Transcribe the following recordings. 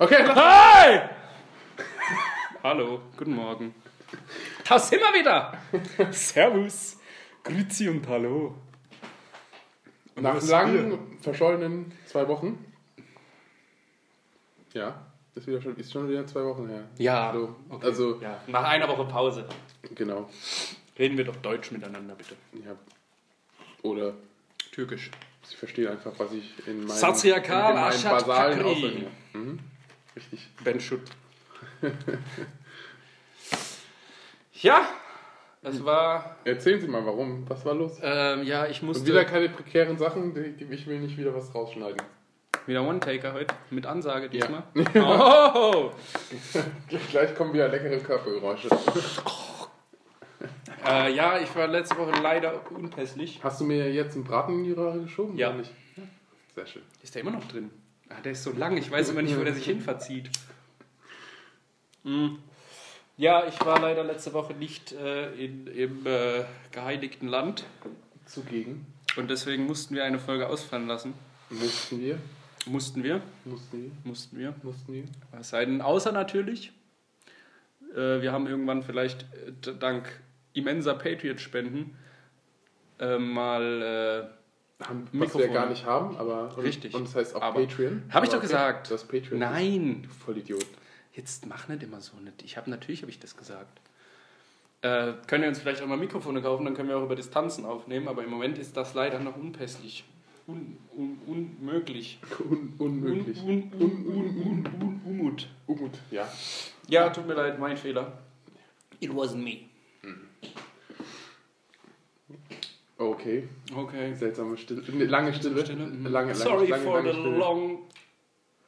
Okay, Hey! Hallo, guten Morgen. Da sind wir wieder. Servus, Grüezi und Hallo. Und Nach langen, verschollenen zwei Wochen. Ja, ist, wieder schon, ist schon wieder zwei Wochen her. Ja, So, okay. Also, Ja, nach einer Woche Pause. genau. Reden wir doch Deutsch miteinander, bitte. Ja. Oder Türkisch. sie verstehen einfach, was ich in meinem, Satsiakal, in meinem basalen. Ausdrücken. Mhm. Richtig. Ben Schutt. ja, es war. Erzählen Sie mal, warum? Was war los? Ähm, ja, ich musste. Und wieder keine prekären Sachen, ich will nicht wieder was rausschneiden. Wieder One-Taker heute. Mit Ansage Ja. diesmal. Oh! Gleich kommen wieder leckere Körpergeräusche. Äh, ja, ich war letzte Woche leider unpässlich. Hast du mir jetzt einen Braten in die Röhre geschoben? Ja. Oder nicht? Sehr schön. Ist der immer noch drin? Ah, der ist so lang, ich weiß immer nicht, wo der sich hin verzieht. Mm. Ja, ich war leider letzte Woche nicht äh, in, im äh, geheiligten Land Zugegen. und deswegen mussten wir eine Folge ausfallen lassen. Mussten wir. Mussten wir, Mussten wir. mussten wir. Mussten wir. Es sei denn, außer natürlich, äh, wir haben irgendwann vielleicht äh, dank immenser Patriot-Spenden äh, mal. Haben, was Mikrofon. wir gar nicht haben, aber. Und, Richtig. Und das heißt auch Aber- Patreon. Hab ich doch gesagt. Das Patreon. nein! Du Vollidiot. Jetzt mach nicht immer so nicht. Ich habe natürlich habe ich das gesagt. Äh, können wir uns vielleicht auch mal Mikrofone kaufen, dann können wir auch über Distanzen aufnehmen, aber im Moment ist das leider noch unpässlich. Un, un, unmöglich. Un unmöglich. Un, un, un, un, un, un, Umut. Umut. Ja. Ja, tut mir leid, mein Fehler. It wasn't me. Okay. Okay. Seltsame Stille. Lange Stille. Stille, mhm. Lange, lange, Sorry lange, for lange the Stille. long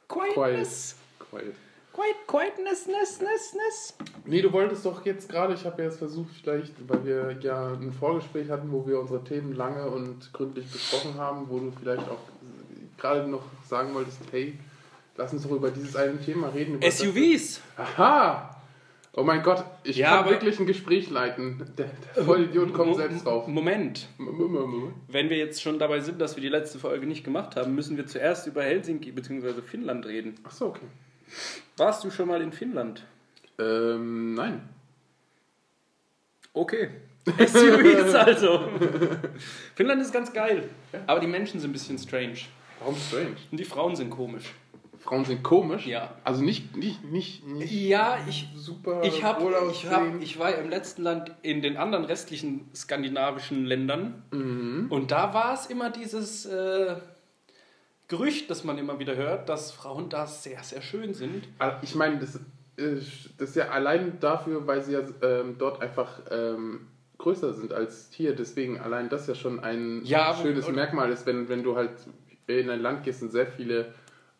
quietness. Quiet. Quiet, quietness, ness, ness, ness. Nee, du wolltest doch jetzt gerade, ich habe ja jetzt versucht, vielleicht, weil wir ja ein Vorgespräch hatten, wo wir unsere Themen lange und gründlich besprochen haben, wo du vielleicht auch gerade noch sagen wolltest, hey, lass uns doch über dieses eine Thema reden. SUVs. Aha! Oh mein Gott, ich Ja, kann wirklich ein Gespräch leiten. Der, der Vollidiot kommt selbst drauf. Moment. Wenn wir jetzt schon dabei sind, dass wir die letzte Folge nicht gemacht haben, müssen wir zuerst über Helsinki bzw. Finnland reden. Achso, okay. Warst du schon mal in Finnland? Ähm, nein. Okay. SUVs also. Finnland ist ganz geil. Aber die Menschen sind ein bisschen strange. Warum strange? Und die Frauen sind komisch. Frauen sind komisch. Ja. Also nicht, nicht, nicht, nicht Ja, ich, super ich, hab, ich, hab, ich war im letzten Land in den anderen restlichen skandinavischen Ländern. Mhm. Und da war es immer dieses äh, Gerücht, das man immer wieder hört, dass Frauen da sehr, sehr schön sind. Ah, Ich meine, das, ist- das ist ja allein dafür, weil sie ja ähm, dort einfach ähm, größer sind als hier. Deswegen allein das ja schon ein Ja, schönes und- Merkmal ist, wenn, wenn du halt in ein Land gehst und sehr viele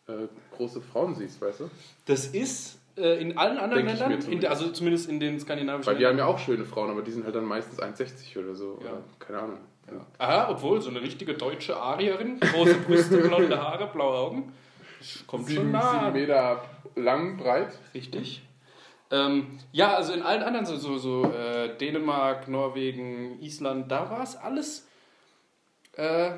äh, große Frauen siehst, weißt du? Das ist äh, in allen anderen Denk Ländern, in, zumindest. der- also zumindest in den skandinavischen Weil wir haben ja Ländern. auch schöne Frauen, aber die sind halt dann meistens 1,60 oder so. Ja. Oder keine Ahnung. Aha, obwohl, so eine richtige deutsche Arierin, große Brüste, blonde Haare, blaue Augen. Kommt schon Sieben, nah. sieben Meter lang, breit. Richtig. Ähm, ja, also in allen anderen, so, so, so äh, Dänemark, Norwegen, Island, da war es alles. Äh,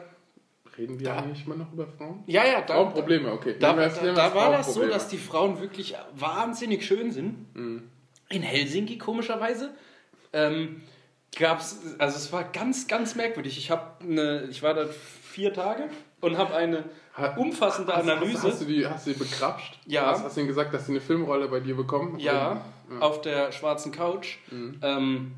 Reden wir Da- eigentlich immer noch über Frauen? ja, ja, da, Frauenprobleme, okay. Da, da, da war das so, dass die Frauen wirklich wahnsinnig schön sind. Mhm. In Helsinki komischerweise ähm, gab es, also es war ganz, ganz merkwürdig. Ich habe eine, ich war da vier Tage und habe eine umfassende Hast, Analyse. hast, hast, du die, hast du die bekrapscht? Ja. Hast, hast du ihnen gesagt, dass sie eine Filmrolle bei dir bekommen? ja, auf der schwarzen Couch. Mhm. Ähm,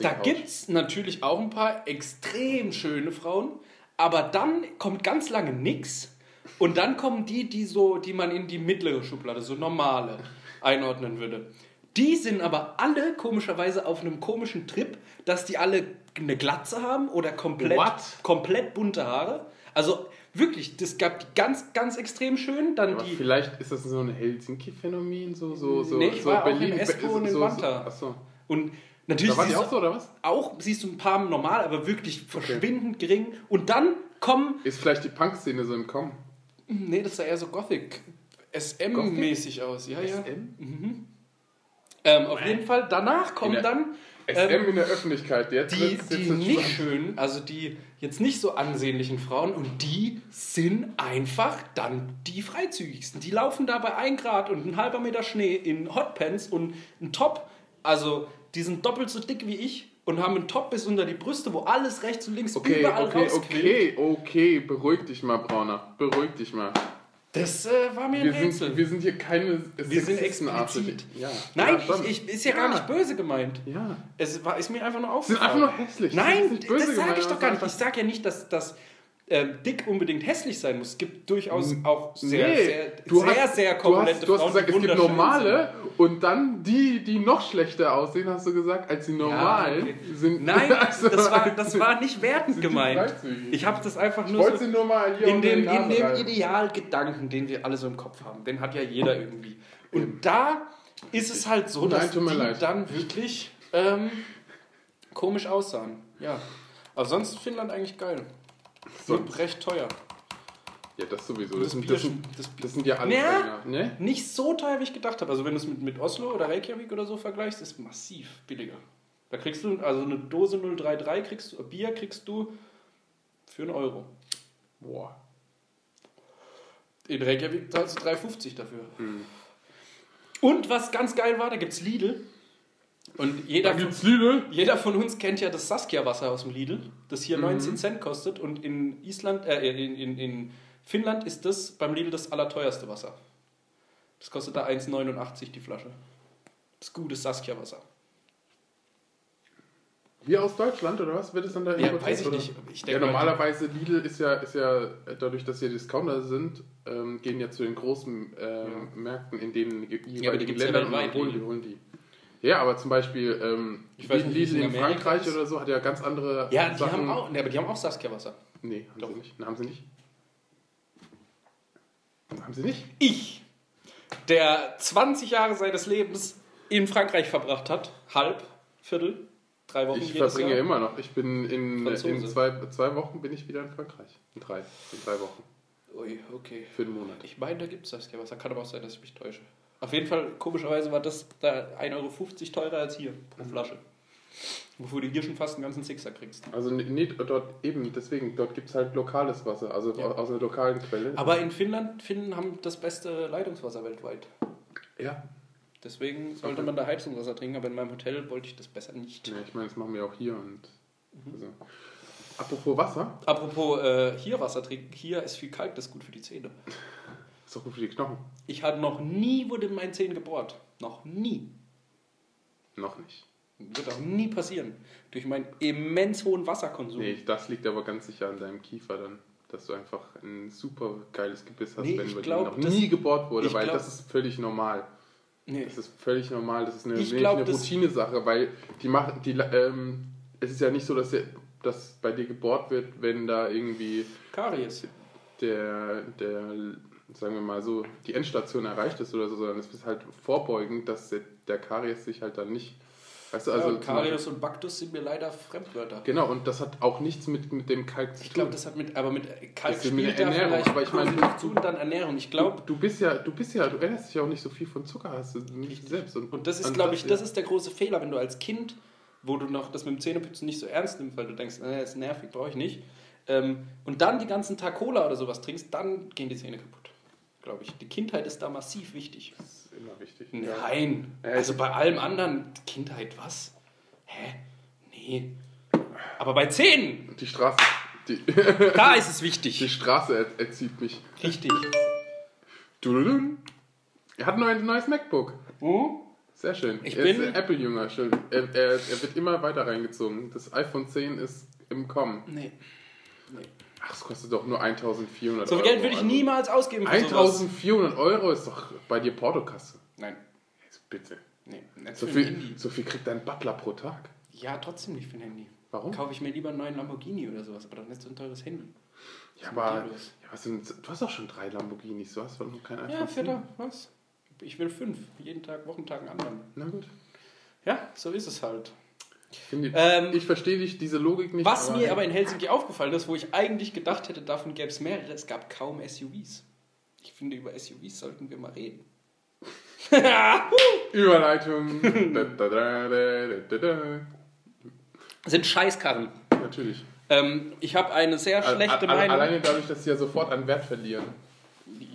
Da gibt es natürlich auch ein paar extrem schöne Frauen, aber dann kommt ganz lange nichts und dann kommen die, die so, die man in die mittlere Schublade, so normale, einordnen würde. Die sind aber alle komischerweise auf einem komischen Trip, dass die alle eine Glatze haben oder komplett, What? komplett bunte Haare. Also wirklich, das gab die ganz, ganz extrem schön. Dann Aber die, vielleicht ist das so ein Helsinki-Phänomen, so, so, so, Nee, ich so war auch in Espoo so, und in so, Vantaa. Achso. und natürlich Da war die auch so, oder was? auch siehst du ein paar normal, aber wirklich verschwindend gering. Und dann kommen. Ist vielleicht die Punk-Szene so im Kommen? Nee, das sah eher so Gothic. SM-mäßig aus. Ja, ja. SM? Ähm, auf jeden Fall, danach kommen dann SM in der Öffentlichkeit. Jetzt die, jetzt die nicht schönen, also die jetzt nicht so ansehnlichen Frauen, und die sind einfach dann die freizügigsten. Die laufen da bei 1 Grad und ein halber Meter Schnee in Hotpants und ein Top. Also, die sind doppelt so dick wie ich und haben einen Top bis unter die Brüste, wo alles rechts und links Okay, überall okay, okay, okay. Beruhig dich mal, Brauner. Beruhig dich mal. Das äh, war mir ein Wir Rätsel. sind, wir sind hier keine Wir sind explizit. Ja. Nein, ja, ich, ich, ist ja, gar nicht böse gemeint. Ja. Es war, ist mir einfach nur Sie sind aufgefallen. einfach nur hässlich. Das Nein, böse das sage ich doch gar nicht. Ich sage ja nicht, dass, dass ähm, dick unbedingt hässlich sein muss. Es gibt durchaus auch sehr, Nee, sehr, du sehr, hast, sehr du korpulente hast, du hast Frauen, gesagt, die es gibt normale und dann die, die noch schlechter aussehen, hast du gesagt, als die normalen okay. sind. sind. Nein, also, das, war, das war nicht wertend sind gemeint. Ich habe das einfach nur so nur in dem, in dem. Idealgedanken, den wir alle so im Kopf haben. Den hat ja jeder irgendwie. Und da ist es halt so, Nein, dass mir die leid. dann wirklich ähm, komisch aussahen. Ja. Aber sonst Finnland eigentlich geil. Nur Sonst- recht teuer. Ja, das sowieso. Das, das sind, Bier das, sind, das das sind ja alle Ja. Sänger, ne? Nicht so teuer, wie ich gedacht habe. Also wenn du es mit, mit Oslo oder Reykjavik oder so vergleichst, ist massiv billiger. Da kriegst du, also eine Dose 033 kriegst du, Bier kriegst du für einen Euro. Boah. In Reykjavik zahlst du 3,50 dafür. Hm. Und was ganz geil war, da gibt es Lidl. Und jeder, Da von, gibt's Lidl. jeder von uns kennt ja das Saskia-Wasser aus dem Lidl, das Mhm. hier 19 Cent kostet. Und in Island, äh, in, in, in Finnland ist das beim Lidl das allerteuerste Wasser. Das kostet da 1,89 die Flasche. Das gute Saskia-Wasser. Wir aus Deutschland oder was? Wird es dann da Ja, weiß ich oder? nicht. Ich Ja, normalerweise Lidl ist ja, ist ja, dadurch, dass sie Discounter sind, ähm, gehen ja zu den großen ähm, Märkten, in denen die die jeweiligen ja Länder und weltweit, holen, die, holen die. Ja, aber zum Beispiel ähm, Ich weiß nicht, Lidl in in Frankreich ist. oder so hat ja ganz andere Ja, die Sachen. haben auch, ne, aber die haben auch Saskia-Wasser. Nee, haben Doch. sie nicht. Na, haben sie nicht? Haben sie nicht? Ich, der 20 Jahre seines Lebens in Frankreich verbracht hat, halb, Viertel, drei Wochen Ich jedes verbringe Jahr. immer noch. Ich bin in, in zwei, zwei Wochen bin ich wieder in Frankreich. In drei. In drei Wochen. Ui, okay. Für einen Monat. Ich meine, da gibt es Saskia-Wasser. Kann aber auch sein, dass ich mich täusche. Auf jeden Fall, komischerweise war das da 1,50 Euro teurer als hier pro Flasche. Wofür du hier schon fast einen ganzen Sixer kriegst. Also nee, dort eben, deswegen, dort gibt es halt lokales Wasser, also Ja. aus einer lokalen Quelle. Aber in Finnland, Finnen haben das beste Leitungswasser weltweit. ja, Deswegen sollte man da Heizungswasser trinken, aber in meinem Hotel wollte ich das besser nicht. nee, ich meine, das machen wir auch hier und. Mhm. Also. Apropos Wasser, Apropos äh, hier Wasser trinken, hier ist viel Kalk, das ist gut für die Zähne. ist doch gut für die Knochen. Ich hatte noch nie wurde in meinen Zähnen gebohrt. Noch nie. Noch nicht. Wird auch nie passieren. Durch meinen immens hohen Wasserkonsum. Nee, das liegt aber ganz sicher an deinem Kiefer dann. Dass du einfach ein super geiles Gebiss hast, Nee, wenn dir glaub, noch nie gebohrt wurde, weil glaub- das ist völlig normal. Nee. Das ist völlig normal, das ist eine, wirklich glaub, eine Routine-Sache, weil die machen, die, ähm, es ist ja nicht so, dass, der, dass bei dir gebohrt wird, wenn da irgendwie Karies. der, der, sagen wir mal so, die Endstation erreicht ist oder so, sondern es ist halt vorbeugend, dass der, Karies sich halt dann nicht, weißt du, also ja, Karies und Baktus sind mir leider Fremdwörter. Genau, und das hat auch nichts mit, mit dem Kalk zu tun. Ich glaube, das hat mit, aber mit Kalk Das spielt da Ernährung, aber ich meine, zu und dann Ernährung. Ich glaube, du bist ja, du bist ja, du erinnerst dich ja auch nicht so viel von Zucker, hast du nicht selbst. Und, und das ist, glaube ich, das ist der große Fehler, wenn du als Kind, wo du noch das mit dem Zähneputzen nicht so ernst nimmst, weil du denkst, äh, ist nervig, brauche ich nicht, ähm, und dann die ganzen Tag Cola oder sowas trinkst, dann gehen die Zähne kaputt. Glaube ich. Die Kindheit ist da massiv wichtig. Das ist immer wichtig. Nein. Ja, Also bei allem anderen, Kindheit, was? Hä? Nee. Aber bei Zähnen, Die Straße, die, da ist es die wichtig. Straße er, erzieht mich. Richtig. Dududun. Er hat ein neues, MacBook. Hm? Sehr schön. Ich er bin- ist Apple-Jünger. schön. Er, er, er wird immer weiter reingezogen. Das iPhone 10 ist im Kommen. Nee. nee. Ach, es kostet doch nur 1400 So Euro. viel Geld würde ich also niemals ausgeben für sowas. 1400 Euro ist doch bei dir Portokasse. Nein. Jetzt bitte. Nee, nicht So für ein viel, Handy. so viel kriegt dein Butler pro Tag. Ja, trotzdem nicht für ein Handy. Warum? Kaufe ich mir lieber einen neuen Lamborghini oder sowas, aber dann nicht so ein teures Handy. Ja, aber ja, was sind, du hast doch schon drei Lamborghinis. Du hast doch noch kein iPhone Ja, 10. Vetter, was? Ich will fünf. Jeden Tag, Wochentag einen anderen. Na gut. Ja, so ist es halt. Finde- Ähm, ich verstehe dich, diese Logik nicht. Was mir aber in Helsinki aufgefallen ist, wo ich eigentlich gedacht hätte, davon gäbe es mehrere, es gab kaum SUVs. Ich finde, über SUVs sollten wir mal reden. Überleitung. Sind Scheißkarren. Natürlich. Ähm, ich habe eine sehr schlechte Meinung. Alleine dadurch, dass sie ja sofort an Wert verlieren.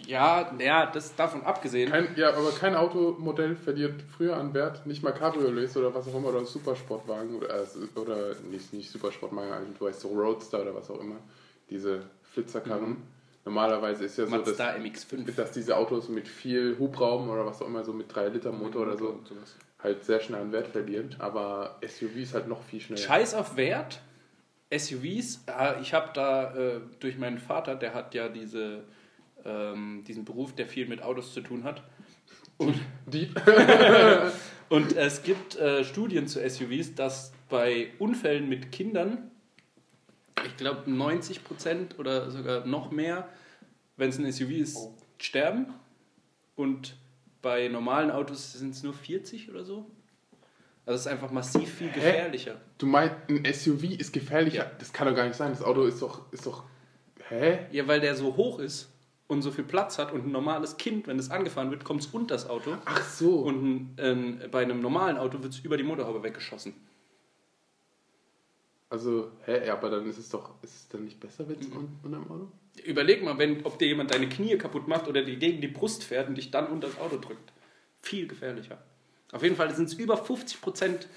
Ja, ja, das davon abgesehen. Kein, ja, aber kein Automodell verliert früher an Wert, nicht mal Cabriolets oder was auch immer, oder Supersportwagen oder, äh, oder nicht, nicht Supersportwagen, du weißt so Roadster oder was auch immer, diese Flitzerkarren. Normalerweise ist ja so, dass, Mazda MX5. dass diese Autos mit viel Hubraum oder was auch immer, so mit 3 Liter Motor oder so, halt sehr schnell an Wert verlieren, aber SUVs halt noch viel schneller. Scheiß auf Wert. SUVs, äh, ich habe da äh, durch meinen Vater, der hat ja diese, ähm, diesen Beruf, der viel mit Autos zu tun hat. Und, und es gibt äh, Studien zu SUVs, dass bei Unfällen mit Kindern, ich glaube 90% oder sogar noch mehr, wenn es ein SUV ist, Oh. sterben. Und bei normalen Autos sind es nur 40 oder so. Also es ist einfach massiv viel Hä? gefährlicher. du meinst, ein SUV ist gefährlicher? Ja. Das kann doch gar nicht sein. Das Auto ist doch, ist doch, hä? Ja, weil der so hoch ist und so viel Platz hat und ein normales Kind, wenn es angefahren wird, kommt es unter das Auto. Ach so. Und ein, ähm, bei einem normalen Auto wird es über die Motorhaube weggeschossen. Also, hä, ja, aber dann ist es doch, ist es dann nicht besser, wenn es un unter dem Auto? Überleg mal, wenn, ob dir jemand deine Knie kaputt macht oder dir gegen die Brust fährt und dich dann unter das Auto drückt. Viel gefährlicher. Auf jeden Fall sind es über 50%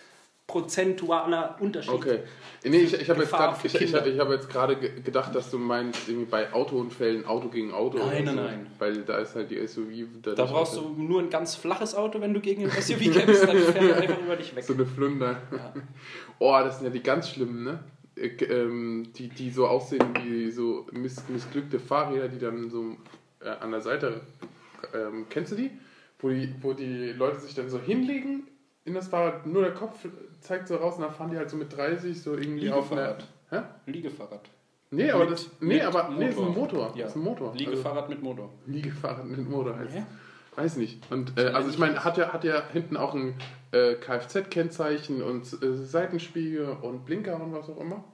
prozentualer Unterschied. Okay. Nee, ich, ich habe jetzt gerade ich, ich, ich hab jetzt gedacht, dass du meinst, irgendwie bei Autounfällen Auto gegen Auto. Nein, nein, so. nein. Weil da ist halt die SUV. Da brauchst du nur ein ganz flaches Auto, wenn du gegen ein SUV kämpfst, dann fährt er einfach über dich weg. So eine Flunder. Ja. Oh, das sind ja die ganz schlimmen, ne? Äh, ähm, Die, die so aussehen wie so miss, missglückte Fahrräder, die dann so äh, an der Seite. Ähm, kennst du die? Wo, die? wo die Leute sich dann so hinlegen in das Fahrrad, nur der Kopf zeigt so raus und dann fahren die halt so mit 30 so irgendwie auf einer. Liegefahrrad. Hä? Liegefahrrad. Nee, aber Mit- das. Nee, aber nee, ist ein Motor. Ja. Ist ein Motor. Liegefahrrad mit Motor. Also, Liegefahrrad mit Motor heißt. Ja. Weiß nicht. Und äh, also ich meine, hat ja, hat ja hinten auch ein äh, Kfz-Kennzeichen und äh, Seitenspiegel und Blinker und was auch immer.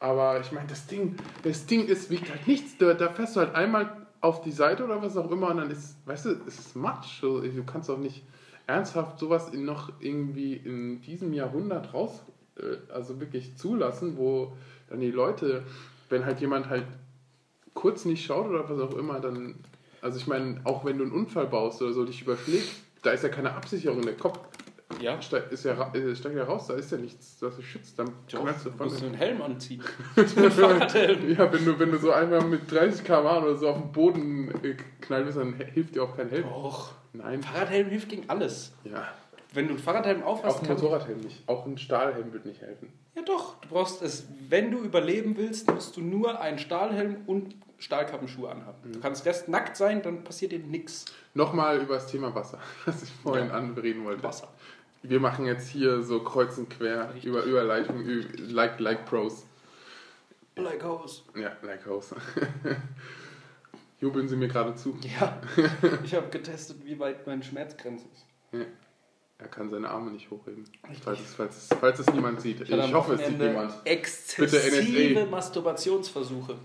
Aber ich meine, das Ding, das Ding ist, wiegt halt nichts. Da, da fährst du halt einmal auf die Seite oder was auch immer und dann ist, weißt du, es ist Matsch. So, Du kannst auch nicht ernsthaft sowas in noch irgendwie in diesem Jahrhundert raus, äh, also wirklich zulassen, wo dann die Leute, wenn halt jemand halt kurz nicht schaut oder was auch immer, dann, also ich meine, auch wenn du einen Unfall baust oder so, dich überschlägt, da ist ja keine Absicherung, der Kopf Ja. steigt, ist ja, äh, steigt ja raus, da ist ja nichts, was dich schützt, dann kannst du Du von musst einen Helm anziehen. Fahrradhelm. ja, wenn du, wenn du so einfach mit 30 km oder so auf den Boden äh, knallt bist, dann hilft dir auch kein Helm. Och. Nein. Fahrradhelm hilft gegen alles. Ja. Wenn du einen Fahrradhelm aufhast, Auch ein Motorradhelm nicht. Auch ein Stahlhelm wird nicht helfen. Ja doch, du brauchst es, wenn du überleben willst, musst du nur einen Stahlhelm und Stahlkappenschuhe anhaben. Mhm. Du kannst rest nackt sein, dann passiert dir nichts. Nochmal über das Thema Wasser, was ich vorhin Ja. anreden wollte. Wasser. Wir machen jetzt hier so kreuz und quer Richtig. über Überleitung, like, like Pros. Like Hose. Ja, like House. Jubeln Sie mir gerade zu. Ja, ich habe getestet, wie weit meine Schmerzgrenze ist. Ja. Er kann seine Arme nicht hochheben. Falls es, falls, es, falls es niemand sieht. Ich, am hoffe, es sieht niemand. Exzessive Bitte Masturbationsversuche.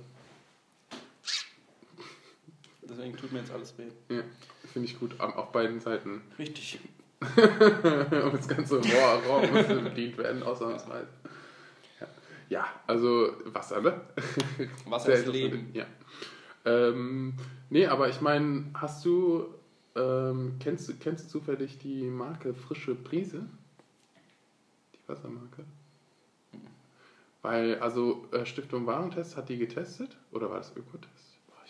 Deswegen tut mir jetzt alles weh. Ja, finde ich gut. Auf beiden Seiten. Richtig. Und das ganze Rohr, Rohr muss bedient werden, ausnahmsweise. Ja. ja, also Wasser, ne? Wasser ist Leben. Ja. Ähm, nee, aber ich meine, hast du, ähm, kennst, du- kennst du zufällig die Marke Frische Brise? Die Wassermarke? Weil, also äh, Stiftung Warentest hat die getestet, oder war das Ökotest?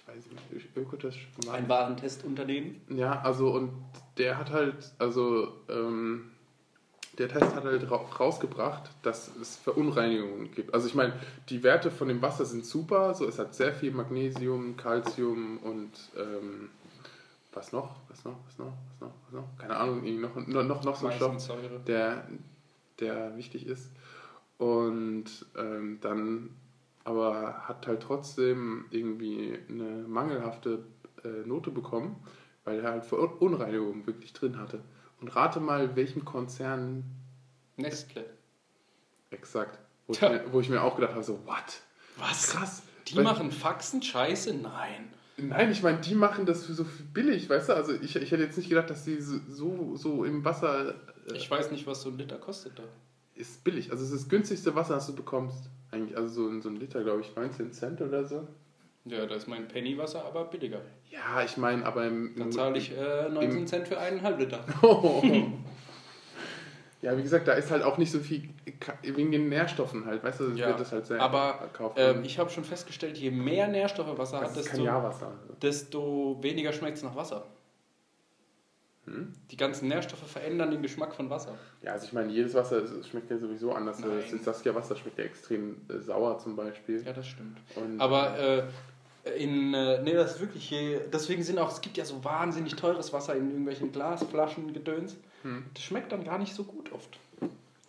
Boah, ich weiß nicht, Ökotest, Warentest. Ein Warentestunternehmen. Ja, also und der hat halt, also ähm, der Test hat halt ra rausgebracht, dass es Verunreinigungen gibt. Also ich meine, die Werte von dem Wasser sind super, so es hat sehr viel Magnesium, Calcium und ähm, was noch, was noch, was noch, was noch, was noch, keine Ahnung, irgendwie noch, noch, noch, noch so ein Stoff der, der wichtig ist. Und ähm, dann aber hat halt trotzdem irgendwie eine mangelhafte äh, Note bekommen, weil er halt Verunreinigungen wirklich drin hatte. Und rate mal, welchem Konzern Nestle. exakt. Wo ich, mir, wo ich mir auch gedacht habe, so, what? Was? Krass. Die Weil- machen Faxen? Scheiße? Nein. Nein, ich meine, die machen das für so billig, weißt du? Also ich, ich hätte jetzt nicht gedacht, dass die so, so, so im Wasser äh, Ich weiß nicht, was so ein Liter kostet da. Ist billig. Also es ist das günstigste Wasser, das du bekommst. Eigentlich, also so, ein- so ein Liter, glaube ich, 19 Cent oder so. Ja, da ist mein Pennywasser aber billiger. Ja, ich meine, aber im... Dann zahle ich äh, 19 Cent für eineinhalb Liter. ja, wie gesagt, da ist halt auch nicht so viel wegen den Nährstoffen halt, weißt du, das Ja, wird das halt sehr aber. Ähm, ich habe schon festgestellt, je mehr Nährstoffe Wasser das hat, desto, Jahrwasser. Desto weniger schmeckt es nach Wasser. Hm? Die ganzen Nährstoffe verändern den Geschmack von Wasser. Ja, also ich meine, jedes Wasser schmeckt ja sowieso anders. Nein. Das Saskia-Wasser schmeckt ja extrem äh, sauer zum Beispiel. Ja, das stimmt. Und, Aber äh, in, äh, nee, das ist wirklich, je, deswegen sind auch, es gibt ja so wahnsinnig teures Wasser in irgendwelchen Glasflaschen Gedöns. Hm. Das schmeckt dann gar nicht so gut oft.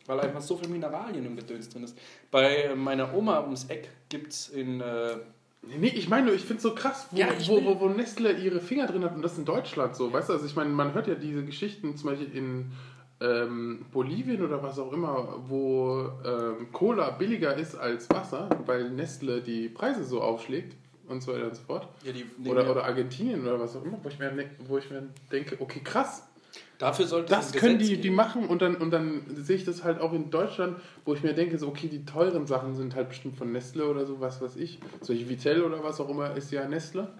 Weil einfach so viel Mineralien im Gedöns drin ist. Bei meiner Oma ums Eck gibt es in, äh, Nee, ich meine nur, ich finde es so krass, wo, Ja, wo, wo, wo Nestle ihre Finger drin hat und das in Deutschland so, weißt du, also ich meine, man hört ja diese Geschichten zum Beispiel in ähm, Bolivien oder was auch immer, wo ähm, Cola billiger ist als Wasser, weil Nestle die Preise so aufschlägt und so weiter und so fort. ja, die, Oder, oder Argentinien oder was auch immer, wo ich mir, ne- wo ich mir denke, okay, krass, dafür sollte das können Gesetz die, die machen und dann, und dann sehe ich das halt auch in Deutschland, wo ich mir denke, so, okay, die teuren Sachen sind halt bestimmt von Nestle oder so, was weiß ich. Solche Vitell oder was auch immer ist ja Nestle.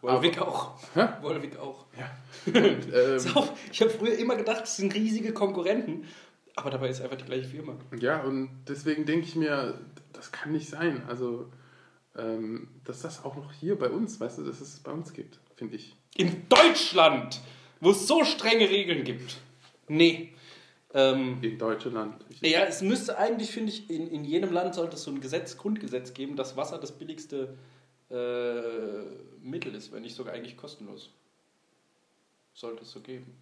Wolwig auch. Hä? Wolwig auch. Und, ähm, auf, Ich habe früher immer gedacht, das sind riesige Konkurrenten. Aber dabei ist einfach die gleiche Firma. ja, und deswegen denke ich mir, das kann nicht sein. Also, ähm, dass das auch noch hier bei uns, weißt du, dass es bei uns gibt, finde ich. In Deutschland, wo es so strenge Regeln gibt. Nee. Ähm, In Deutschland. Ja, es müsste eigentlich, finde ich, in, in jedem Land sollte es so ein Gesetz, Grundgesetz geben, dass Wasser das billigste äh, Mittel ist, wenn nicht sogar eigentlich kostenlos. Sollte es so geben.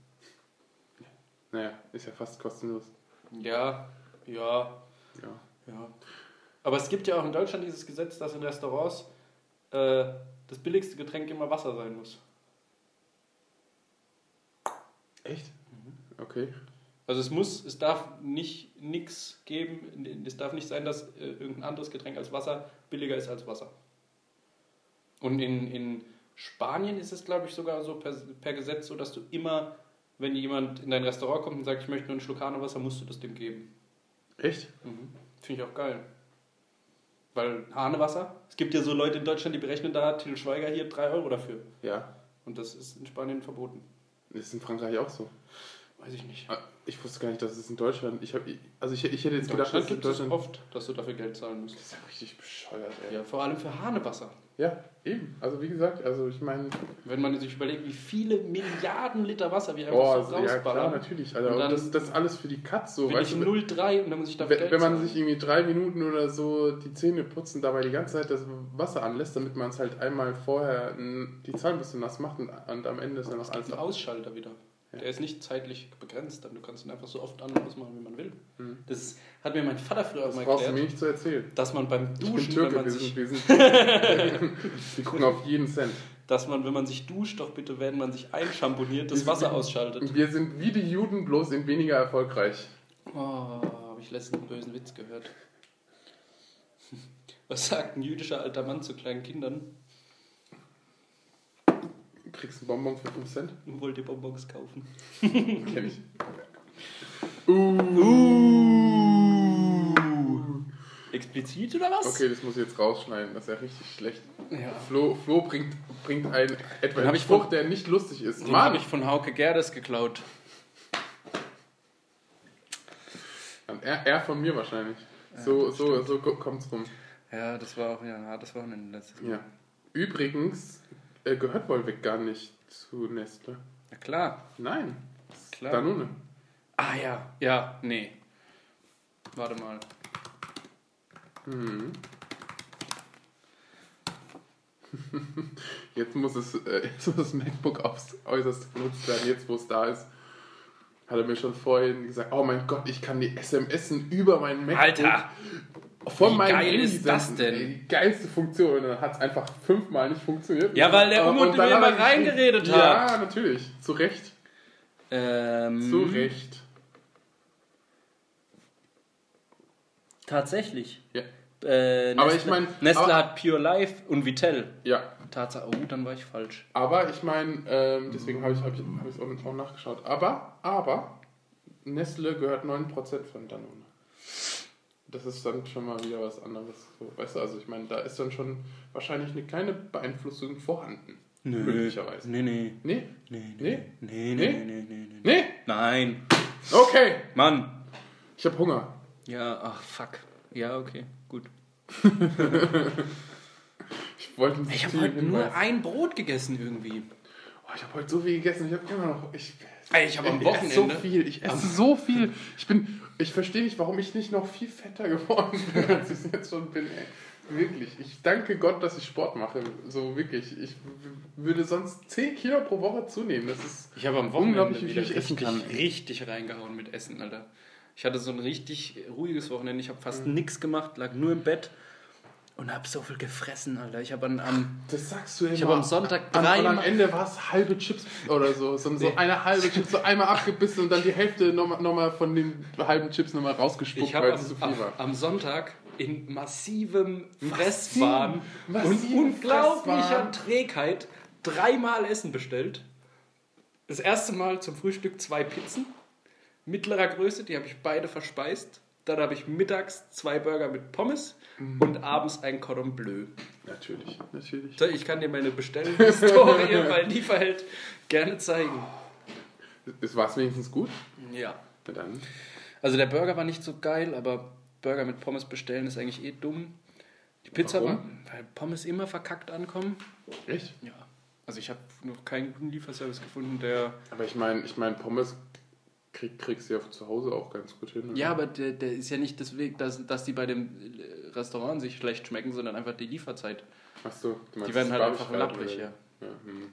naja, ist ja fast kostenlos. Ja, ja, Ja. ja. Aber es gibt ja auch in Deutschland dieses Gesetz, dass in Restaurants äh, das billigste Getränk immer Wasser sein muss. Echt? Okay. Also es muss, es darf nicht nichts geben, es darf nicht sein, dass äh, irgendein anderes Getränk als Wasser billiger ist als Wasser. Und in, in Spanien ist es, glaube ich, sogar so per, per Gesetz so, dass du immer, wenn jemand in dein Restaurant kommt und sagt, ich möchte nur einen Schluck Hanewasser, musst du das dem geben. Echt? Mhm. Finde ich auch geil. Weil Hanewasser, es gibt ja so Leute in Deutschland, die berechnen da Til Schweiger hier 3 Euro dafür. Ja. Und das ist in Spanien verboten. Ist in Frankreich auch so. Weiß ich nicht. Ah, Ich wusste gar nicht, dass es in Deutschland. Ich hab, also ich, ich hätte jetzt In gedacht, dass Deutschland es in gibt es Deutschland. oft, dass du dafür Geld zahlen musst. Das ist ja richtig bescheuert, ey. Ja, vor allem für Hanewasser. Ja, eben. Also wie gesagt, also ich meine, Wenn man sich überlegt, wie viele Milliarden Liter Wasser wir einfach boah, so also, ja klar, rausballern. natürlich. Also Und und dann- das, das alles für die Katz so, Will ich weißt du. 0,3 und dann muss ich dafür Wenn, Geld wenn man zahlen. sich irgendwie drei Minuten oder so die Zähne putzen, dabei die ganze Zeit das Wasser anlässt, damit man es halt einmal vorher die Zahnbürste nass macht und, und am Ende ist dann noch alles ein. Ausschalter wieder. Ja. Der ist nicht zeitlich begrenzt, dann du kannst ihn einfach so oft an und ausmachen, wie man will. Mhm. Das hat mir mein Vater früher auch Das mal brauchst du mir erklärt, nicht zu erzählen. dass man beim Ich bin Duschen, wenn Türke, man wir sich, sind, wir, sind wir gucken auf jeden Cent. dass man, wenn man sich duscht, doch bitte, wenn man sich einschamponiert, das Wir Wasser sind- ausschaltet. Wir sind wie die Juden, bloß in weniger erfolgreich. Oh, habe ich letztens einen bösen Witz gehört. Was sagt ein jüdischer alter Mann zu kleinen Kindern? Du kriegst einen Bonbon für 5 Cent. Wollt ihr Bonbons kaufen? Kenn ich. Explizit oder was? Okay, das muss ich jetzt rausschneiden. Das ist ja richtig schlecht. Ja. Flo, Flo bringt, bringt einen etwa einen ich Spruch, von- der nicht lustig ist. Den habe ich von Hauke Gerdes geklaut. Er, er von mir wahrscheinlich. so so, so ko- kommt's rum. Ja, das war auch ja, das Wochenende letztes Mal. Ja. Übrigens äh, gehört Wolwig gar nicht zu Nestle. Ja, klar. Nein. Klar. Danone. Ah ja, ja, nee. Warte mal. Mhm. Jetzt muss es äh, jetzt muss das MacBook aufs äußerste benutzt werden, jetzt wo es da ist. Hat er mir schon vorhin gesagt, oh mein Gott, ich kann die SMSen über mein MacBook Alter! Von wie meinem geil ist das denn? Die geilste Funktion. Und dann hat es einfach fünfmal nicht funktioniert. Ja, weil der Aber- Umut mir hat er immer reingeredet geschrieben, Ja, natürlich. Zu Recht. Ähm, Zu Recht. Tatsächlich. Ja. Äh, Aber ich mein- Nestle hat Pure Life und Vitell. Ja, Tatsache, oh, dann war ich falsch. aber ich meine, ähm, deswegen habe ich es hab ich, hab auch nachgeschaut. Aber, aber, Nestle gehört 9% von Danone. Das ist dann schon mal wieder was anderes. So, weißt du, also ich meine, da ist dann schon wahrscheinlich eine kleine Beeinflussung vorhanden. Möglicherweise. Nee, nee. Nee? Nee, Nee? nee, nee, Nee? nee, nee, nee. Nee? Nein. Okay! Mann. Ich habe Hunger. Ja, ach, fuck. Ja, okay, gut. Ich wollte Ich habe heute nur ein Brot gegessen irgendwie. Oh, ich habe heute so viel gegessen. Ich habe immer noch. Ich, Ey, ich habe am ich esse so Wochenende. viel. Ich esse so viel. Ich bin. Ich verstehe nicht, warum ich nicht noch viel fetter geworden bin, als ich es jetzt schon bin. Ey. Wirklich. Ich danke Gott, dass ich Sport mache. So wirklich. Ich würde sonst 10 Kilo pro Woche zunehmen. Das ist. Ich habe am Wochenende Unglaublich, wieder ich essen richtig, kann. richtig reingehauen mit Essen, Alter. Ich hatte so ein richtig ruhiges Wochenende. Ich habe fast Mhm. nichts gemacht, lag nur im Bett und habe so viel gefressen, Alter. Ich habe am Das sagst du immer. Ich habe am Sonntag An, und am Ende war es halbe Chips oder so. So, so Nee. eine halbe Chips, so einmal abgebissen und dann die Hälfte nochmal noch mal von den halben Chips nochmal rausgespuckt, Ich weil habe es am, zu viel war. am Sonntag in massivem Massiv- Fresswahn und massiven unglaublicher Fresswahn. Trägheit dreimal Essen bestellt. Das erste Mal zum Frühstück zwei Pizzen, mittlerer Größe, die habe ich beide verspeist. Dann habe ich mittags zwei Burger mit Pommes Mhm. und abends ein Cordon Bleu. Natürlich, natürlich. So, Ich kann dir meine Bestellhistorie bei Lieferheld gerne zeigen. War es wenigstens gut? Ja. Na dann. Also der Burger war nicht so geil, aber Burger mit Pommes bestellen ist eigentlich eh dumm. Die Pizza Warum? war, weil Pommes immer verkackt ankommen. Echt? Ja. Also ich habe noch keinen guten Lieferservice gefunden, der... Aber ich meine, ich mein, Pommes krieg, kriegst du ja zu Hause auch ganz gut hin. oder? Ja, aber der, der ist ja nicht deswegen, dass, dass die bei dem äh, Restaurant sich schlecht schmecken, sondern einfach die Lieferzeit. Ach so, du meinst Die werden halt einfach lapprig, ja. ja hm.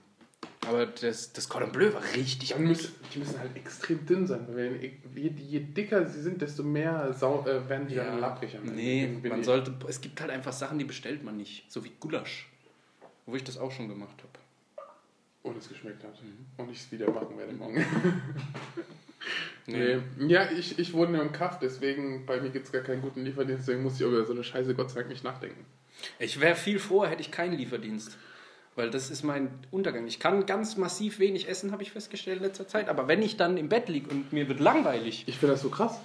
Aber das, das Cordon Bleu war richtig Dann müssen, die müssen halt extrem dünn sein, weil je, je dicker sie sind, desto mehr sau, äh, werden die dann lapprig. Nee, Bin- man sollte... Es gibt halt einfach Sachen, die bestellt man nicht. So wie Gulasch. Wo ich das auch schon gemacht habe. Und es geschmeckt hat. Mhm. Und ich es wieder machen werde morgen. Nee. Ja, ich, ich wohne ja im Kaff, deswegen bei mir gibt es gar keinen guten Lieferdienst, deswegen muss ich über so eine Scheiße Gott sei Dank nicht nachdenken. Ich wäre viel froher, hätte ich keinen Lieferdienst. Weil das ist mein Untergang. Ich kann ganz massiv wenig essen, habe ich festgestellt in letzter Zeit. Aber wenn ich dann im Bett liege und mir wird langweilig, Ich finde das so krass.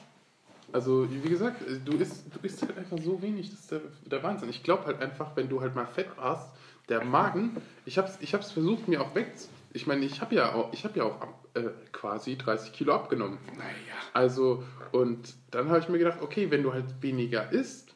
Also, wie gesagt, du isst, du isst halt einfach so wenig, das ist der, der Wahnsinn. Ich glaube halt einfach, wenn du halt mal Fett hast, der Magen, ich habe es ich hab's versucht, mir auch weg. Ich meine, ich habe ja auch, ich hab ja auch äh, quasi 30 Kilo abgenommen. naja. Also, und dann habe ich mir gedacht, okay, wenn du halt weniger isst,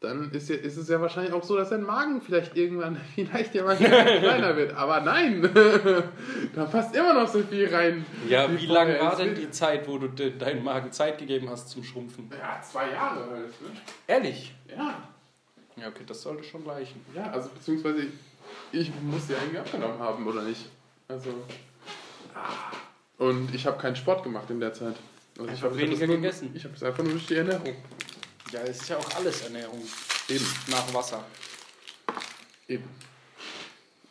dann ist, ja, ist es ja wahrscheinlich auch so, dass dein Magen vielleicht irgendwann vielleicht ja mal kleiner wird. Aber nein, da passt immer noch so viel rein. Ja, wie vorher. lange war denn die Zeit, wo du de deinem Magen Zeit gegeben hast zum Schrumpfen? Ja, zwei Jahre halt. Ne? Ehrlich? Ja. Ja, okay, das sollte schon reichen. Ja, also beziehungsweise ich muss ja eigentlich abgenommen haben, oder nicht? Also. Und ich habe keinen Sport gemacht in der Zeit. Also Ich hab hab das weniger nur, gegessen. Ich habe es einfach nur durch die Ernährung. Ja, es ist ja auch alles Ernährung. Eben. Nach Wasser. Eben.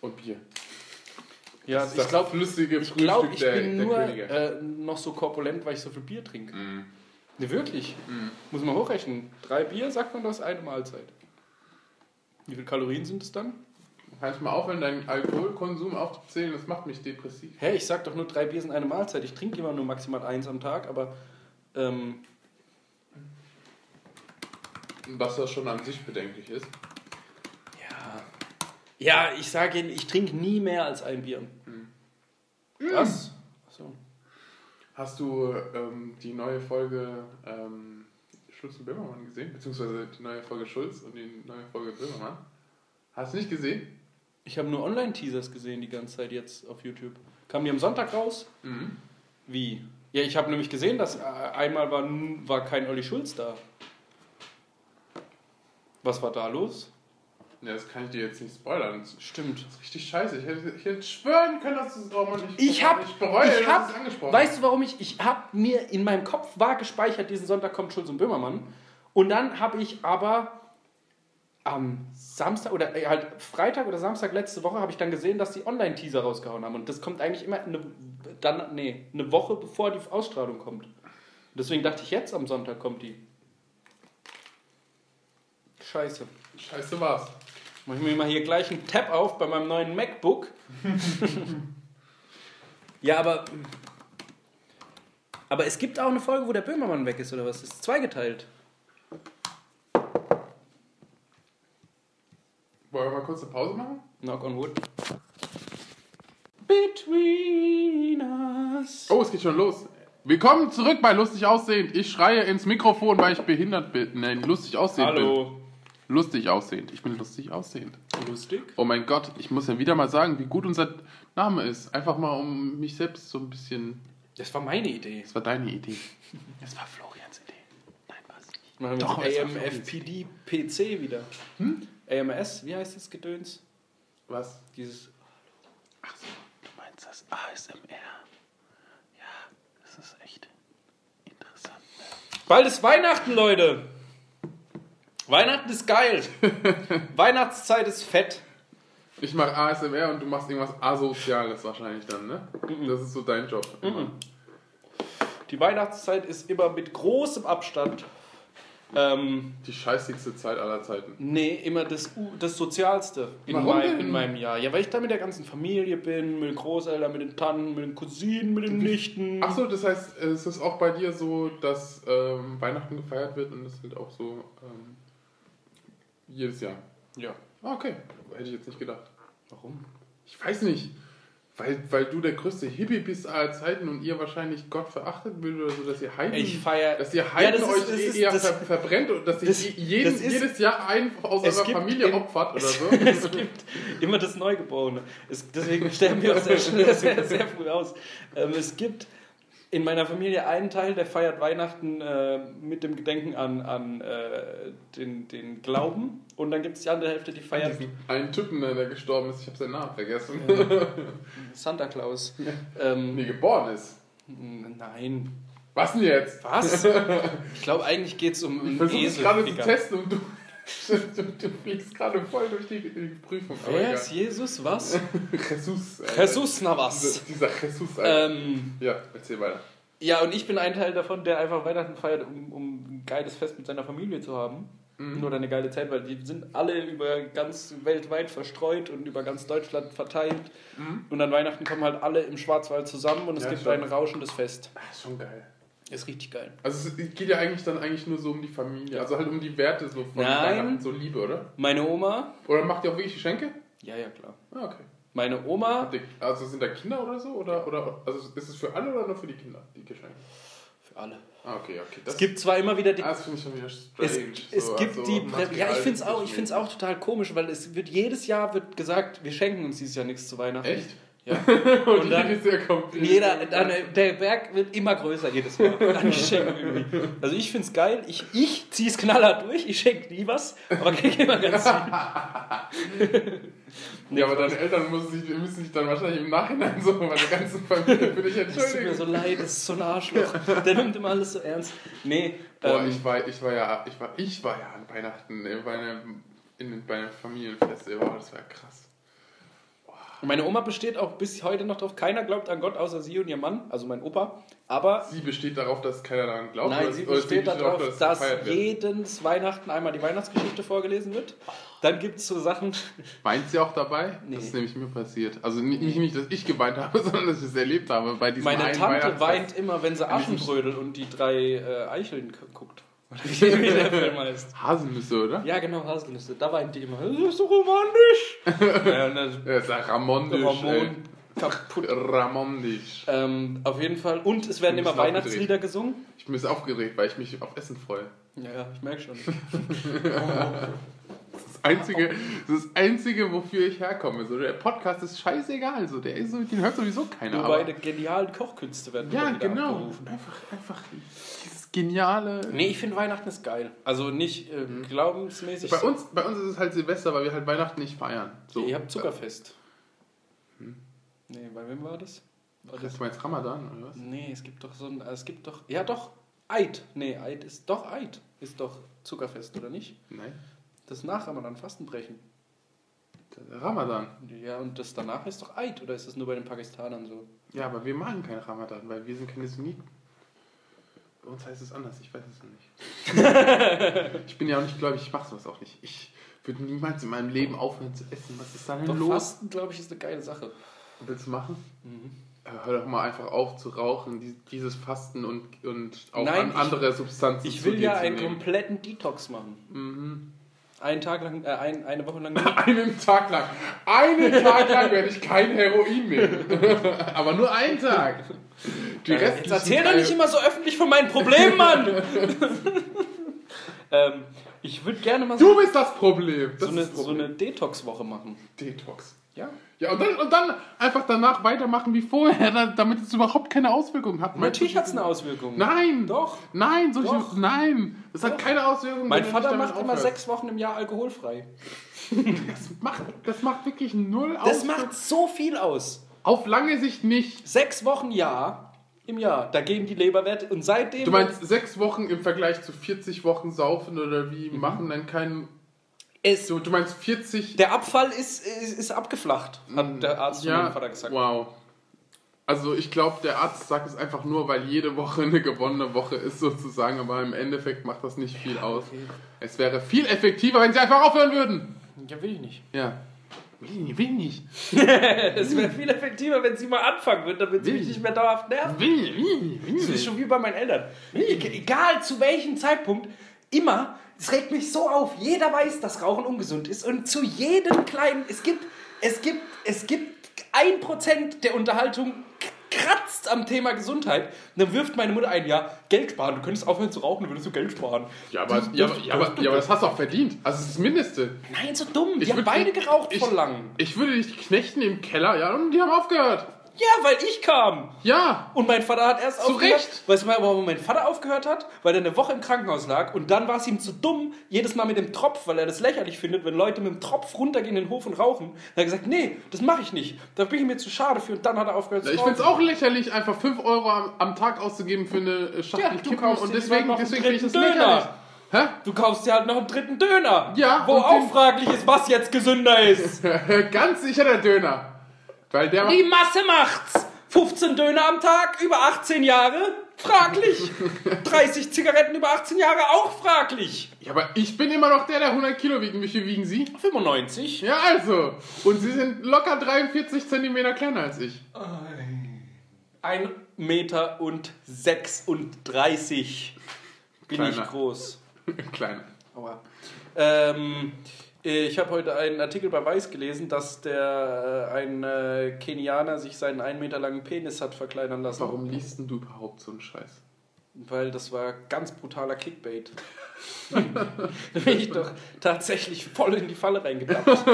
Und Bier. Ja, Das ist ich glaube, flüssige ich, glaub, ich der, bin der nur äh, noch so korpulent, weil ich so viel Bier trinke. Mhm. Ne, wirklich. Muss man hochrechnen. Drei Bier, sagt man, das ist eine Mahlzeit. Wie viele Kalorien sind es dann? Kannst du mal aufhören, deinen Alkoholkonsum aufzuzählen? Das macht mich depressiv. Hä, ich sag doch nur, drei Bier sind eine Mahlzeit. Ich trinke immer nur maximal eins am Tag, aber ähm, Was das schon an sich bedenklich ist. ja. Ja, ich sage Ihnen, ich trinke nie mehr als ein Bier. Was? Achso. Hast du ähm, die neue Folge ähm, Schulz und Böhmermann gesehen? Beziehungsweise die neue Folge Schulz und die neue Folge Böhmermann? Hast du nicht gesehen? Ich habe nur Online-Teasers gesehen die ganze Zeit jetzt auf YouTube. Kamen die am Sonntag raus? Mhm. Wie? Ja, ich habe nämlich gesehen, dass äh, einmal war, war kein Olli Schulz da. Was war da los? Ja, das kann ich dir jetzt nicht spoilern. Das Stimmt. ist richtig scheiße. Ich hätte, ich hätte schwören können, dass du es auch mal nicht Ich hab, ich bereue, ich hab, angesprochen weißt du warum ich, ich hab mir in meinem Kopf war gespeichert, diesen Sonntag kommt Schulz und Böhmermann und dann habe ich aber am Samstag oder äh, halt Freitag oder Samstag letzte Woche habe ich dann gesehen, dass die Online-Teaser rausgehauen haben und das kommt eigentlich immer eine, dann, nee, eine Woche bevor die Ausstrahlung kommt. Deswegen dachte ich jetzt am Sonntag kommt die. Scheiße. Scheiße war's. Mach ich mir mal hier gleich einen Tab auf bei meinem neuen MacBook. ja, aber. Aber es gibt auch eine Folge, wo der Böhmermann weg ist, oder was? Es ist zweigeteilt. Wollen wir mal kurz eine Pause machen? Knock on wood. Between us. Oh, es geht schon los. Willkommen zurück bei Lustig Aussehend. Ich schreie ins Mikrofon, weil ich behindert bin. Nein, lustig aussehend bin. Hallo. Lustig aussehend. Ich bin lustig aussehend. Lustig? Oh mein Gott, ich muss ja wieder mal sagen, wie gut unser Name ist. Einfach mal, um mich selbst so ein bisschen. Das war meine Idee. Das war deine Idee. Das war Florians Idee. Nein, was? Machen wir Doch, Doch, aber es war AMFPD PC wieder. Hm? AMS, wie heißt das Gedöns? Was? Dieses. Ach so, du meinst das ASMR. Ja, das ist echt interessant. Bald ist Weihnachten, Leute! Weihnachten ist geil! Weihnachtszeit ist fett. Ich mache ASMR und du machst irgendwas Asoziales wahrscheinlich dann, ne? Das ist so dein Job. Die Weihnachtszeit ist immer mit großem Abstand. Ähm, Die scheißigste Zeit aller Zeiten. nee, immer das, das Sozialste in, mein, in meinem Jahr. Ja, weil ich da mit der ganzen Familie bin, mit den Großeltern, mit den Tanten, mit den Cousinen, mit den Nichten. Ach so, das heißt, es ist auch bei dir so, dass ähm, Weihnachten gefeiert wird und das halt auch so ähm, jedes Jahr. Ja. Ah, okay. Hätte ich jetzt nicht gedacht. Warum? Ich weiß nicht. Weil, weil du der größte Hippie bist aller Zeiten und ihr wahrscheinlich Gott verachtet würdet oder so, dass ihr Heiden, Ich feier. dass ihr Heiden Ja, euch eh ist- eher das- ver verbrennt und dass ihr das- je- jeden, das ist- jedes Jahr einen aus eurer Familie in- opfert oder so. es gibt immer das Neugeborene. Es, deswegen sterben wir auch sehr, sehr, sehr früh aus. Ähm, es gibt in meiner Familie einen Teil, der feiert Weihnachten äh, mit dem Gedenken an, an äh, den, den Glauben. Und dann gibt es die andere Hälfte, die feiert einen Typen, der gestorben ist, ich habe seinen Namen vergessen. Santa Claus. Ähm, nee, geboren ist. nein. Was denn jetzt? Was? Ich glaube, eigentlich geht es um Ich einen versuche gerade zu Esel. testen und du, du, du fliegst gerade voll durch die, die Prüfung. Wer ist Jesus? Was? Jesus. Alter. Jesus, na was? Dieser, dieser Jesus. Alter. Ähm, ja, erzähl weiter. Ja, und ich bin ein Teil davon, der einfach Weihnachten feiert, um, um ein geiles Fest mit seiner Familie zu haben. Mhm. Oder eine geile Zeit, weil die sind alle über ganz weltweit verstreut und über ganz Deutschland verteilt. Mhm. Und an Weihnachten kommen halt alle im Schwarzwald zusammen und es Ja, gibt schon. ein rauschendes Fest. Ah, ist schon geil. Ist richtig geil. Also es geht ja eigentlich dann eigentlich nur so um die Familie, also halt um die Werte so von Nein. Weihnachten, so Liebe, oder? Meine Oma, Oder macht ihr auch wirklich Geschenke? ja, ja, klar. Ah, okay. Meine Oma, also sind da Kinder oder so? Oder, oder also ist es für alle oder nur für die Kinder, die Geschenke? für alle. Ah, okay, okay. Das, Es gibt zwar immer wieder die. ah, das finde ich schon wieder Es, strange. es so, gibt also die. Prä ja, ich finde es auch, ich materialistisch find's auch total komisch, weil es wird jedes Jahr wird gesagt, wir schenken uns dieses Jahr nichts zu Weihnachten. Echt? Ja. Und, dann- jedes Jahr kommt Jeder, dann, der Berg wird immer größer jedes Mal. An Geschenken. Also ich finde es geil. Ich, ich ziehe es knallhart durch. Ich schenke nie was, aber kriege immer ganz viel. Ja, aber deine Eltern müssen sich, müssen sich dann wahrscheinlich im Nachhinein so meine ganze Familie für dich Das tut mir entschuldigen. so leid, das ist so ein Arschloch. Der nimmt immer alles so ernst. Nee, Boah, ähm, ich war, ich war ja, ich war, ich war ja an Weihnachten äh, bei einem, in, bei einem Familienfest. Boah, das war ja krass. Meine Oma besteht auch bis heute noch drauf. Keiner glaubt an Gott außer sie und ihr Mann, also mein Opa. Aber Sie besteht darauf, dass keiner daran glaubt. Nein, sie besteht darauf, es dass wird? jedes Weihnachten einmal die Weihnachtsgeschichte vorgelesen wird. Dann gibt es so Sachen, Weint sie auch dabei? Nee. Das ist nämlich mir passiert. Also nicht, nicht, dass ich geweint habe, sondern dass ich es erlebt habe bei diesem meine Tante weint immer, wenn sie Aschenbrödel und die drei äh, Eicheln guckt. Oder wie der Film heißt. Haselnüsse, oder? Ja, genau, Haselnüsse. Da weint die immer. Das ist so romantisch. ja, und dann Ja, ist ja Ramondisch. Ramon kaputt. Ramondisch. Ähm, auf jeden Fall. Und es werden Ein immer Weihnachtslieder gesungen. Ich bin ein aufgeregt, weil ich mich auf Essen freue. Ja, ja, ich merke schon. Das Einzige, das ist das Einzige, wofür ich herkomme. So, der Podcast ist scheißegal. So, der ist so, den hört sowieso keiner. Nur aber- meine genialen Kochkünste werden ja, genau. abgerufen. Einfach, einfach geniale. Nee, ich finde Weihnachten ist geil. Also nicht äh, glaubensmäßig. Bei uns, bei uns ist es halt Silvester, weil wir halt Weihnachten nicht feiern. So. Ihr habt Zuckerfest. Nee, bei wem war das? War Das ist jetzt Ramadan, oder was? Nee, es gibt doch so ein. Es gibt doch. Ja, doch. Eid. Nee, Eid ist. Doch, Eid ist doch Zuckerfest, oder nicht? Nein. Das nach Ramadan Fastenbrechen. Ramadan. Ja, und das danach ist doch Eid, oder ist das nur bei den Pakistanern so? Ja, aber wir machen keinen Ramadan, weil wir sind keine Sunniten. Bei uns heißt es anders, ich weiß es noch nicht. ich bin ja auch nicht gläubig, ich mache sowas auch nicht. Ich würde niemals in meinem Leben aufhören zu essen. Was ist da denn Doch, los? Fasten, glaube ich, ist eine geile Sache. Willst du machen? Mhm. Äh, Hör doch mal einfach auf zu rauchen, die- dieses Fasten und, und auch Nein, an ich- andere Substanzen Ich will ja einen nehmen. kompletten Detox machen. Einen Tag lang, äh, ein, eine Woche lang. Einen Tag lang. Einen Tag lang werde ich kein Heroin nehmen. Aber nur einen Tag. Die Jetzt restlichen erzähl doch nicht immer so öffentlich von meinen Problemen, Mann! ähm, ich würde gerne mal Du so, bist das Problem. Das so, eine, das so Problem. eine Detox-Woche machen. Detox. Ja? Ja, und dann, und dann einfach danach weitermachen wie vorher, da- damit es überhaupt keine Auswirkungen hat. Natürlich hat es eine Auswirkung. Nein! Doch. Nein, solche, Doch. nein! Das hat keine Auswirkungen. Mein du Vater macht immer sechs Wochen im Jahr alkoholfrei. Das macht, das macht wirklich null Das Auswirkungen. macht so viel aus. Auf lange Sicht nicht. Sechs Wochen Jahr im Jahr, da gehen die Leberwerte und seitdem. Du meinst sechs Wochen im Vergleich zu 40 Wochen saufen oder wie Mhm. machen dann keinen. es, Du, du meinst 40. der Abfall ist, ist, ist abgeflacht, hat der Arzt von meinem Vater gesagt. Wow. Also ich glaube, der Arzt sagt es einfach nur, weil jede Woche eine gewonnene Woche ist sozusagen, aber im Endeffekt macht das nicht viel aus. Es wäre viel effektiver, wenn sie einfach aufhören würden. Ja, will ich nicht. Ja. Will nicht, will nicht. Es wäre viel effektiver, wenn sie mal anfangen würden, damit sie mich nicht mehr dauerhaft nerven. Will, will, will. Das ist schon wie bei meinen Eltern. E egal zu welchem Zeitpunkt, immer, es regt mich so auf. Jeder weiß, dass Rauchen ungesund ist und zu jedem kleinen, es gibt, es gibt, es gibt ein Prozent der Unterhaltung kratzt am Thema Gesundheit. Und dann wirft meine Mutter ein, ja, Geld sparen. Du könntest aufhören zu rauchen, dann würdest du Geld sparen. Ja aber, ja, aber, ja, aber, ja, aber das hast du auch verdient. Also das ist das Mindeste. Nein, so dumm. Die Ich haben würd- beide geraucht ich- voll lang. Ich würde dich knechten im Keller, ja, und die haben aufgehört. Ja, weil ich kam. Ja. Und mein Vater hat erst Zu aufgehört. Recht. Weißt du, warum mein Vater aufgehört hat? Weil er eine Woche im Krankenhaus lag und dann war es ihm zu dumm, jedes Mal mit dem Tropf, weil er das lächerlich findet, wenn Leute mit dem Tropf runtergehen in den Hof und rauchen. Dann hat er gesagt, nee, das mache ich nicht. Da bin ich mir zu schade für und dann hat er aufgehört zu Ich finde es auch lächerlich, einfach 5 Euro am, am Tag auszugeben für eine Schachtel Ja, Kippen und deswegen, deswegen finde ich das dritten lächerlich. Döner. Hä? Du kaufst dir halt noch einen dritten Döner. Ja, Wo auch fraglich ist, was jetzt gesünder ist. Ganz sicher der Döner. Weil der Die Masse macht's. 15 Döner am Tag, über 18 Jahre, fraglich. 30 Zigaretten über 18 Jahre, auch fraglich. Ja, aber ich bin immer noch der, der 100 Kilo wiegt. Wie viel wiegen Sie? 95. Ja, also. Und Sie sind locker 43 Zentimeter kleiner als ich. 1 Meter und 36 bin Kleiner. ich groß. kleiner. Aua. Ähm, ich habe heute einen Artikel bei Weiß gelesen, dass der äh, ein äh, Kenianer sich seinen 1 Meter langen Penis hat verkleinern lassen. Warum liest denn du überhaupt so einen Scheiß? Weil das war ganz brutaler Clickbait. da bin ich doch tatsächlich voll in die Falle reingetappt.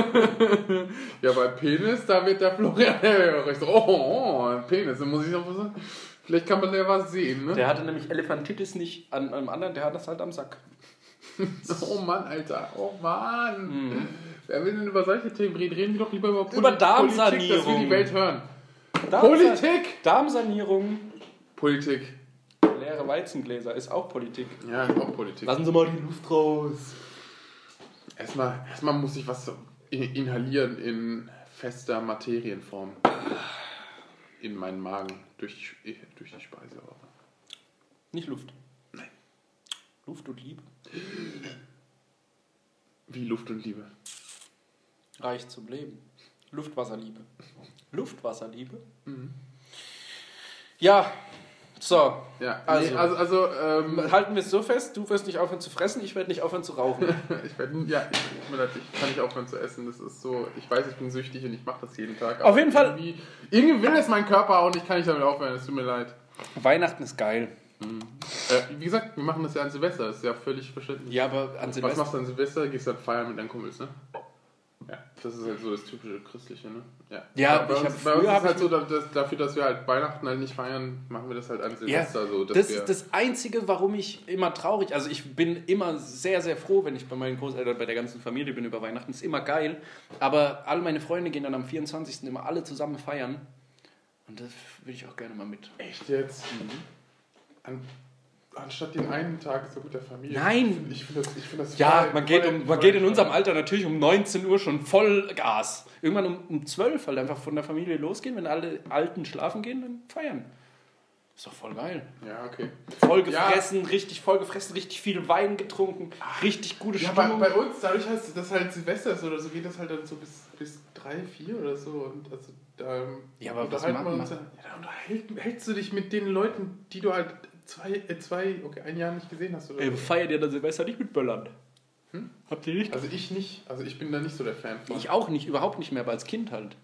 Ja, bei Penis, da wird der Florian hellhörig. So, oh, oh, Penis, dann muss ich noch was sagen. Vielleicht kann man da was sehen, ne? Der hatte nämlich Elefantitis nicht an einem anderen, der hat das halt am Sack. Oh Mann, Alter. Oh Mann. Wer will denn über solche Themen reden? Reden wir doch lieber über, Poli Über Politik, dass wir Darmsanierung. die Welt hören. Darmsa- Politik! Darmsanierung, Politik. leere Weizengläser ist auch Politik. Ja, ist auch Politik. Lassen Sie mal die Luft raus. Erstmal, erstmal muss ich was in- inhalieren in fester Materienform. In meinen Magen. Durch die, durch die Speiseröhre. Nicht Luft. Nein. Luft und Liebe Wie Luft und Liebe. reicht zum Leben. Luftwasserliebe. Luftwasserliebe? Mhm. Ja, so. Ja, Also. nee, also, also ähm, Halten wir es so fest, du wirst nicht aufhören zu fressen, ich werde nicht aufhören zu rauchen. ich werde, ja, ich, ich kann nicht aufhören zu essen. Das ist so, ich weiß, ich bin süchtig und ich mache das jeden Tag. Auf jeden Fall- Irgendwie, irgendwie will es mein Körper auch und ich kann nicht damit aufhören. Es tut mir leid. Weihnachten ist geil. Äh, wie gesagt, wir machen das ja an Silvester. Das ist ja völlig verständlich. Ja, aber an Was Silvester. machst du an Silvester? Gehst dann feiern mit deinen Kumpels, ne? Ja, das ist halt so das typische Christliche, ne? Ja, Ja, bei ich uns, bei uns ist halt so, dass, dafür, dass wir halt Weihnachten halt nicht feiern, machen wir das halt an Silvester so. Dass Das ist das Einzige, warum ich immer traurig, also ich bin immer sehr, sehr froh, wenn ich bei meinen Großeltern, bei der ganzen Familie bin über Weihnachten, ist immer geil, aber alle meine Freunde gehen dann am 24. immer alle zusammen feiern und das würde ich auch gerne mal mit. Echt jetzt? An, anstatt den einen Tag so mit der Familie. Nein. Ich finde das, ich find das Ja, voll- man geht, voll- um, man voll geht in unserem. Alter natürlich um 19 Uhr schon voll Gas. Irgendwann um, um 12 halt einfach von der Familie losgehen, wenn alle Alten schlafen gehen, dann feiern. Ist doch voll geil. Ja, okay. Voll gefressen, richtig voll gefressen, richtig viel Wein getrunken, richtig gute Ja, bei, Stimmung. bei uns, dadurch, dass das halt Silvester ist oder so, geht das halt dann so bis, bis drei, vier oder so. Und also da Ja, aber was wir machen- uns ja, ja, da unterhält- hältst du dich mit den Leuten, die du halt zwei, äh, zwei, okay, ein Jahr nicht gesehen hast oder Ey, so. feiert ihr dann Silvester nicht mit Böllern? Hm? Habt ihr nicht? Also ich nicht, also ich bin da nicht so der Fan von. Ich auch nicht, überhaupt nicht mehr, aber als Kind halt.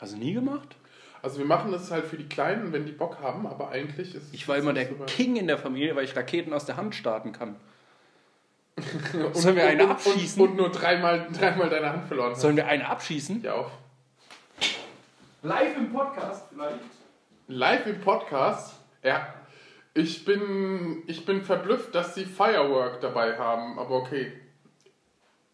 Also nie gemacht? Also wir machen das halt für die Kleinen, wenn die Bock haben, aber eigentlich ist Ich war immer der super. King in der Familie, weil ich Raketen aus der Hand starten kann. Und, Sollen wir eine und, abschießen? Und, und nur dreimal, dreimal deine Hand verloren hast. Sollen wir eine abschießen? Ja, auf. Live im Podcast vielleicht? Live im Podcast. Ja. Ich bin, ich bin verblüfft, dass sie Firework dabei haben, aber okay.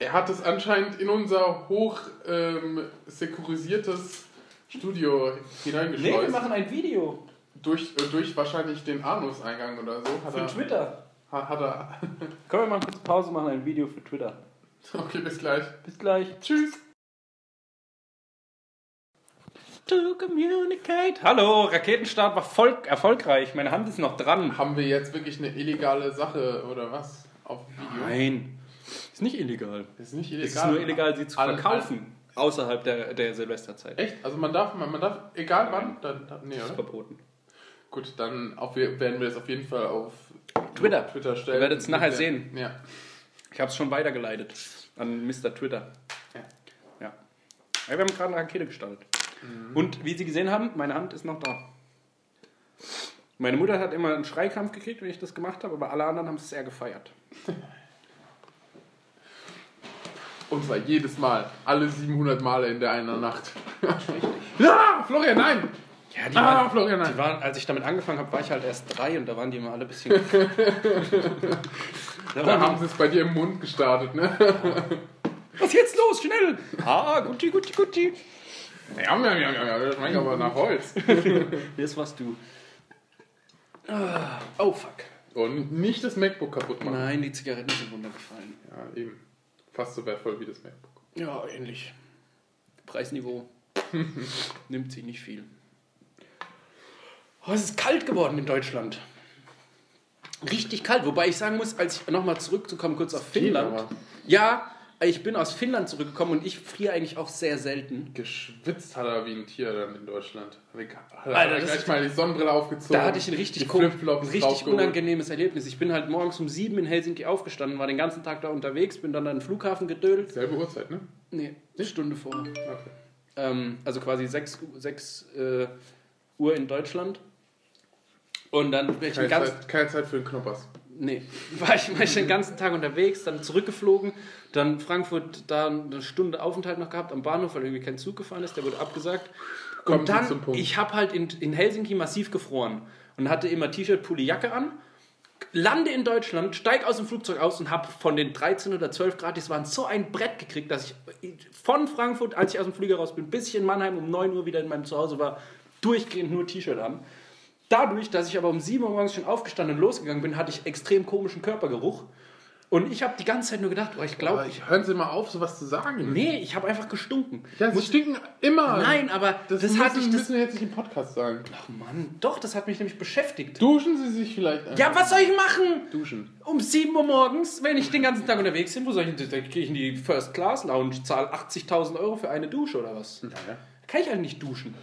Er hat es anscheinend in unser hoch ähm, sekurisiertes Studio hineingeschleust. Nee, wir machen ein Video durch, äh, durch wahrscheinlich den Anuseingang oder so. Hat für er, Twitter. hat, hat er. Können wir mal kurz Pause machen, ein Video für Twitter. Okay, bis gleich. Bis gleich. Tschüss. To communicate. Hallo, Raketenstart war voll erfolgreich. Meine Hand ist noch dran. Haben wir jetzt wirklich eine illegale Sache oder was? Auf Video? Nein. Ist nicht illegal. Ist nicht illegal. Es ist nur illegal, sie zu An- verkaufen. Außerhalb der, der Silvesterzeit. Echt? Also man darf, man, man darf, egal wann, dann, dann nee, Das ist oder? verboten. Gut, dann auf, werden wir das auf jeden Fall auf Twitter. Twitter stellen. Ihr werdet es nachher sehen. Ja. Ich habe es schon weitergeleitet an Mr. Twitter. Ja. Ja. ja wir haben gerade eine Rakete gestartet. Und wie Sie gesehen haben, meine Hand ist noch da. Meine Mutter hat immer einen Schreikrampf gekriegt, wenn ich das gemacht habe, aber alle anderen haben es sehr gefeiert. Und zwar jedes Mal. Alle 700 Male in der einen Nacht. ja, Florian, nein! Ja, die, Ah, waren, Florian, die nein! waren, als ich damit angefangen habe, war ich halt erst drei und da waren die immer alle ein bisschen. da Da haben sie es bei dir im Mund gestartet, ne? die, was ist jetzt los? Schnell! Ah, guti, guti, guti. Ja, ja, ja, ja, das schmeckt aber nach Holz. Jetzt warst du. Ah, oh, fuck. Und nicht das MacBook kaputt machen. Nein, die Zigaretten sind runtergefallen. Ja, eben. Fast so wertvoll wie das MacBook. Ja, ähnlich. Preisniveau nimmt sie nicht viel. Oh, es ist kalt geworden in Deutschland. Richtig kalt. Wobei ich sagen muss, als ich nochmal zurückzukommen, kurz auf Finnland. Ja, ich bin aus Finnland zurückgekommen und ich friere eigentlich auch sehr selten. Geschwitzt hat er wie ein Tier dann in Deutschland. Hat er Alter, gleich mal die Sonnenbrille aufgezogen. Da hatte ich ein richtig, richtig unangenehmes Erlebnis. Ich bin halt morgens um sieben in Helsinki aufgestanden, war den ganzen Tag da unterwegs, bin dann an den Flughafen gedödelt. Selbe Uhrzeit, ne? Nee, eine Stunde vor. Okay. Ähm, also quasi 6, 6 äh, Uhr in Deutschland. Und dann bin ich Keine, Zeit, keine Zeit für den Knoppers. Nee, war, ich, war ich den ganzen Tag unterwegs, dann zurückgeflogen, dann Frankfurt da eine Stunde Aufenthalt noch gehabt am Bahnhof, weil irgendwie kein Zug gefahren ist, der wurde abgesagt. Kommen und dann, ich habe halt in, in Helsinki massiv gefroren und hatte immer T-Shirt, Pulli, Jacke an. Lande in Deutschland, steig aus dem Flugzeug aus und habe von den 13 oder 12 Grad, das waren so ein Brett gekriegt, dass ich von Frankfurt, als ich aus dem Flieger raus bin, bis ich in Mannheim um 9 Uhr wieder in meinem Zuhause war, durchgehend nur T-Shirt an. Dadurch, dass ich aber um 7 Uhr morgens schon aufgestanden und losgegangen bin, hatte ich extrem komischen Körpergeruch. Und ich habe die ganze Zeit nur gedacht, oh, ich glaube, hören Sie mal auf, sowas zu sagen. Nee, ich habe einfach gestunken. Ja, sie stinken immer. Nein, aber das, das, müssen, hatte ich. Das, müssen wir jetzt nicht im Podcast sagen. ach Mann, doch, das hat mich nämlich beschäftigt. Duschen Sie sich vielleicht einfach. Ja, was soll ich machen? Duschen. Um 7 Uhr morgens, wenn ich den ganzen Tag unterwegs bin, wo soll ich denn? Da gehe ich in die First Class Lounge, zahle 80.000 Euro für eine Dusche oder was? Ja, ja. Kann ich halt nicht duschen.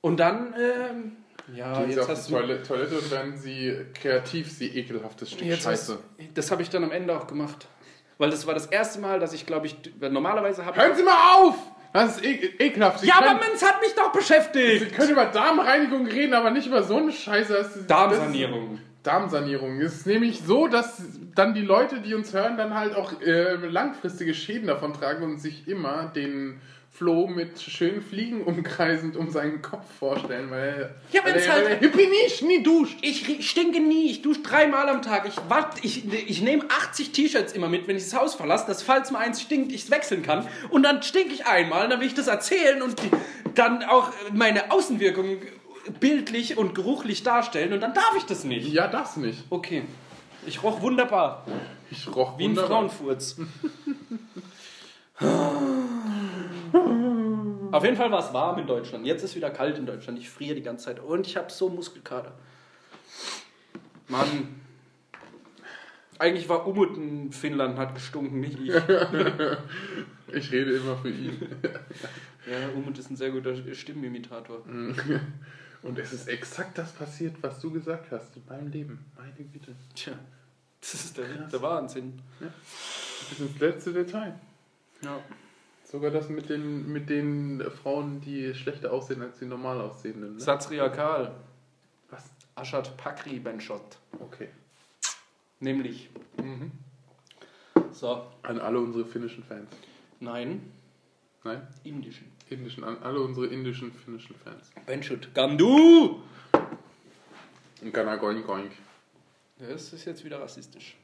Und dann, ähm, ja, Gehen Sie jetzt auf hast die. Toilette, Toilette und werden Sie kreativ, Sie ekelhaftes Stück Jetzt hast, Scheiße. das habe ich dann am Ende auch gemacht. Weil das war das erste Mal, dass ich, glaube ich, normalerweise habe Hören Sie mal auf! Das ist e ekelhaft. Sie Ja, aber man, es hat mich doch Sie beschäftigt! können über Darmreinigung reden, aber nicht über so eine Scheiße. Darmsanierung. Ist, Darmsanierung. Es ist nämlich so, dass dann die Leute, die uns hören, dann halt auch äh, langfristige Schäden davon tragen und sich immer den Flo mit schönen Fliegen umkreisend um seinen Kopf vorstellen, weil, Ja, weil der, halt- weil der Hippie nicht nie duscht. Ich stinke nie, ich dusche dreimal am Tag. Ich, wart, ich, ich nehme 80 T-Shirts immer mit, wenn ich das Haus verlasse, dass falls mal eins stinkt, ich es wechseln kann. Und dann stinke ich einmal, dann will ich das erzählen und die, dann auch meine Außenwirkung bildlich und geruchlich darstellen und dann darf ich das nicht. Ja, das nicht. Okay. Ich roch wunderbar. Ich roch Wie ein wunderbar. Frauenfurz. Auf jeden Fall war es warm in Deutschland. Jetzt ist wieder kalt in Deutschland. Ich friere die ganze Zeit. Und ich habe so Muskelkater. Mann. Eigentlich war Umut in Finnland, hat gestunken, nicht ich. Ich rede immer für ihn. Ja, Umut ist ein sehr guter Stimmenimitator. Und es ist exakt das passiert, was du gesagt hast in meinem Leben. Meine Güte. Tja, das ist der, der Wahnsinn. Bis ins letzte Detail. Ja. Sogar das mit den, mit den Frauen, die schlechter aussehen als die normal aussehenden. Ne? Satsria Karl. Was? Aschat Pakri Benshot. Okay. Nämlich. Mhm. So. An alle unsere finnischen Fans. Nein. Nein? Indischen. Indischen, an alle unsere indischen, finnischen Fans. Benshut. Gandu! Und Ghana Goink. Das ist jetzt wieder rassistisch.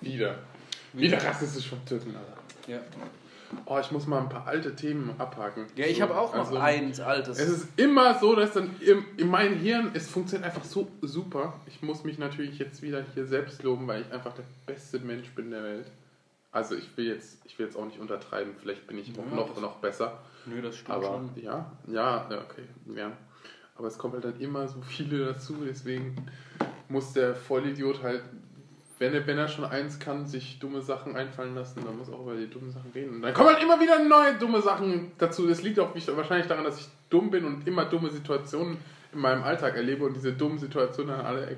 Wieder. Wieder rassistisch von Türken, Alter. Ja. Oh, ich muss mal ein paar alte Themen abhaken. Ja, ich So, habe auch noch also, eins altes. Es ist immer so, dass dann im, in meinem Hirn, es funktioniert einfach so super. Ich muss mich natürlich jetzt wieder hier selbst loben, weil ich einfach der beste Mensch bin der Welt. Also ich will jetzt, ich will jetzt auch nicht untertreiben, vielleicht bin ich Ja, noch, das- noch besser. Nö, das stimmt Aber schon. ja, ja, okay, ja. Aber es kommt halt dann immer so viele dazu, deswegen muss der Vollidiot halt, wenn er, wenn er schon eins kann, sich dumme Sachen einfallen lassen, dann muss er auch über die dummen Sachen reden. Und dann kommen halt immer wieder neue dumme Sachen dazu. Das liegt auch wahrscheinlich daran, dass ich dumm bin und immer dumme Situationen in meinem Alltag erlebe und diese dummen Situationen dann alle er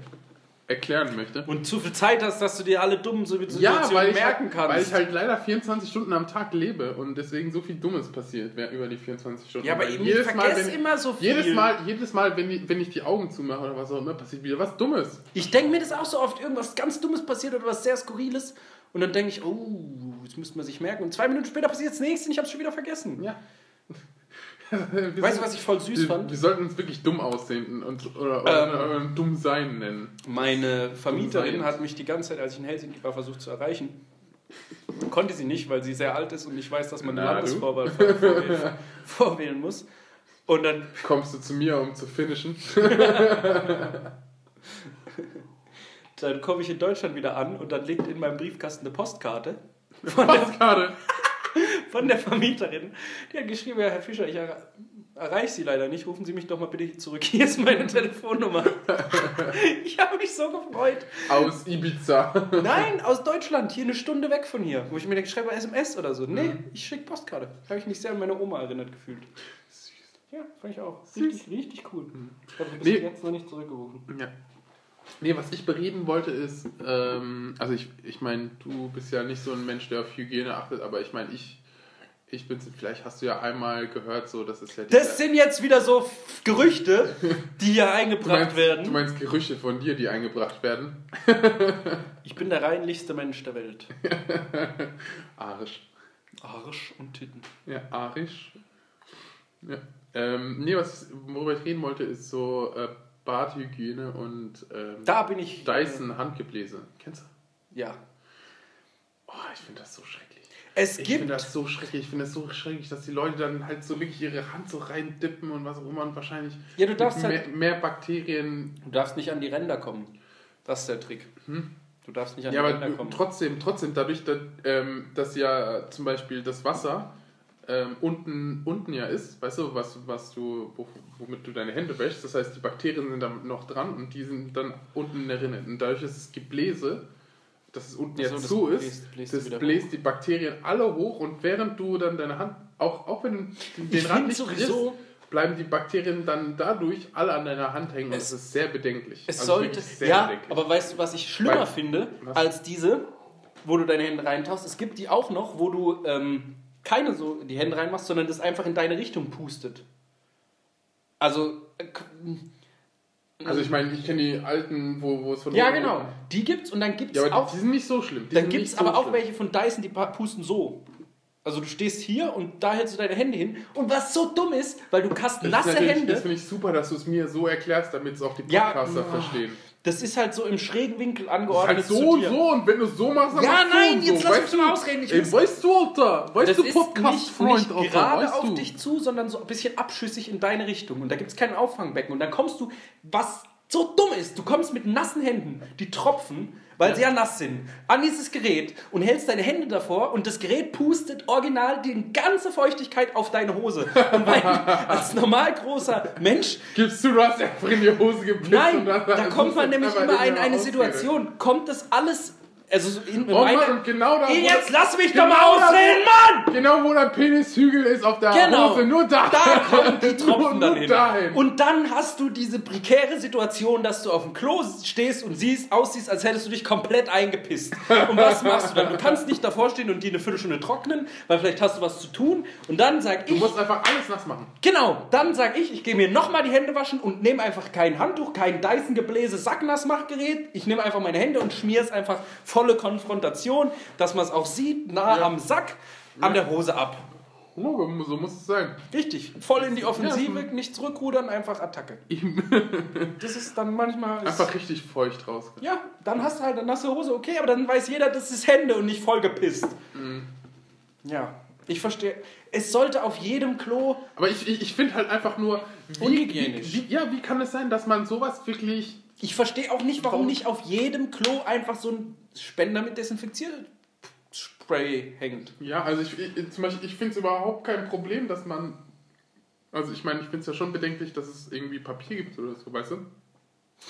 erklären möchte. Und zu viel Zeit hast, dass du dir alle dummen Situationen Ja, weil merken halt, kannst. weil ich halt leider 24 Stunden am Tag lebe und deswegen so viel Dummes passiert über die 24 Stunden. ja, aber eben, ich vergesse wenn, immer so viel. jedes Mal, jedes Mal wenn, ich, wenn ich die Augen zumache oder was auch immer, passiert wieder was Dummes. Ich denke mir das auch so oft, irgendwas ganz Dummes passiert oder was sehr Skurriles. Und dann denke ich, oh, das müsste man sich merken. Und zwei Minuten später passiert das nächste und ich habe es schon wieder vergessen. Ja. Weißt du, was ich voll süß wir, fand? Wir sollten uns wirklich dumm aussehen und, oder, oder, Ähm. dumm sein nennen. Meine Vermieterin hat mich die ganze Zeit, als ich in Helsinki war, versucht zu erreichen. Konnte sie nicht, weil sie sehr alt ist und ich weiß, dass man eine Landesvorwahl vor- vorwählen, vorwählen muss. Und dann Kommst du zu mir, um zu finishen? Dann komme ich in Deutschland wieder an und dann liegt in meinem Briefkasten eine Postkarte gerade? Von der Vermieterin. Die hat geschrieben, ja, Herr Fischer, ich erre- erreiche Sie leider nicht, rufen Sie mich doch mal bitte zurück. Hier ist meine Telefonnummer. Ich habe mich so gefreut. Aus Ibiza. Nein, aus Deutschland, hier eine Stunde weg von hier. Wo ich mir denke, schreibe SMS oder so. Nee, Mhm. ich schicke Postkarte. Habe ich mich sehr an meine Oma erinnert gefühlt. Ja, fand ich auch. Richtig, richtig cool. Ich habe bis Nee. jetzt noch nicht zurückgerufen. Ja. Nee, was ich bereden wollte ist, ähm, also ich, ich meine, du bist ja nicht so ein Mensch, der auf Hygiene achtet, aber ich meine, ich, ich bin, vielleicht hast du ja einmal gehört, so, das ist ja Das sind jetzt wieder so Gerüchte, die hier du eingebracht meinst, werden. du meinst Gerüche von dir, die eingebracht werden? Ich bin der reinlichste Mensch der Welt. Arisch. Arsch und Titten. Ja, arisch. Ja. Ähm, nee, was, worüber ich reden wollte, ist so äh, Badhygiene und ähm, Da bin ich. Dyson Handgebläse. Kennst du? Ja. Oh, ich finde das so schrecklich. Es Ich gibt. finde das so schrecklich. Ich finde das so schrecklich, dass die Leute dann halt so wirklich ihre Hand so reindippen und was auch immer und wahrscheinlich Ja, du darfst mit mehr, halt. mehr Bakterien. Du darfst nicht an die Ränder kommen. Das ist der Trick. Du darfst nicht an Ja, die aber Ränder du- kommen. trotzdem, trotzdem, dadurch, dass, ähm, dass ja zum Beispiel das Wasser ähm, unten, unten ja ist, weißt du, was, was du, wo, womit du deine Hände wäschst, das heißt, die Bakterien sind dann noch dran und die sind dann unten in der Rinne. Und dadurch, dass das Gebläse, dass es unten Ach so, ja zu bläst- ist, bläst das bläst die Bakterien alle hoch und während du dann deine Hand, auch, auch wenn du den Ich Rand nicht triffst, bleiben die Bakterien dann dadurch alle an deiner Hand hängen und Es- das ist sehr bedenklich. Es Also sollte. Ja, bedenklich. aber weißt du, was ich schlimmer Weil- finde Was? als diese, wo du deine Hände reintauchst? Es gibt die auch noch, wo du ähm, keine so die Hände reinmachst, sondern das einfach in deine Richtung pustet. Also. Äh, Also ich meine, ich kenne die alten, wo, wo es von ja, genau. Die gibt's und dann gibt's Ja, aber auch. die, sind nicht so schlimm. Die Dann sind gibt es nicht so aber auch schlimm. welche von Dyson, die pusten so. Also du stehst hier und da hältst du deine Hände hin. Und was so dumm ist, weil du hast nasse Hände. Das finde ich super, dass du es mir so erklärst, damit es auch die Ja, Podcaster oh. verstehen. Das ist halt so im schrägen Winkel Halt angeordnet so zu und so und wenn du so machst, dann Ja, machst du nein, und jetzt so. lass weißt mich mal du? ausreden. Ich Ey, weißt du, Alter? Weißt Das du, Podcast-Freund, nicht, Alter? nicht gerade weißt auf du? dich zu, sondern so ein bisschen abschüssig in deine Richtung. Und da gibt es kein Auffangbecken. Und dann kommst du, was so dumm ist. Du kommst mit nassen Händen, die tropfen, weil sie ja nass sind, an dieses Gerät und hältst deine Hände davor und das Gerät pustet original die ganze Feuchtigkeit auf deine Hose. Und weil als normal großer Mensch Gibst du, du hast einfach in die Hose gepisst Nein, da kommt man nämlich immer in eine. Situation, kommt das alles, also so in Oh meine, Mann, genau da, jetzt lass mich genau doch mal ausreden, Mann! Genau, wo der Penishügel ist auf der Genau, Hose, nur da. da kommen die Tropfen nur, nur hin. dahin. Und dann hast du diese prekäre Situation, dass du auf dem Klo stehst und siehst, aussiehst, als hättest du dich komplett eingepisst. Und was machst du dann? Du kannst nicht davor stehen und die eine Viertelstunde trocknen, weil vielleicht hast du was zu tun. Und dann sag du ich, musst einfach alles nass machen. Genau, dann sag ich, ich gehe mir nochmal die Hände waschen und nehme einfach kein Handtuch, kein Dyson-Gebläse Sacknassmachgerät. Ich nehme einfach meine Hände und schmier es einfach volle Konfrontation, dass man es auch sieht, nah Ja. am Sack, an der Hose ab. Oh, so muss es sein. Richtig, voll in die Offensive, Ja. nicht zurückrudern, einfach Attacke. Das ist dann manchmal... einfach richtig feucht raus. ja, dann hast du halt eine nasse Hose, okay, aber dann weiß jeder, das ist Hände und nicht vollgepisst. Mhm. Ja, ich verstehe. Es sollte auf jedem Klo Aber ich, ich, ich finde halt einfach nur, wie, Unhygienisch. Wie, wie, ja, wie kann es sein, dass man sowas wirklich. Ich verstehe auch nicht, Warum? nicht auf jedem Klo einfach so ein Spender mit Desinfizierspray hängt. Ja, also ich, ich zum Beispiel, ich finde es überhaupt kein Problem, dass man. Also ich meine, ich finde es ja schon bedenklich, dass es irgendwie Papier gibt oder so, weißt du?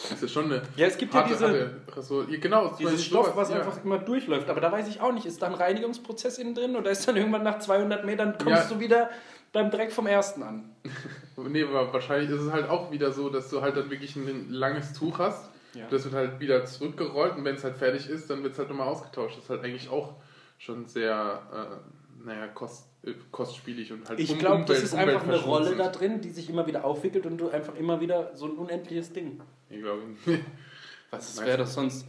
Das ist ja schon eine. Ja, es gibt ja diese, harte ja, genau, dieses Stoff, sowas, was ja. einfach immer durchläuft. Aber da weiß ich auch nicht, ist da ein Reinigungsprozess innen drin oder ist dann irgendwann nach 200 Metern kommst Ja. du wieder beim Dreck vom ersten an? Nee, aber wahrscheinlich ist es halt auch wieder so, dass du halt dann wirklich ein langes Tuch hast. Ja. Das wird halt wieder zurückgerollt und wenn es halt fertig ist, dann wird es halt nochmal ausgetauscht. Das ist halt eigentlich auch schon sehr, äh, naja, kost, äh, kostspielig und halt Ich um- glaube, das ist einfach eine Rolle da drin, die sich immer wieder aufwickelt und du einfach immer wieder so ein unendliches Ding. Ich glaube, Was wäre das sonst?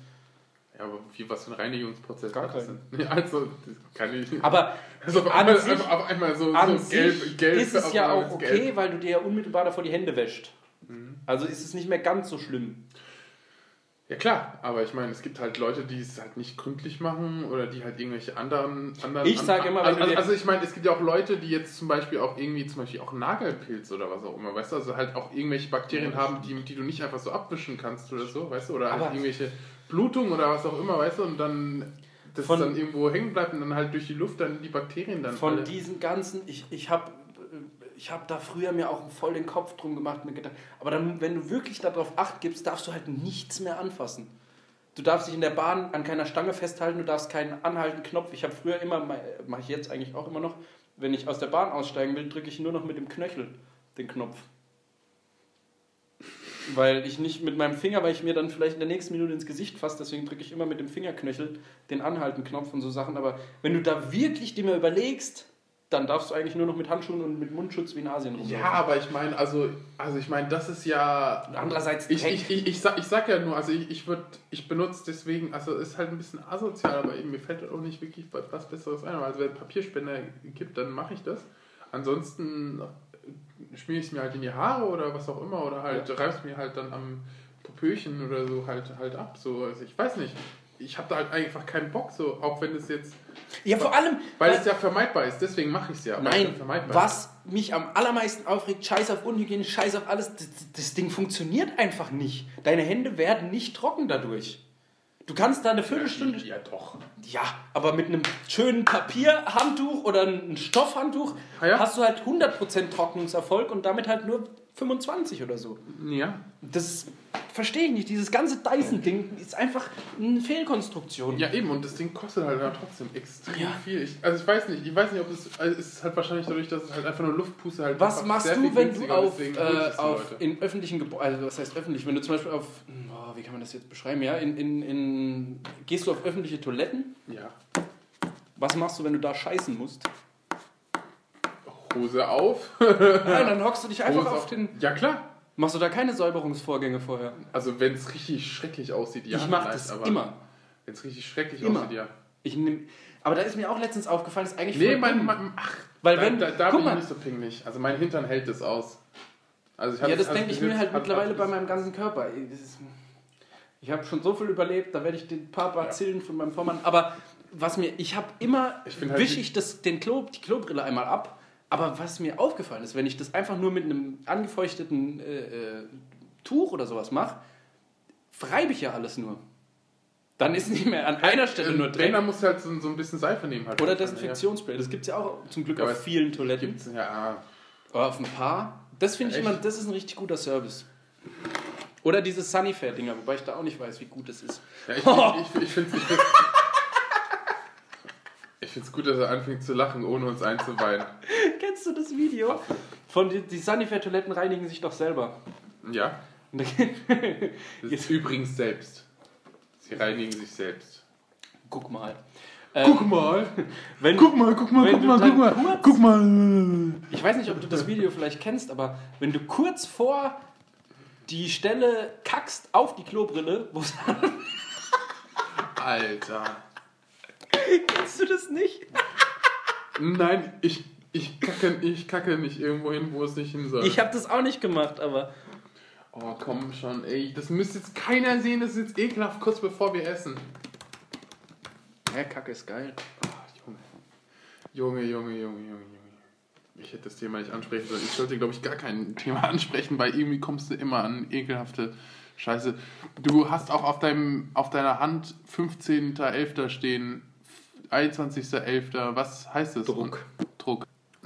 ja, aber wie, was für ein Reinigungsprozess Gar das denn? Ja, Also, das kann ich Aber also auf, einmal, sich- auf einmal so, An so gelb, sich gelb. ist es ja auch okay, gelb. weil du dir ja unmittelbar davor die Hände wäscht. Mhm. Also ist es nicht mehr ganz so schlimm. Ja klar, aber ich meine, es gibt halt Leute, die es halt nicht gründlich machen oder die halt irgendwelche anderen... anderen Ich sag immer, wenn also, dir- also ich meine, es gibt ja auch Leute, die jetzt zum Beispiel auch irgendwie, zum Beispiel auch Nagelpilz oder was auch immer, weißt du, also halt auch irgendwelche Bakterien Ja, haben, die, die du nicht einfach so abwischen kannst oder so, weißt du, oder halt irgendwelche Blutung oder was auch immer, weißt du, und dann das Von- dann irgendwo hängen bleibt und dann halt durch die Luft dann die Bakterien dann Von alle- diesen ganzen, ich, ich habe ich hab da früher mir auch voll den Kopf drum gemacht, mir gedacht, aber dann, wenn du wirklich darauf acht gibst, darfst du halt nichts mehr anfassen. Du darfst dich in der Bahn an keiner Stange festhalten, du darfst keinen anhalten Knopf. Ich habe früher immer, mache ich jetzt eigentlich auch immer noch, wenn ich aus der Bahn aussteigen will, drücke ich nur noch mit dem Knöchel den Knopf. Weil ich nicht mit meinem Finger, weil ich mir dann vielleicht in der nächsten Minute ins Gesicht fasse, deswegen drücke ich immer mit dem Fingerknöchel den Anhalten-Knopf und so Sachen. Aber wenn du da wirklich dir mal überlegst, dann darfst du eigentlich nur noch mit Handschuhen und mit Mundschutz wie in Asien rumlaufen. Ja, aber ich meine, also, also ich meine, das ist ja. Andererseits Ich, ich, ich, ich, sag, ich sag ja nur, also ich, ich würde, ich benutze deswegen, also es ist halt ein bisschen asozial, aber eben, mir fällt auch nicht wirklich was, Besseres ein. Also wenn es Papierspender gibt, dann mache ich das. Ansonsten schmiere ich es mir halt in die Haare oder was auch immer oder halt Ja. reib's mir halt dann am Popöchen oder so halt halt ab. So, also ich weiß nicht. Ich habe da halt einfach keinen Bock, so, auch wenn es jetzt, ja, vor allem, weil es ja vermeidbar ist, deswegen mache ich es ja. ja Nein, vermeidbar ist. was mich am allermeisten aufregt, scheiß auf Unhygiene, scheiß auf alles, das, das Ding funktioniert einfach nicht. Deine Hände werden nicht trocken dadurch. Du kannst da eine Viertelstunde... Ja, doch. Ja, aber mit einem schönen Papierhandtuch oder einem Stoffhandtuch Ah ja? hast du halt 100% Trocknungserfolg und damit halt nur 25 oder so. Ja. Das verstehe ich nicht. Dieses ganze Dyson-Ding ist einfach eine Fehlkonstruktion. Ja, eben, und das Ding kostet halt trotzdem extrem Ja. viel. Ich, also ich weiß nicht, ich weiß nicht, ob es, also es ist halt wahrscheinlich dadurch, dass es halt einfach nur Luftpuste halt Was machst du, wenn du auf, äh, auf in öffentlichen Gebäuden, also was heißt öffentlich, wenn du zum Beispiel auf, oh, wie kann man das jetzt beschreiben, ja, in, in, in, gehst du auf öffentliche Toiletten, Ja. was machst du, wenn du da scheißen musst? Hose auf. Nein, dann hockst du dich einfach Hose auf den, Ja, klar. machst du da keine Säuberungsvorgänge vorher? Also wenn es richtig schrecklich aussieht, ja. ich mache vielleicht, das aber immer. Wenn es richtig schrecklich Immer. aussieht, ja. Ich nehm, aber da ist mir auch letztens aufgefallen, ist eigentlich Nee, mein, mein ach, Weil da, wenn- da, da bin ich mal. nicht so pingelig. Also mein Hintern hält das aus. Also ich Ja, hatte- das hatte denke ich mir halt mittlerweile bei meinem ganzen Körper. Das ist, ich habe schon so viel überlebt, da werde ich den paar Bazillen von meinem Vormann. Aber was mir, ich habe immer, Ich halt wische ich das, den Klo, die Klobrille einmal ab. Aber was mir aufgefallen ist, wenn ich das einfach nur mit einem angefeuchteten äh, äh, Tuch oder sowas mache, reibe ich ja alles nur. Dann ist nicht mehr an einer Stelle nur Wenn, Dreck. dann musst du halt so, so ein bisschen Seife nehmen. Halt Oder Desinfektionsspray. Das gibt es ja auch zum Glück Aber auf vielen Toiletten. Ja, Aber auf ein paar. Das finde ich Echt? immer, das ist ein richtig guter Service. Oder diese Sunnyfair-Dinger, wobei ich da auch nicht weiß, wie gut das ist. ja ich, ich, ich, ich finde es ich ich find's gut, dass er anfängt zu lachen, ohne uns einzuweihen. Kennst du das Video? Von die, die Sunnyfair-Toiletten reinigen sich doch selber. Ja, das ist übrigens selbst. Sie reinigen sich selbst. Guck mal. Guck mal! Wenn, Guck mal, guck mal, wenn guck mal, guck mal! kurz- Guck mal! Ich weiß nicht, ob du das Video vielleicht kennst, aber wenn du kurz vor die Stelle kackst auf die Klobrille, wo Alter. kennst du das nicht? Nein, ich, ich, kacke, ich kacke nicht irgendwo hin, wo es nicht hin soll. Ich habe das auch nicht gemacht, aber oh, komm schon, ey. Das müsste jetzt keiner sehen, das ist jetzt ekelhaft, kurz bevor wir essen. ja, Kacke ist geil. Ah, Junge. Junge, Junge, Junge, Junge, Junge. Ich hätte das Thema nicht ansprechen sollen. Ich sollte, glaube ich, gar kein Thema ansprechen, weil irgendwie kommst du immer an ekelhafte Scheiße. Du hast auch auf, deinem, auf deiner Hand 15.11. stehen, 21.11. Was heißt das? Druck. Druck.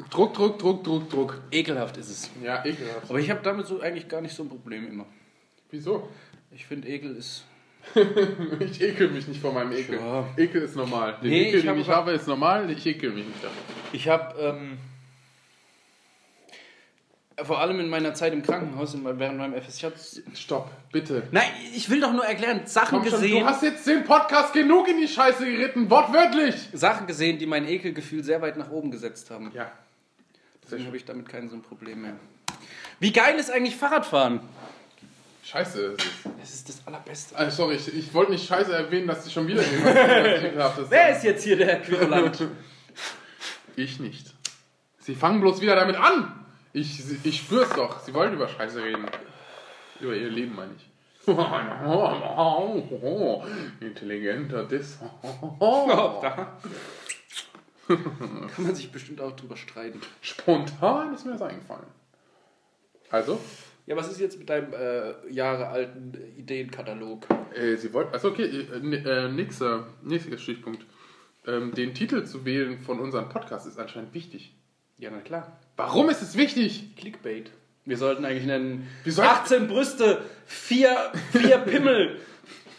Druck, Druck, Druck, Druck, Druck. Ekelhaft ist es. Ja, ekelhaft. Aber ich habe damit so eigentlich gar nicht so ein Problem immer. Wieso? Ich finde Ekel ist. Ich ekel mich nicht vor meinem Ekel. Ja. Ekel ist normal. Den Nee, Ekel, ich den ich habe, ist normal. Ich ekel mich nicht davon. Ich habe ähm, vor allem in meiner Zeit im Krankenhaus, während meinem FSJ. Stopp, bitte. Nein, ich will doch nur erklären, Sachen Komm schon, gesehen. du hast jetzt den Podcast genug in die Scheiße geritten, wortwörtlich. Sachen gesehen, die mein Ekelgefühl sehr weit nach oben gesetzt haben. Ja. Deswegen habe ich damit kein so ein Problem mehr. Wie geil ist eigentlich Fahrradfahren? Scheiße. das ist- Das ist das Allerbeste. Ah, sorry, ich, ich wollte nicht scheiße erwähnen, dass die schon wieder irgendwas ekelhaftes Wer ist jetzt hier der Querulant? Ich nicht. Sie fangen bloß wieder damit an. Ich, ich spür's doch. Sie wollen über Scheiße reden. Über ihr Leben, meine ich. Intelligenter Diss. Kann man sich bestimmt auch drüber streiten. Spontan ist mir das eingefallen. Also, Ja, was ist jetzt mit deinem äh, jahrealten Ideenkatalog? äh, sie wollten. Also okay, äh, äh, nächster, nächster Stichpunkt. Ähm, den Titel zu wählen von unserem Podcast ist anscheinend wichtig. Ja, na klar. Warum ist es wichtig? Clickbait. Wir sollten eigentlich nennen Wir sollten- 18 Brüste, 4 vier Pimmel,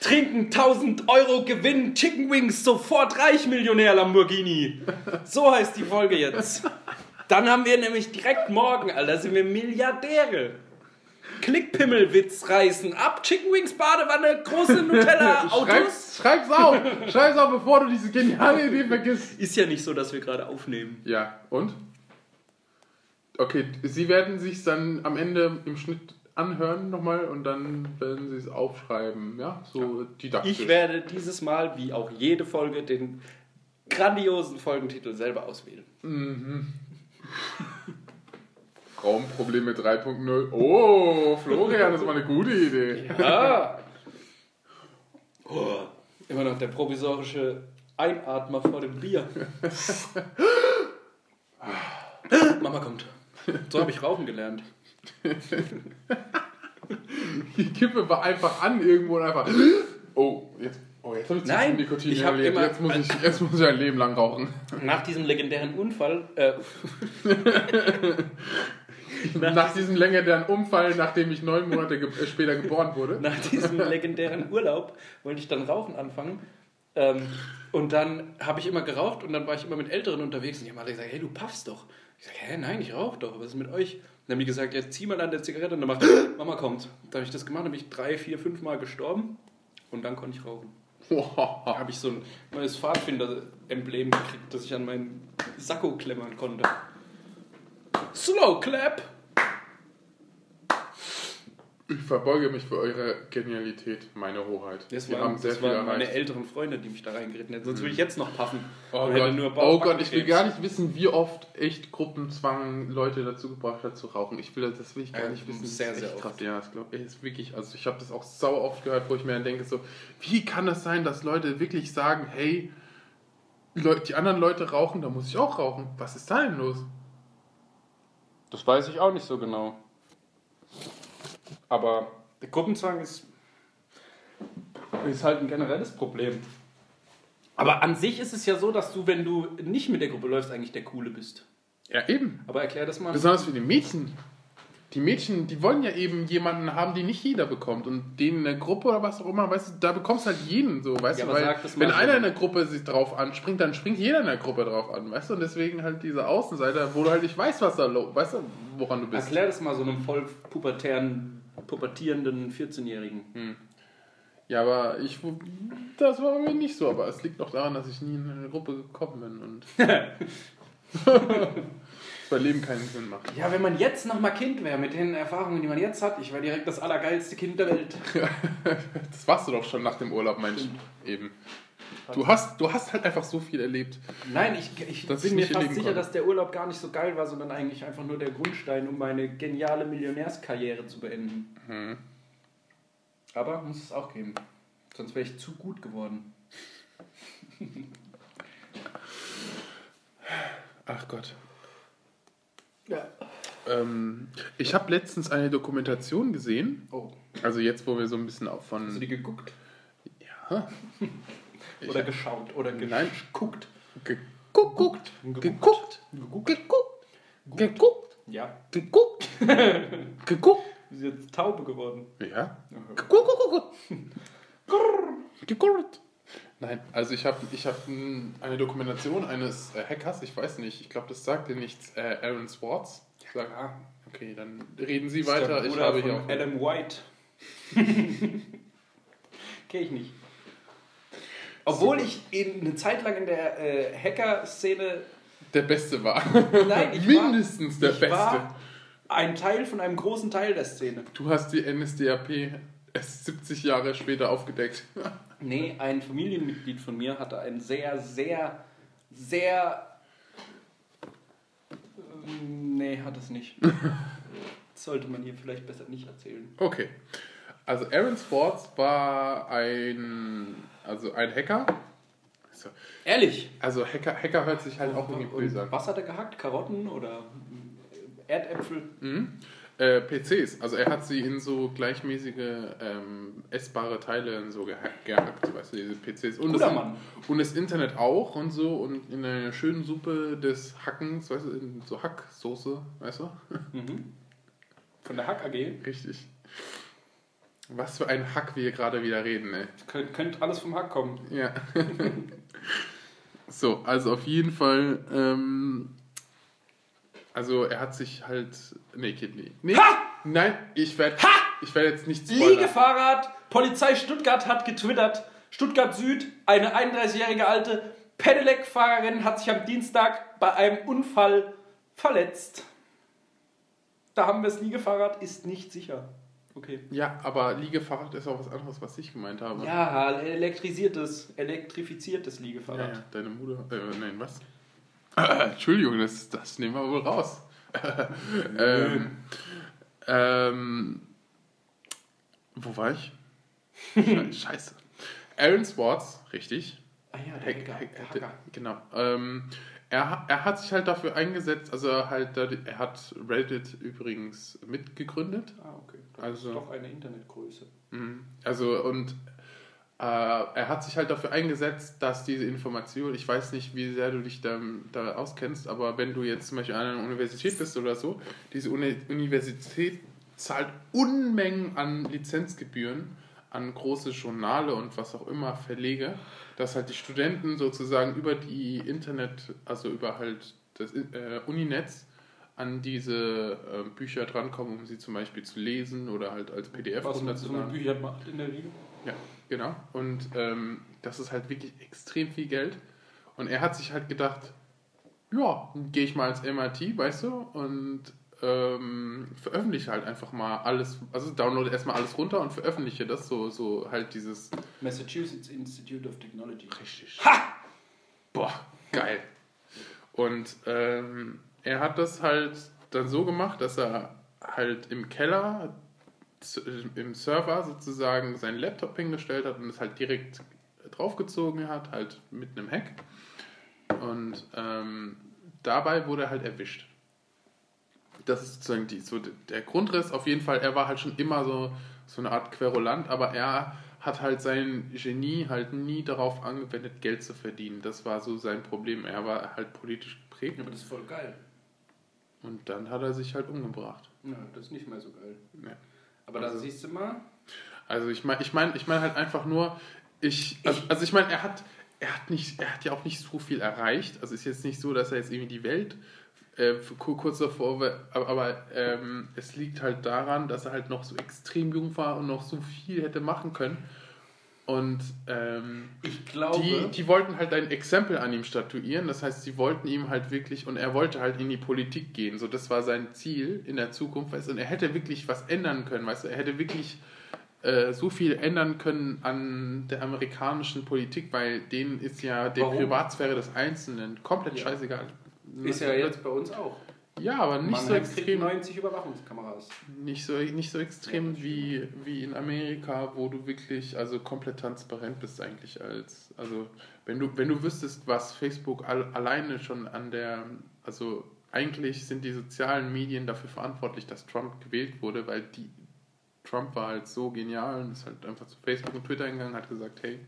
trinken 1000 Euro Gewinn, Chicken Wings, sofort reich Millionär Lamborghini. So heißt die Folge jetzt. Dann haben wir nämlich direkt morgen, Alter, sind wir Milliardäre. Klickpimmelwitz reißen ab, Chicken Wings, Badewanne, große Nutella-Autos. Schreib's, schreib's auf! schreib's auf, bevor du diese geniale Idee vergisst. Ist ja nicht so, dass wir gerade aufnehmen. Ja, und? Okay, sie werden sich dann am Ende im Schnitt anhören nochmal und dann werden sie es aufschreiben, ja? So didaktisch. Ich werde dieses Mal, wie auch jede Folge, den grandiosen Folgentitel selber auswählen. Raumprobleme 3.0. Oh, Florian, das ist mal eine gute Idee. Ah! Oh, immer noch der provisorische Einatmer vor dem Bier. Mama kommt. So habe ich rauchen gelernt. Die Kippe war einfach an irgendwo und einfach. Oh, jetzt. Oh, jetzt habe ich zu Nein, viel Nikotin ich hab immer- jetzt, muss ich, jetzt muss ich ein Leben lang rauchen. Nach diesem legendären Unfall, äh, Nach diesem legendären Unfall, nachdem ich neun Monate ge äh, später geboren wurde. nach diesem legendären Urlaub wollte ich dann rauchen anfangen. Ähm, und dann habe ich immer geraucht und dann war ich immer mit Älteren unterwegs und die haben alle gesagt, hey, du paffst doch. Ich sage, hä, nein, ich rauche doch, was ist mit euch? Dann haben die gesagt, ja, zieh mal an der Zigarette und dann macht Mama kommt. Da habe ich das gemacht, dann bin ich drei, vier, fünf Mal gestorben und dann konnte ich rauchen. Da habe ich so ein neues Pfadfinder-Emblem gekriegt, das ich an meinen Sakko klemmern konnte. Slow Clap! Ich verbeuge mich für eure Genialität, meine Hoheit. Das waren, haben sehr das viel waren meine älteren Freunde, die mich da reingeritten hätten. Sonst würde ich jetzt noch paffen. Oh Und hätte Gott. nur oh Gott, ich will gar nicht wissen, wie oft echt Gruppenzwang Leute dazu gebracht hat zu rauchen. Ich will das will ich gar Ja, nicht wissen. sehr, Das ist sehr oft. krass. Ja, das glaub, ey, ist wirklich, also ich habe das auch sau oft gehört, wo ich mir dann denke so, wie kann es sein, dass Leute wirklich sagen, hey, Leute, die anderen Leute rauchen, da muss ich auch rauchen. Was ist da denn los? Das weiß ich auch nicht so genau. Aber der Gruppenzwang ist. Ist halt ein generelles Problem. Aber an sich ist es ja so, dass du, wenn du nicht mit der Gruppe läufst, eigentlich der Coole bist. Ja, eben. Aber erklär das mal. Besonders für die Mädchen. Die Mädchen, die wollen ja eben jemanden haben, den nicht jeder bekommt. Und den in der Gruppe oder was auch immer, weißt du, da bekommst du halt jeden so, weißt Ja, du, weil wenn einer in der Gruppe sich drauf anspringt, dann springt jeder in der Gruppe drauf an, weißt du? Und deswegen halt diese Außenseiter, wo du halt nicht weißt, was da los, weißt du, woran du bist. Erklär das mal so einem voll pubertären, pubertierenden 14-Jährigen. Ja, aber ich, das war mir nicht so, aber es liegt auch daran, dass ich nie in eine Gruppe gekommen bin und das Leben keinen Sinn macht. Ja, wenn man jetzt noch mal Kind wäre, mit den Erfahrungen, die man jetzt hat, ich wäre direkt das allergeilste Kind der Welt. Das warst du doch schon nach dem Urlaub, Mensch. Eben. Du hast, du hast halt einfach so viel erlebt. Nein, ich, ich bin ich mir fast sicher, konnte. dass der Urlaub gar nicht so geil war, sondern eigentlich einfach nur der Grundstein, um meine geniale Millionärskarriere zu beenden. Hm. Aber muss es auch geben. Sonst wäre ich zu gut geworden. Ach Gott. Ja. Ähm, ich habe letztens eine Dokumentation gesehen. Oh, Also jetzt, wo wir so ein bisschen auch hast du von... die geguckt? Ja. Oder geschaut? Oder Nein. geguckt? Geguckt. Geguckt. Geguckt. Geguckt. Ja. Geguckt. Geguckt. Sie ist jetzt Taube geworden. Ja. Geguckt. Geguckt. Nein, also ich habe ich hab eine Dokumentation eines äh, Hackers, ich weiß nicht, ich glaube, das sagt dir nichts, äh, Aaron Swartz. Ich sag, ah, okay, dann reden Sie weiter. Ich habe hier auch... Adam White. Kenn ich nicht. Obwohl ich in, eine Zeit lang in der äh, Hacker-Szene. Der Beste war. Nein, ich Mindestens war, der ich Beste. war ein Teil von einem großen Teil der Szene. Du hast die NSDAP erst 70 Jahre später aufgedeckt. Nee, ein Familienmitglied von mir hatte ein sehr, sehr, sehr. Ähm, Nee, hat es nicht. Das sollte man hier vielleicht besser nicht erzählen. Okay. Also Aaron Swartz war ein, also ein Hacker. So. Ehrlich? Also Hacker, Hacker hört sich halt auch irgendwie böse an. Und was hat er gehackt? Karotten oder Erdäpfel? Mhm. Äh, PCs, also er hat sie in so gleichmäßige ähm, essbare Teile so gehackt, gehackt weißt du, diese PCs. Und Guter das, Mann. und das Internet auch und so und in einer schönen Suppe des Hackens, weißt du, in so Hacksoße, weißt du? Mhm. Von der Hack AG. Richtig. Was für ein Hack wir gerade wieder reden, ey. Könnt, könnt alles vom Hack kommen. Ja. so, also auf jeden Fall, ähm, also er hat sich halt, nee, geht nie. Nee, Ha! nein, ich werde, ich werde jetzt nicht Liegefahrrad. Polizei Stuttgart hat getwittert. Stuttgart Süd, eine 31-jährige alte Pedelec-Fahrerin hat sich am Dienstag bei einem Unfall verletzt. Da haben wir es, Liegefahrrad ist nicht sicher. Okay. Ja, aber Liegefahrrad ist auch was anderes, was ich gemeint habe. Ja, elektrisiertes, elektrifiziertes ja, Liegefahrrad. ja deine Mutter, äh, nein, was? Entschuldigung, das, das nehmen wir wohl raus. ähm, ähm, wo war ich? Sche- Scheiße. Aaron Swartz, richtig. Ah ja, der Hack, Hacker. Hacker. genau. Ähm, er, er hat sich halt dafür eingesetzt, also er halt, er hat Reddit übrigens mitgegründet. Ah, okay. Das Also- ist doch eine Internetgröße. Mhm. Also und äh, er hat sich halt dafür eingesetzt, dass diese Information, ich weiß nicht, wie sehr du dich da, da auskennst, aber wenn du jetzt zum Beispiel an einer Universität bist oder so, diese Uni Universität zahlt Unmengen an Lizenzgebühren an große Journale und was auch immer Verlege, dass halt die Studenten sozusagen über die Internet, also über halt das äh, Uninetz an diese äh, Bücher drankommen, um sie zum Beispiel zu lesen oder halt als PDF Was man so eine runterzuladen. Bücher macht in der Regel. Ja, genau. Und ähm, das ist halt wirklich extrem viel Geld. Und er hat sich halt gedacht, ja, gehe ich mal ins MIT, weißt du, und ähm, veröffentliche halt einfach mal alles, also downloade erstmal alles runter und veröffentliche das, so, so halt dieses Massachusetts Institute of Technology. Richtig. Boah, geil. Und ähm, er hat das halt dann so gemacht, dass er halt im Keller im Server sozusagen seinen Laptop hingestellt hat und es halt direkt draufgezogen hat, halt mit einem Hack. Und ähm, dabei wurde er halt erwischt. Das ist sozusagen die, so der Grundriss. Auf jeden Fall, er war halt schon immer so, so eine Art Querulant, aber er hat halt sein Genie halt nie darauf angewendet, Geld zu verdienen. Das war so sein Problem. Er war halt politisch geprägt. Ja, aber das ist voll geil. Und dann hat er sich halt umgebracht. Ja, das ist nicht mehr so geil. Ja. Aber Also- da siehst du mal, Also ich meine, ich meine, ich meine halt einfach nur, ich, also, also ich meine, er hat, er hat nicht, er hat ja auch nicht so viel erreicht. Also ist jetzt nicht so, dass er jetzt irgendwie die Welt äh, kurz davor, aber, aber ähm, es liegt halt daran, dass er halt noch so extrem jung war und noch so viel hätte machen können. Und ähm, ich glaube, die, die wollten halt ein Exempel an ihm statuieren. Das heißt, sie wollten ihm halt wirklich, und er wollte halt in die Politik gehen. So, das war sein Ziel in der Zukunft. Weißt und er hätte wirklich was ändern können. Weißt er hätte wirklich äh, so viel ändern können an der amerikanischen Politik, weil denen ist ja Warum? Privatsphäre des Einzelnen komplett Ja. scheißegal. Ist ja jetzt bei uns auch. Ja, aber nicht so Mannheim kriegt extrem. 90 Überwachungskameras. Nicht so, nicht so extrem Ja, wie, wie in Amerika, wo du wirklich also komplett transparent bist eigentlich als also wenn du wenn du wüsstest, was Facebook all, alleine schon an der also eigentlich sind die sozialen Medien dafür verantwortlich, dass Trump gewählt wurde, weil die Trump war halt so genial und ist halt einfach zu Facebook und Twitter gegangen, hat gesagt, hey,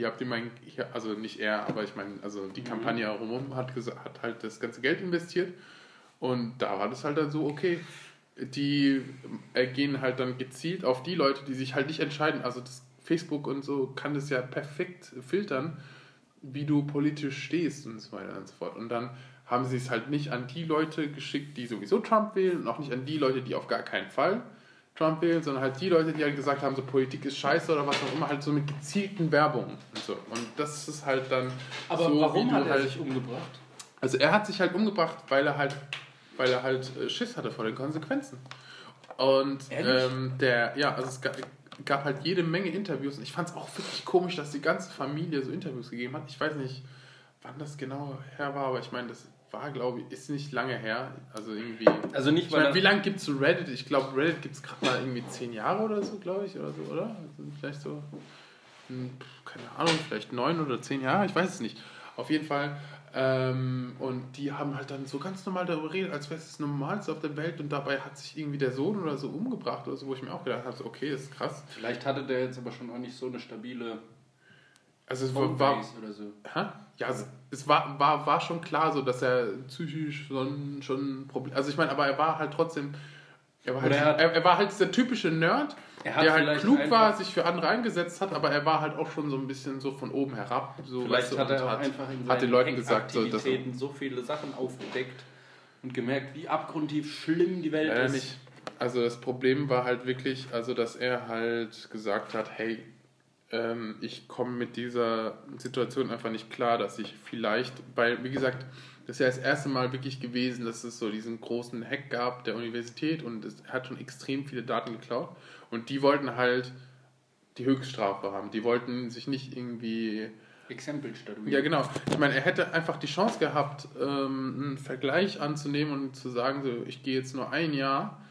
hier habt ihr mein, also nicht er, aber ich meine, also die Mhm. Kampagne herum hat, hat halt das ganze Geld investiert und da war das halt dann so, okay, die äh, gehen halt dann gezielt auf die Leute, die sich halt nicht entscheiden. Also das Facebook und so kann das ja perfekt filtern, wie du politisch stehst und so weiter und so fort. Und dann haben sie es halt nicht an die Leute geschickt, die sowieso Trump wählen und auch nicht an die Leute, die auf gar keinen Fall Trump wählen, sondern halt die Leute, die halt gesagt haben, so Politik ist scheiße oder was auch immer, halt so mit gezielten Werbung und so. Und das ist halt dann Aber so, warum hat er halt sich umgebracht? also er hat sich halt umgebracht, weil er halt, weil er halt äh, Schiss hatte vor den Konsequenzen. Und ähm, der, ja, also es gab, gab halt jede Menge Interviews. Und ich fand es auch wirklich komisch, dass die ganze Familie so Interviews gegeben hat. Ich weiß nicht, wann das genau her war, aber ich meine, das war, glaube ich, ist nicht lange her. Also irgendwie. Also nicht, er- wie lange gibt es Reddit? Ich glaube, Reddit gibt es gerade mal irgendwie zehn Jahre oder so, glaube ich, oder so, oder? Also vielleicht so, hm, keine Ahnung, vielleicht neun oder zehn Jahre, ich weiß es nicht. Auf jeden Fall. Ähm, und die haben halt dann so ganz normal darüber geredet, als wäre es das Normalste auf der Welt und dabei hat sich irgendwie der Sohn oder so umgebracht oder so, wo ich mir auch gedacht habe, so, okay, das ist krass. Vielleicht hatte der jetzt aber schon auch nicht so eine stabile Also es war, oder so. Hä? Ja, es, es war, war, war schon klar so, dass er psychisch schon, schon ein Problem. Also ich meine, aber er war halt trotzdem. Er war halt, er hat- er, er war halt dieser typische Nerd, Er hat der halt klug war, sich für andere eingesetzt hat, aber er war halt auch schon so ein bisschen so von oben herab. So, Vielleicht weißt du, hat er auch einfach in hat den Leuten gesagt, so, dass Hackaktivitäten so viele Sachen aufgedeckt und gemerkt, wie abgrundtief schlimm die Welt ist. nicht. Also das Problem war halt wirklich, also dass er halt gesagt hat, hey, ähm, ich komme mit dieser Situation einfach nicht klar, dass ich vielleicht, weil wie gesagt, das ist ja das erste Mal wirklich gewesen, dass es so diesen großen Hack gab der Universität und es hat schon extrem viele Daten geklaut und die wollten halt die Höchststrafe haben. Die wollten sich nicht irgendwie Exempel statuieren. ja, genau. Ich meine, er hätte einfach die Chance gehabt, ähm, einen Vergleich anzunehmen und zu sagen, so, ich gehe jetzt nur ein Jahr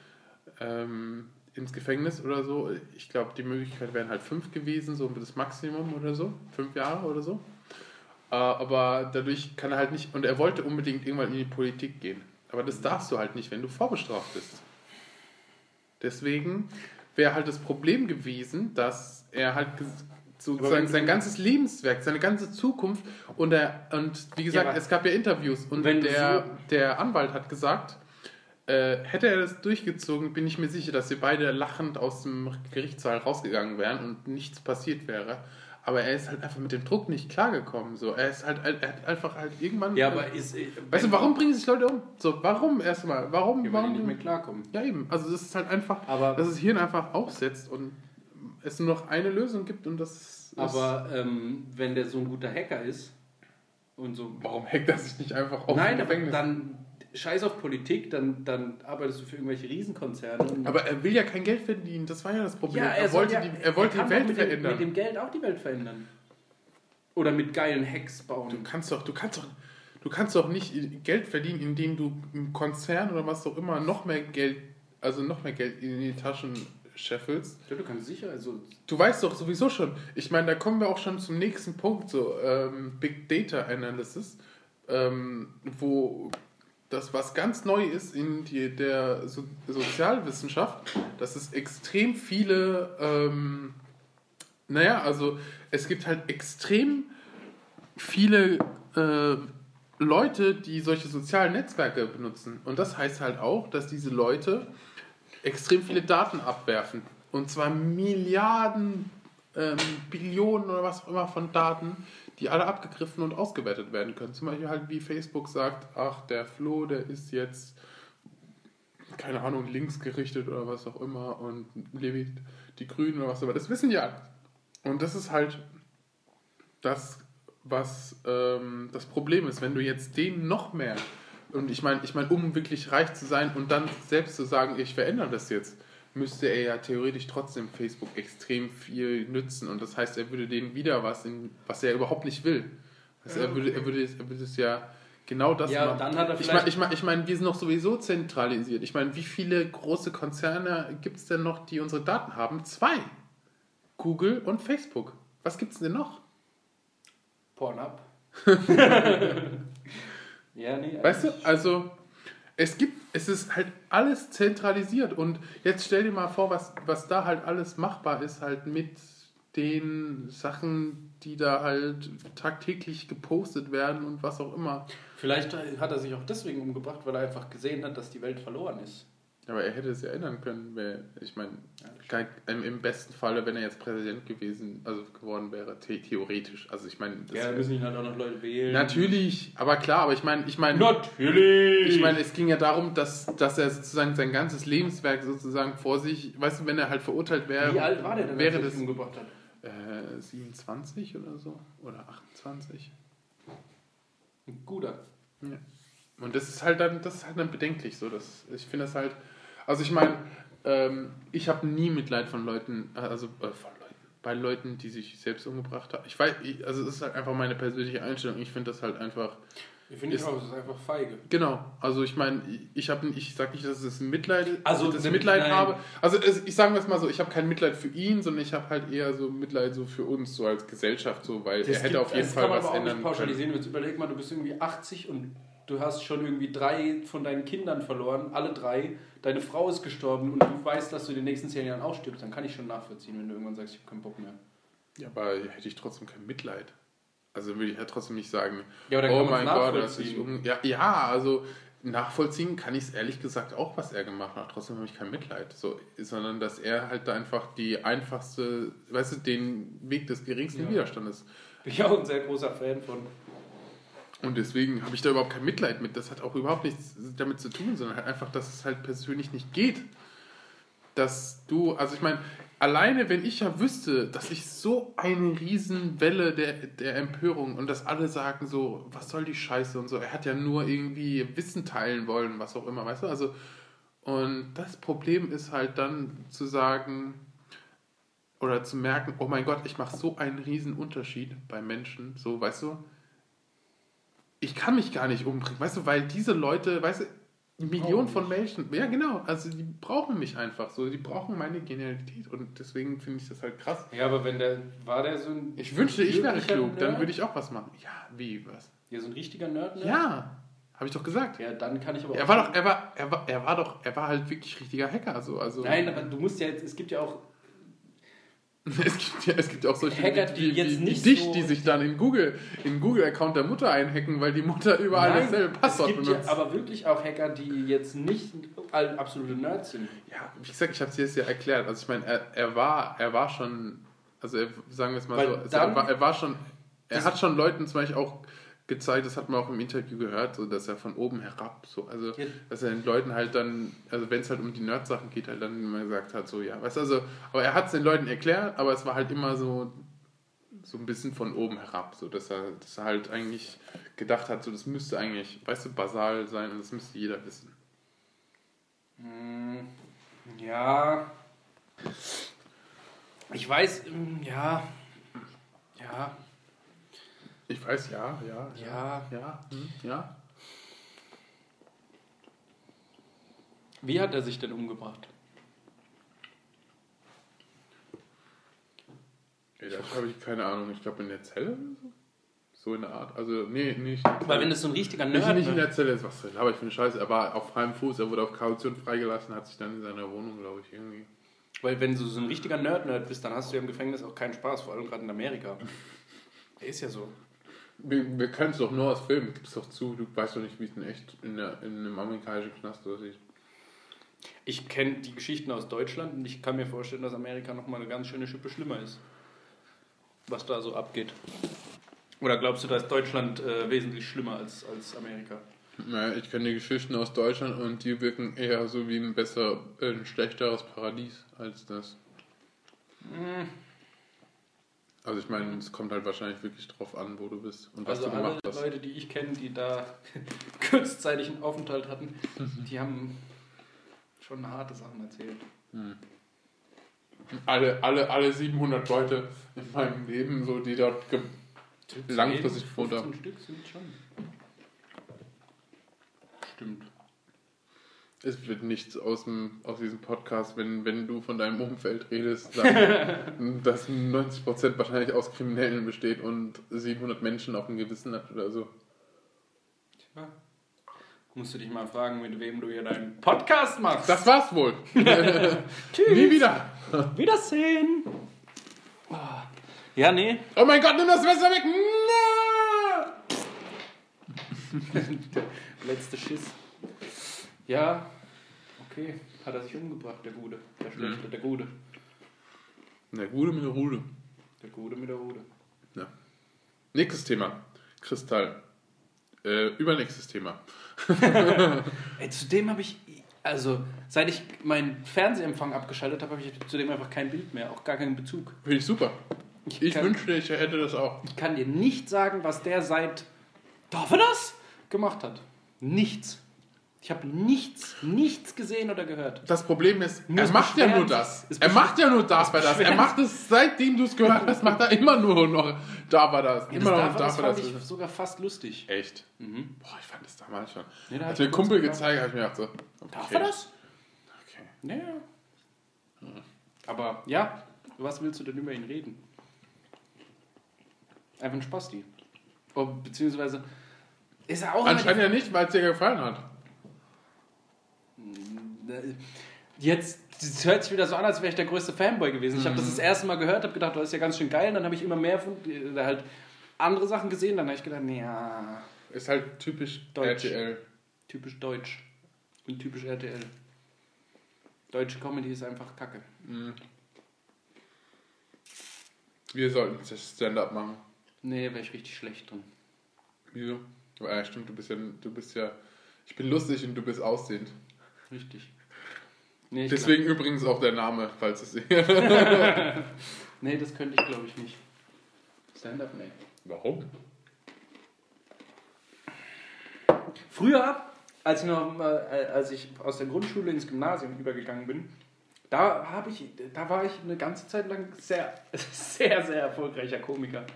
ähm, ins Gefängnis oder so. Ich glaube, die Möglichkeit wären halt fünf gewesen, so das Maximum oder so. Fünf Jahre oder so. Äh, aber dadurch kann er halt nicht, und er wollte unbedingt irgendwann in die Politik gehen. Aber das darfst du halt nicht, wenn du vorbestraft bist. Deswegen wäre halt das Problem gewesen, dass er halt sozusagen sein ganzes Lebenswerk, seine ganze Zukunft und er, und wie gesagt, Ja, es gab ja Interviews und der, so- der Anwalt hat gesagt, äh, hätte er das durchgezogen, bin ich mir sicher, dass wir beide lachend aus dem Gerichtssaal rausgegangen wären und nichts passiert wäre. Aber er ist halt einfach mit dem Druck nicht klargekommen. So. Er ist halt, er hat einfach halt irgendwann. Ja, aber ist. äh, Weißt du, warum bringen sich Leute um? So, warum erstmal? Warum? Ja, warum nicht mehr klarkommen. ja, eben. Also das ist halt einfach, Aber- dass das Hirn einfach aufsetzt und es nur noch eine Lösung gibt und das ist... Aber ähm, wenn der so ein guter Hacker ist und so. warum hackt er sich nicht einfach auf Nein, aber dann scheiß auf Politik, dann, dann arbeitest du für irgendwelche Riesenkonzerne. Aber er will ja kein Geld verdienen, das war ja das Problem. Ja, er, soll wollte ja- die, er wollte kann die Welt mit dem, verändern. Mit dem Geld auch die Welt verändern. Oder mit geilen Hacks du bauen. kannst doch, du kannst doch, du kannst doch nicht Geld verdienen, indem du im Konzern oder was auch immer noch mehr Geld, also noch mehr Geld in die Taschen scheffelst. Ja, du kannst sicher, also Du weißt doch sowieso schon, ich meine, da kommen wir auch schon zum nächsten Punkt, so ähm, Big Data Analysis, ähm, wo das, was ganz neu ist in die, der so Sozialwissenschaft, dass es extrem viele ähm, Naja, also es gibt halt extrem viele äh, Leute, die solche sozialen Netzwerke benutzen. Und das heißt halt auch, dass diese Leute extrem viele Daten abwerfen. Und zwar Milliarden, ähm, Billionen oder was auch immer von Daten, die alle abgegriffen und ausgewertet werden können. Zum Beispiel halt wie Facebook sagt, ach, der Flo, der ist jetzt, keine Ahnung, links gerichtet oder was auch immer und lebt die Grünen oder was auch immer. Das wissen alle. Und das ist halt das, was ähm, das Problem ist, wenn du jetzt den noch mehr, und ich meine, ich meine, um wirklich reich zu sein und dann selbst zu sagen, ich verändere das jetzt, müsste er ja theoretisch trotzdem Facebook extrem viel nützen und das heißt, er würde denen wieder was, in, was er überhaupt nicht will. Also er würde, er würde, er würde es ja genau das Ja, machen. dann hat er ich meine, ich meine, ich meine, wir sind noch sowieso zentralisiert. Ich meine, wie viele große Konzerne gibt es denn noch, die unsere Daten haben? Zwei. Google und Facebook. Was gibt es denn noch? Pornhub. ja, nee. Weißt du, also es gibt, es ist halt alles zentralisiert und jetzt stell dir mal vor, was, was da halt alles machbar ist, halt mit den Sachen, die da halt tagtäglich gepostet werden und was auch immer. Vielleicht hat er sich auch deswegen umgebracht, weil er einfach gesehen hat, dass die Welt verloren ist. Aber er hätte es ja ändern können, wer, ich meine, im, im besten Falle, wenn er jetzt Präsident gewesen, also geworden wäre, the theoretisch. Also ich meine, Ja, da wär- müssen ihn halt auch noch Leute wählen. natürlich, aber klar, aber ich meine, ich meine, Natürlich! Ich meine, es ging ja darum, dass, dass er sozusagen sein ganzes Lebenswerk sozusagen vor sich, weißt du, wenn er halt verurteilt wäre, Wie alt war der denn, wäre er das umgebracht hat? äh, 27 oder so oder 28. Ein guter. Ja. Und das ist halt dann, das ist halt dann bedenklich so. Das, ich finde das halt, also ich meine, ähm, ich habe nie Mitleid von Leuten, also äh, von Leuten, bei Leuten, die sich selbst umgebracht haben. Ich weiß, ich, also es ist halt einfach meine persönliche Einstellung. Ich finde das halt einfach Ich finde ich auch, es ist einfach feige. Genau, also ich meine, ich habe, ich sage nicht, dass es Mitleid, Also, dass ich Mitleid nein. habe. Also es, ich sage es mal so, ich habe kein Mitleid für ihn, sondern ich habe halt eher so Mitleid so für uns, so als Gesellschaft, so, weil er hätte auf jeden das Fall kann man was aber auch ändern nicht können. pauschalisieren. Jetzt überleg mal, du bist irgendwie 80 und du hast schon irgendwie drei von deinen Kindern verloren, alle drei. Deine Frau ist gestorben und du weißt, dass du in den nächsten zehn Jahren auch stirbst. Dann kann ich schon nachvollziehen, wenn du irgendwann sagst, ich habe keinen Bock mehr. Ja, aber hätte ich trotzdem kein Mitleid. Also würde ich ja trotzdem nicht sagen, Ja, aber dann oh mein Gott, dass ich um, ja, ja, also nachvollziehen kann ich es ehrlich gesagt auch, was er gemacht hat. Trotzdem habe ich kein Mitleid. So, sondern dass er halt da einfach die einfachste, weißt du, den Weg des geringsten Ja. Widerstandes. Bin ich auch ein sehr großer Fan von. Und deswegen habe ich da überhaupt kein Mitleid mit. Das hat auch überhaupt nichts damit zu tun, sondern halt einfach, dass es halt persönlich nicht geht. Dass du, also ich meine, alleine wenn ich ja wüsste, dass ich so eine Riesenwelle der, der Empörung und dass alle sagen so, was soll die Scheiße und so, er hat ja nur irgendwie Wissen teilen wollen, was auch immer, weißt du? Also, und das Problem ist halt dann zu sagen oder zu merken, oh mein Gott, ich mache so einen riesen Unterschied bei Menschen, so, weißt du? Ich kann mich gar nicht umbringen, weißt du, weil diese Leute, weißt du, Millionen von Menschen, ja genau, also die brauchen mich einfach so, die brauchen meine Genialität und deswegen finde ich das halt krass. Ja, aber wenn der, war der so ein. Ich wünschte, ich wäre klug, dann würde ich auch was machen. Ja, wie, was? Ja, so ein richtiger Nerd, ne? Ja, habe ich doch gesagt. Ja, dann kann ich aber Er auch- war doch, er war, er war, er war doch, er war halt wirklich richtiger Hacker, so, also. Nein, aber du musst ja jetzt, es gibt ja auch Es gibt ja, es gibt auch solche Hacker, die wie, wie, wie dich, so- die sich dann in Google, in Google-Account der Mutter einhacken, weil die Mutter überall Nein, dasselbe Passwort es gibt benutzt. ja aber wirklich auch Hacker, die jetzt nicht absolute Nerds sind. Ja, wie gesagt, ich habe es dir jetzt ja erklärt. Also ich meine, er, er war, er war schon, also er, sagen wir es mal Weil so, also er, war, er war schon, er hat schon Leuten zum Beispiel auch gezeigt, das hat man auch im Interview gehört, so dass er von oben herab, so, also Ja. dass er den Leuten halt dann, also wenn es halt um die Nerd-Sachen geht, halt dann immer gesagt hat, so ja, weißt du, also, aber er hat es den Leuten erklärt, aber es war halt immer so, so ein bisschen von oben herab, so dass er, dass er halt eigentlich gedacht hat, so das müsste eigentlich, weißt du, basal sein und das müsste jeder wissen. Hm, Ja. Ich weiß, hm, ja. Ja. Ich weiß, ja, ja, Ja. ja, hm, ja. Wie hat er sich denn umgebracht? Ey, das habe ich keine Ahnung. Ich glaube in der Zelle oder so. So in der Art. Also, nee, nicht. Weil wenn das so ein richtiger nicht, Nerd nicht in ne? der Zelle ist, was aber ich finde scheiße. Er war auf freiem Fuß, er wurde auf Kaution freigelassen, hat sich dann in seiner Wohnung, glaube ich, irgendwie. Weil wenn du so ein richtiger Nerd-Nerd bist, dann hast du ja im Gefängnis auch keinen Spaß, vor allem gerade in Amerika. Ist ja so. Wir, wir können es doch nur aus Filmen, gib's doch zu. Du weißt doch nicht, wie es in echt in, der, in einem amerikanischen Knast aussieht. Ich kenne die Geschichten aus Deutschland und ich kann mir vorstellen, dass Amerika nochmal eine ganz schöne Schippe schlimmer ist. Was da so abgeht. Oder glaubst du, da ist Deutschland äh, wesentlich schlimmer als, als Amerika? Naja, ich kenne die Geschichten aus Deutschland und die wirken eher so wie ein besser, ein schlechteres Paradies als das. Hm. Also ich meine, es kommt halt wahrscheinlich wirklich drauf an, wo du bist und was Also du alle gemacht hast. Leute, die ich kenne, die da kurzzeitig einen Aufenthalt hatten, die haben schon harte Sachen erzählt. Alle, alle, alle 700 Leute in meinem Leben, so die dort langfristig gewohnt 15 haben. Stück sind schon. Stimmt. Es wird nichts aus, dem, aus diesem Podcast, wenn, wenn du von deinem Umfeld redest, sagen, dass 90% wahrscheinlich aus Kriminellen besteht und 700 Menschen auf dem Gewissen hat oder so. Tja. Musst du dich mal fragen, mit wem du hier deinen Podcast machst. Das war's wohl. Tschüss. Nie wieder. Wiedersehen. Ja, nee. Oh mein Gott, nimm das Messer weg. Letzte Schiss. Ja. Okay. Hat er sich umgebracht, der Gute. Der Schlechte, der Gute. Na, Gude mit der Rude. Der Gute mit der Rude. Ja. Nächstes Thema. Kristall. Äh, übernächstes Thema. Ey, zudem habe ich, also seit ich meinen Fernsehempfang abgeschaltet habe, habe ich zudem einfach kein Bild mehr, auch gar keinen Bezug. Finde ich super. Ich kann- wünschte, ich hätte das auch. Ich kann dir nicht sagen, was der seit, darf er das, gemacht hat. Nichts. Ich habe nichts, nichts gesehen oder gehört. Das Problem ist, Nur er macht ja nur das. Er macht ja nur das bei das. Er macht es, seitdem du es gehört hast, macht er immer nur noch da war das. Das, Immer noch darf, da das war fand das. ich sogar fast lustig. Echt? Mhm. Boah, ich fand das damals schon. Nee, da Als hat mir Kumpel gezeigt, habe ich mir gedacht so. Okay. Darf er das? Okay. Ja. Aber ja, was willst du denn über ihn reden? Einfach ein Spasti. Oh, beziehungsweise ist er auch Anscheinend ja nicht, weil es dir gefallen hat. Jetzt es hört sich wieder so an, als wäre ich der größte Fanboy gewesen. Ich habe das das erste Mal gehört, habe gedacht, das ist ja ganz schön geil. Dann habe ich immer mehr von, äh, halt andere Sachen gesehen. Dann habe ich gedacht, ja, Ist halt typisch Deutsch. RTL. typisch deutsch und typisch RTL. Deutsche Comedy ist einfach Kacke. Wir sollten das Stand-up machen. Nee, wäre ich richtig schlecht drin. Wieso? Ja, stimmt, du bist ja, du bist ja. Ich bin lustig und du bist aussehend. Richtig. Nee, Deswegen übrigens auch der Name, falls es. Glaub, nee, das könnte ich glaube ich nicht. Stand-up, nee. Warum? Früher, als ich, noch, äh, als ich aus der Grundschule ins Gymnasium übergegangen bin, da, habe ich, da war ich eine ganze Zeit lang sehr, sehr, sehr erfolgreicher Komiker.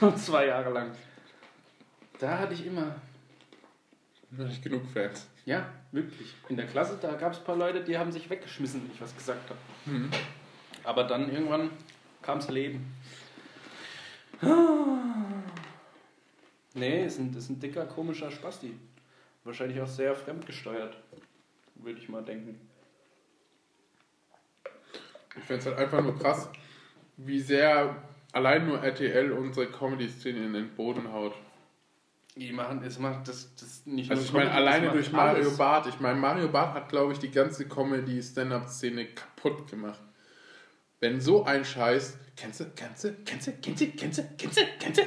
So zwei Jahre lang. Da hatte ich immer, Nicht genug Fans. Ja, wirklich. In der Klasse, da gab es ein paar Leute, die haben sich weggeschmissen, wenn ich was gesagt habe. Aber dann irgendwann kam das Leben. Nee, ist ein, ist ein dicker, komischer Spasti. Wahrscheinlich auch sehr fremdgesteuert, würde ich mal denken. Ich finde es halt einfach nur krass, wie sehr allein nur RTL unsere Comedy-Szene in den Boden haut. Die machen, es macht das, das nicht Also nur ich meine, alleine durch Mario alles. Barth. Ich meine, Mario Barth hat, glaube ich, die ganze Comedy-Stand-Up-Szene kaputt gemacht. Wenn so ein Scheiß... Kennst du, kennst du, kennst du, kennst du, kennst du, kennst du, kennst du?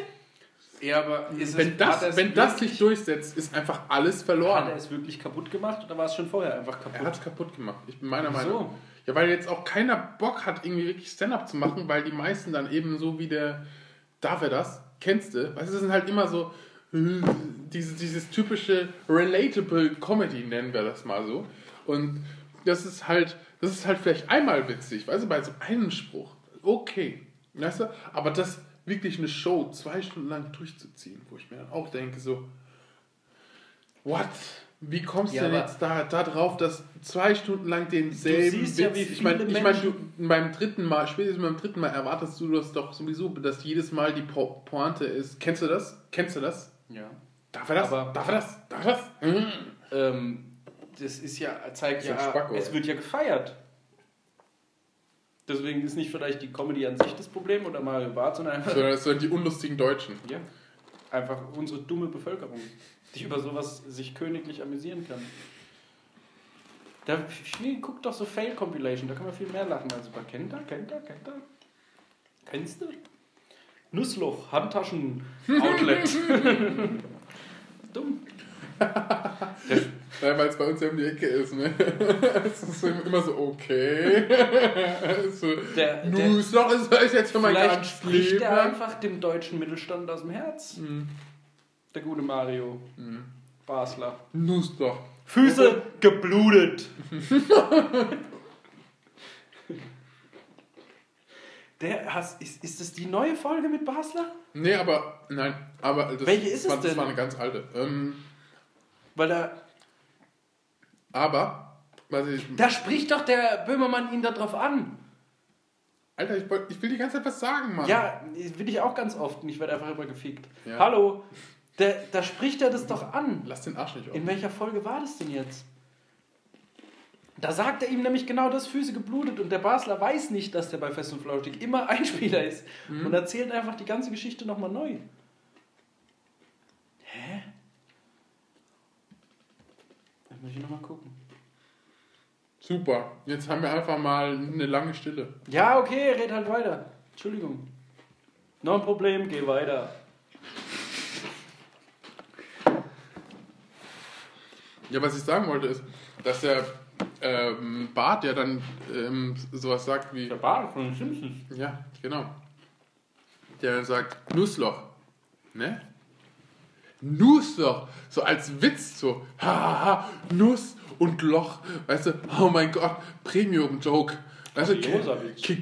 Ja, aber ist Wenn es, hat das, es wenn das sich durchsetzt, ist einfach alles Hat verloren. er es wirklich kaputt gemacht oder war es schon vorher einfach kaputt? Er hat es kaputt gemacht. Ich bin meiner Wieso? Meinung. Ja, weil jetzt auch keiner Bock hat, irgendwie wirklich Stand-up zu machen, weil die meisten dann eben so wie der, darf er das? Kennst du? Weißt du, das sind halt immer so dieses, dieses typische relatable Comedy, nennen wir das mal so. Und das ist halt, das ist halt vielleicht einmal witzig, weißt du, bei so einem Spruch. Okay. Weißt du? Aber das wirklich eine Show zwei Stunden lang durchzuziehen, wo ich mir dann auch denke, so, what? Wie kommst du Ja, denn aber- jetzt da, da drauf, dass zwei Stunden lang denselben Du siehst ja, ich meine, ich mein, du, beim dritten Mal, spätestens beim dritten Mal erwartest du das doch sowieso, dass jedes Mal die po Pointe ist. Kennst du das? Kennst du das? Ja. Darf er das? Aber- Darf er das? Darf er das? Mhm. Ähm, das ist ja, zeigt ja, Spacko, es wird ja gefeiert. Deswegen ist nicht vielleicht die Comedy an sich das Problem oder Mario Barth, sondern einfach, Sondern das sind die unlustigen Deutschen. ja, einfach unsere dumme Bevölkerung, die über sowas sich königlich amüsieren kann. Da, Schnee, guck doch so Fail-Compilation, da kann man viel mehr lachen als über er, er, kennt er? Kennst du? Nussloch, Handtaschen-Outlet. Dumm. Ja, weil es bei uns ja um die Ecke ist, ne? Es ist immer so, okay. so, Der, der, Nussloch ist, ist jetzt für mein vielleicht ganz spricht Leben. er einfach dem deutschen Mittelstand aus dem Herz. Mhm. Der gute Mario. Mhm. Basler. Nussloch. Füße geblutet. Der, hast, ist, ist das die neue Folge mit Basler? Nee, aber, nein, aber das, Welche ist es war, das denn? war eine ganz alte. Ähm, Weil da, aber, was ich, da spricht doch der Böhmermann ihn darauf an. Alter, ich, ich will die ganze Zeit was sagen, Mann. Ja, will ich auch ganz oft und ich werde einfach immer gefickt. Ja. Hallo, der, da spricht er das doch an. Lass den Arsch nicht auf. In welcher Folge war das denn jetzt? Da sagt er ihm nämlich genau das, Füße geblutet und der Basler weiß nicht, dass der bei Fest und Flauschig immer Einspieler ist Mhm. und erzählt einfach die ganze Geschichte nochmal neu. Hä? Da muss ich nochmal gucken. Super. Jetzt haben wir einfach mal eine lange Stille. Ja, okay, red halt weiter. Entschuldigung. Noch ein Problem, geh weiter. Ja, was ich sagen wollte ist, dass der ähm, Bart ja dann ähm, sowas sagt wie, Der Bart von den Simpsons. ja, genau. Der dann sagt, Nussloch. Ne? Nussloch. So als Witz, so, haha, Nuss und Loch. Weißt du, oh mein Gott, Premium-Joke. Weißt du, kennt,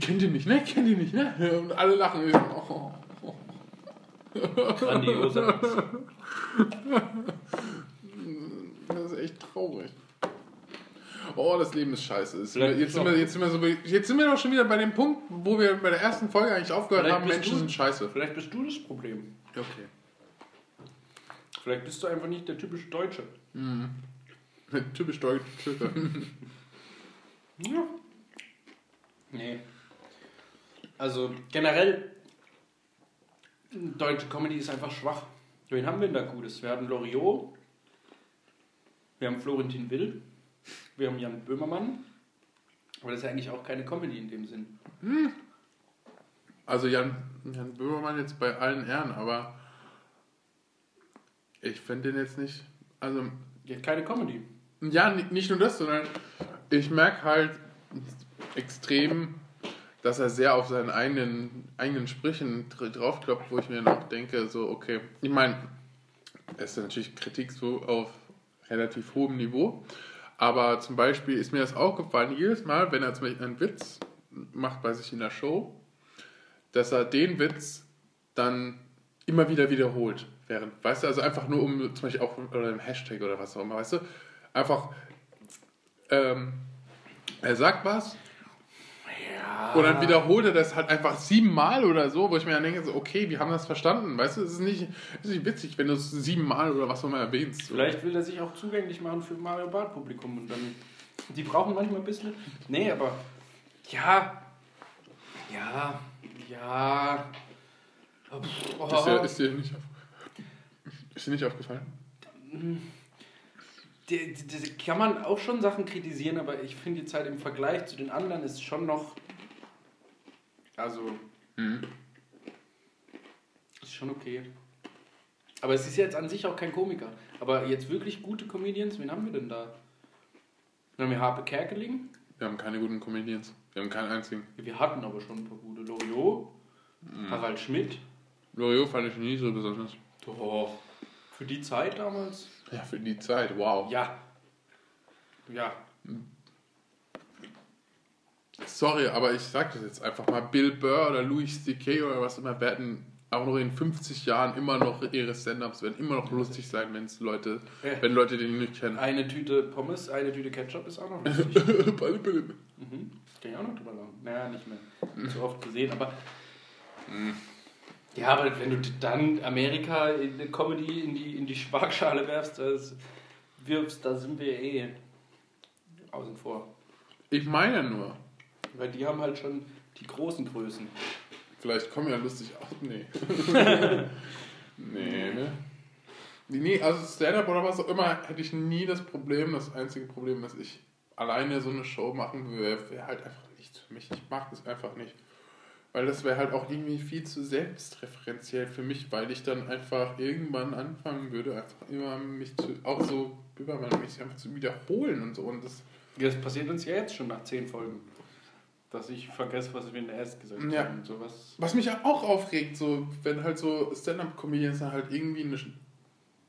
kennt, ihr nicht, ne? Kennt ihr nicht, ne? Und alle lachen. Oh. Grandioser Witz. Das ist echt traurig. Oh, das Leben ist scheiße. Jetzt sind, wir, Vielleicht jetzt, sind wir, jetzt, sind wir so, jetzt sind wir doch schon wieder bei dem Punkt, wo wir bei der ersten Folge eigentlich aufgehört Vielleicht haben, Menschen du- sind scheiße. Vielleicht bist du das Problem. Okay. Vielleicht bist du einfach nicht der typische Deutsche. Typisch deutsch. Ja. Nee. Also generell, deutsche Comedy ist einfach schwach. Wen haben wir denn da Gutes? Wir hatten Loriot, wir haben Florentin Will, wir haben Jan Böhmermann. Aber das ist ja eigentlich auch keine Comedy in dem Sinn. Also Jan, Jan Böhmermann jetzt bei allen Ehren, aber ich finde den jetzt nicht. Also Ja, keine Comedy. Ja, ni- nicht nur das, sondern ich merke halt extrem, dass er sehr auf seinen eigenen, eigenen Sprüchen dr- draufkloppt, wo ich mir noch denke, so, okay, ich meine, es ist natürlich Kritik so auf relativ hohem Niveau, aber zum Beispiel ist mir das aufgefallen, jedes Mal, wenn er zum Beispiel einen Witz macht bei sich in der Show, dass er den Witz dann immer wieder wiederholt. Während, weißt du, also einfach nur um zum Beispiel auch oder im Hashtag oder was auch immer, weißt du, einfach ähm, er sagt was Ja. und dann wiederholt er das halt einfach siebenmal oder so, wo ich mir dann denke, so, okay, wir haben das verstanden, weißt du, es ist nicht, es ist nicht witzig, wenn du es siebenmal oder was auch immer erwähnst. Vielleicht will er sich auch zugänglich machen für Mario Bart Publikum und dann. Die brauchen manchmal ein bisschen. Nee, aber. Ja. Ja. Ja. Oh, Ist dir, ist dir nicht, auf, ist dir nicht aufgefallen? Die, die, die, kann man auch schon Sachen kritisieren, aber ich finde jetzt halt im Vergleich zu den anderen ist schon noch. Also, Mhm. ist schon okay. Aber es ist jetzt an sich auch kein Komiker. Aber jetzt wirklich gute Comedians, wen haben wir denn da? Dann haben wir Harpe Kerkeling. Wir haben keine guten Comedians. Wir haben keinen einzigen. Wir hatten aber schon ein paar gute. Loriot, Harald Schmidt. Loriot fand ich nie so besonders. Doch. Für die Zeit damals? Ja, für die Zeit, wow. Ja. Ja. Sorry, aber ich sag das jetzt einfach mal. Bill Burr oder Louis C.K. oder was immer werden auch noch in 50 Jahren immer noch ihre Stand-Ups werden immer noch lustig sein, wenn's Leute, Ja. wenn Leute den nicht kennen. Eine Tüte Pommes, eine Tüte Ketchup ist auch noch lustig. Beide, beide. mhm. Kann ich auch noch drüber lachen. Naja, nicht mehr. Zu oft gesehen, aber. Ja, aber wenn du dann Amerika in die Comedy in die, in die Sparkschale werfst, das wirfst, da sind wir eh außen vor. Ich meine nur, Weil die haben halt schon die großen Größen. Vielleicht kommen ja lustig aus. Nee. nee, ne? Nee, also Stand-up oder was auch immer, hätte ich nie das Problem. Das einzige Problem, dass ich alleine so eine Show machen würde, wäre halt einfach nichts für mich. Ich mag das einfach nicht. Weil das wäre halt auch irgendwie viel zu selbstreferenziell für mich, weil ich dann einfach irgendwann anfangen würde, einfach immer mich zu, auch so über mich einfach zu wiederholen und so. Und das, das passiert uns ja jetzt schon nach zehn Folgen. Dass ich vergesse, was wir in der ersten gesagt Ja. haben. Sowas. Was mich auch aufregt, so wenn halt so Stand-up-Comedians dann halt irgendwie eine,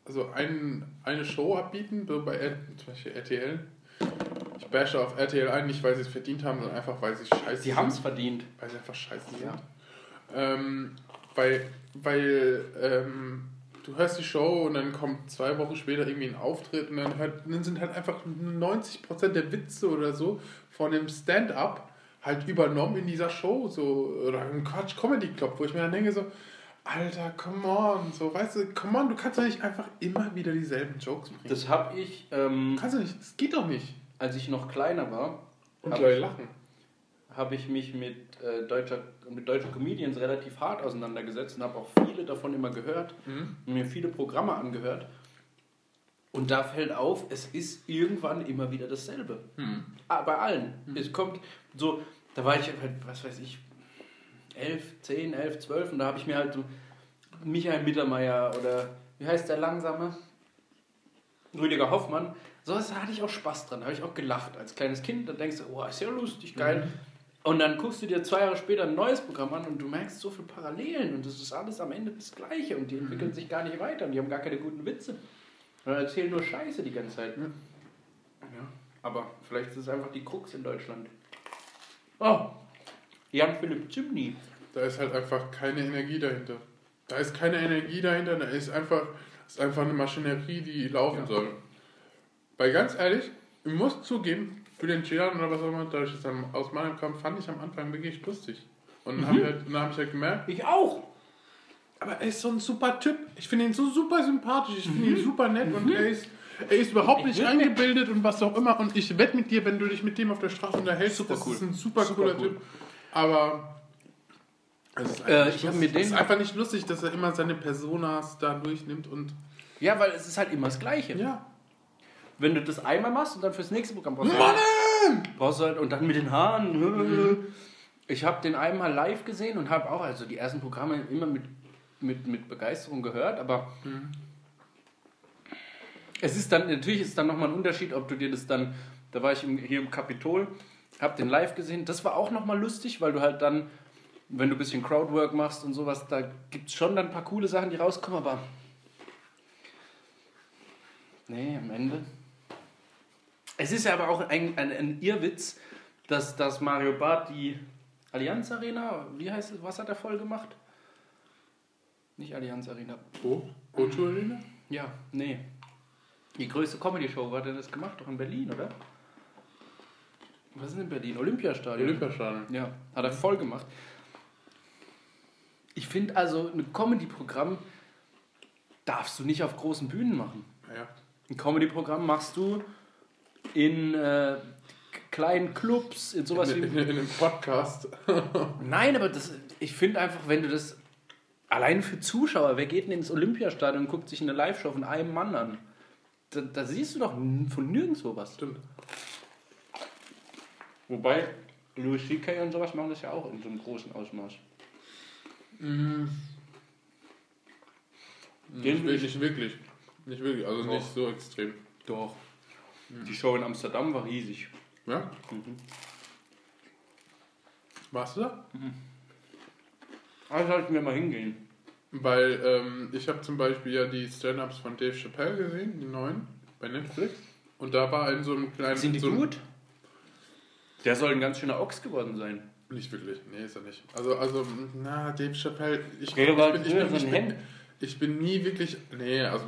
also ein, eine Show abbieten, so bei R- zum Beispiel RTL. Ich bashe auf RTL ein, nicht weil sie es verdient haben, sondern einfach weil sie scheiße Die haben es verdient. Weil sie einfach scheiße sind. Ja. Ähm, weil weil ähm, du hörst die Show und dann kommt zwei Wochen später irgendwie ein Auftritt und dann, hört, dann sind halt einfach 90% der Witze oder so von dem Stand-up halt übernommen in dieser Show. So, oder ein Quatsch Comedy Club, wo ich mir dann denke so, Alter, come on, so, weißt du, come on, du kannst doch nicht einfach immer wieder dieselben Jokes bringen. Das habe ich, ähm, kannst du nicht, das geht doch nicht. als ich noch kleiner war, Und Hab Leute lachen. habe ich mich mit, äh, deutscher, mit deutschen Comedians relativ hart auseinandergesetzt und habe auch viele davon immer gehört Mhm. und mir viele Programme angehört. Und da fällt auf, es ist irgendwann immer wieder dasselbe. Hm. Ah, bei allen. Es kommt so, da war ich halt, was weiß ich, 11, 10, 11, 12 und da habe ich mir halt so Michael Mittermeier oder wie heißt der langsame? Rüdiger Hoffmann. So was hatte ich auch Spaß dran, da habe ich auch gelacht als kleines Kind. Da denkst du, oh, ist ja lustig, geil. Und dann guckst du dir zwei Jahre später ein neues Programm an und du merkst so viele Parallelen und das ist alles am Ende das Gleiche und die entwickeln sich gar nicht weiter und die haben gar keine guten Witze. Und erzählen nur Scheiße die ganze Zeit. Ja. Ja, aber vielleicht ist es einfach die Krux in Deutschland. Oh, Jan-Philipp Zymny. Da ist halt einfach keine Energie dahinter. Da ist keine Energie dahinter, da ist einfach, ist einfach eine Maschinerie, die laufen Ja. soll. Weil ganz ehrlich, ich muss zugeben, für den Gian oder was auch immer, dadurch, dass er aus meinem kam, fand ich am Anfang wirklich lustig. Und dann habe ich, halt, hab ich halt gemerkt, Ich auch. Aber er ist so ein super Typ. Ich finde ihn so super sympathisch, ich finde ihn super nett und er ist, er ist überhaupt nicht eingebildet und was auch immer. Und ich wette mit dir, wenn du dich mit dem auf der Straße unterhältst, Super das cool. ist ein super, Super cooler cool. Typ. Aber es ist Äh, einfach ich mir den- ist einfach nicht lustig, dass er immer seine Personas da durchnimmt und Ja, weil es ist halt immer das Gleiche. ja. Wenn du das einmal machst und dann fürs nächste Programm brauchst du halt, brauchst du halt und dann mit den Haaren. Ich habe den einmal live gesehen und habe auch also die ersten Programme immer mit, mit, mit Begeisterung gehört, aber es ist dann natürlich ist dann nochmal ein Unterschied, ob du dir das dann, da war ich im, hier im Kapitol, habe den live gesehen, das war auch nochmal lustig, weil du halt dann, wenn du ein bisschen Crowdwork machst und sowas, da gibt es schon dann ein paar coole Sachen, die rauskommen, aber nee, am Ende. Es ist ja aber auch ein, ein, ein Irrwitz, dass, dass Mario Barth die Allianz Arena, wie heißt es, was hat er voll gemacht? Nicht Allianz Arena. Wo? O2 Arena? Ja, nee. Die größte Comedy-Show, wo hat er das gemacht? Doch in Berlin, oder? Was ist denn in Berlin? Olympiastadion. Olympiastadion. Ja, hat er voll gemacht. Ich finde also, ein Comedy-Programm darfst du nicht auf großen Bühnen machen. Ja. Ein Comedy-Programm machst du in äh, kleinen Clubs, in sowas In, in, wie. in einem Podcast. Nein, aber das, ich finde einfach, wenn du das. Allein für Zuschauer, wer geht denn ins Olympiastadion und guckt sich eine Live-Show von einem Mann an? Da, da siehst du doch von nirgendwo was. Stimmt. Wobei, Louis C.K. und sowas machen das ja auch in so einem großen Ausmaß. Mhm. Den Nicht, wirklich- nicht wirklich. Nicht wirklich, also Doch. nicht so extrem. Doch. Die Show in Amsterdam war riesig. Ja? Mhm. Warst du da? Also sollten wir mal hingehen. Weil ähm, ich habe zum Beispiel ja die Stand-Ups von Dave Chappelle gesehen, die neuen, bei Netflix. Und da war in so einem kleinen... Sind die so gut? Der soll ein ganz schöner Ochs geworden sein. Nicht wirklich, nee, ist er nicht. Also, also, na, Dave Chappelle, ich, ich, war bin, ich, bin, so ich, bin, Hemd. ich bin nie wirklich, nee, also,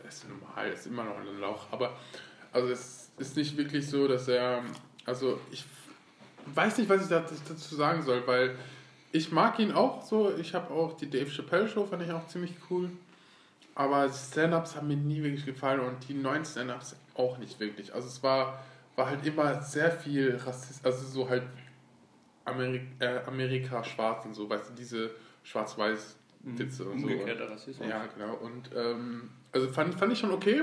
er ist normal, er ist immer noch ein Lauch, aber, also, es ist nicht wirklich so, dass er, also, ich weiß nicht, was ich dazu sagen soll, weil ich mag ihn auch so, ich habe auch die Dave Chappelle Show, fand ich auch ziemlich cool, aber Stand-Ups haben mir nie wirklich gefallen und die neuen Stand-Ups auch nicht wirklich. Also, es war, war halt immer sehr viel Rassismus, also so halt Amerik äh, Amerika schwarz und so, weißt du, diese schwarz-weiß Witze und so. Umgekehrter Rassismus. Ja, genau. Und ähm, also fand, fand ich schon okay,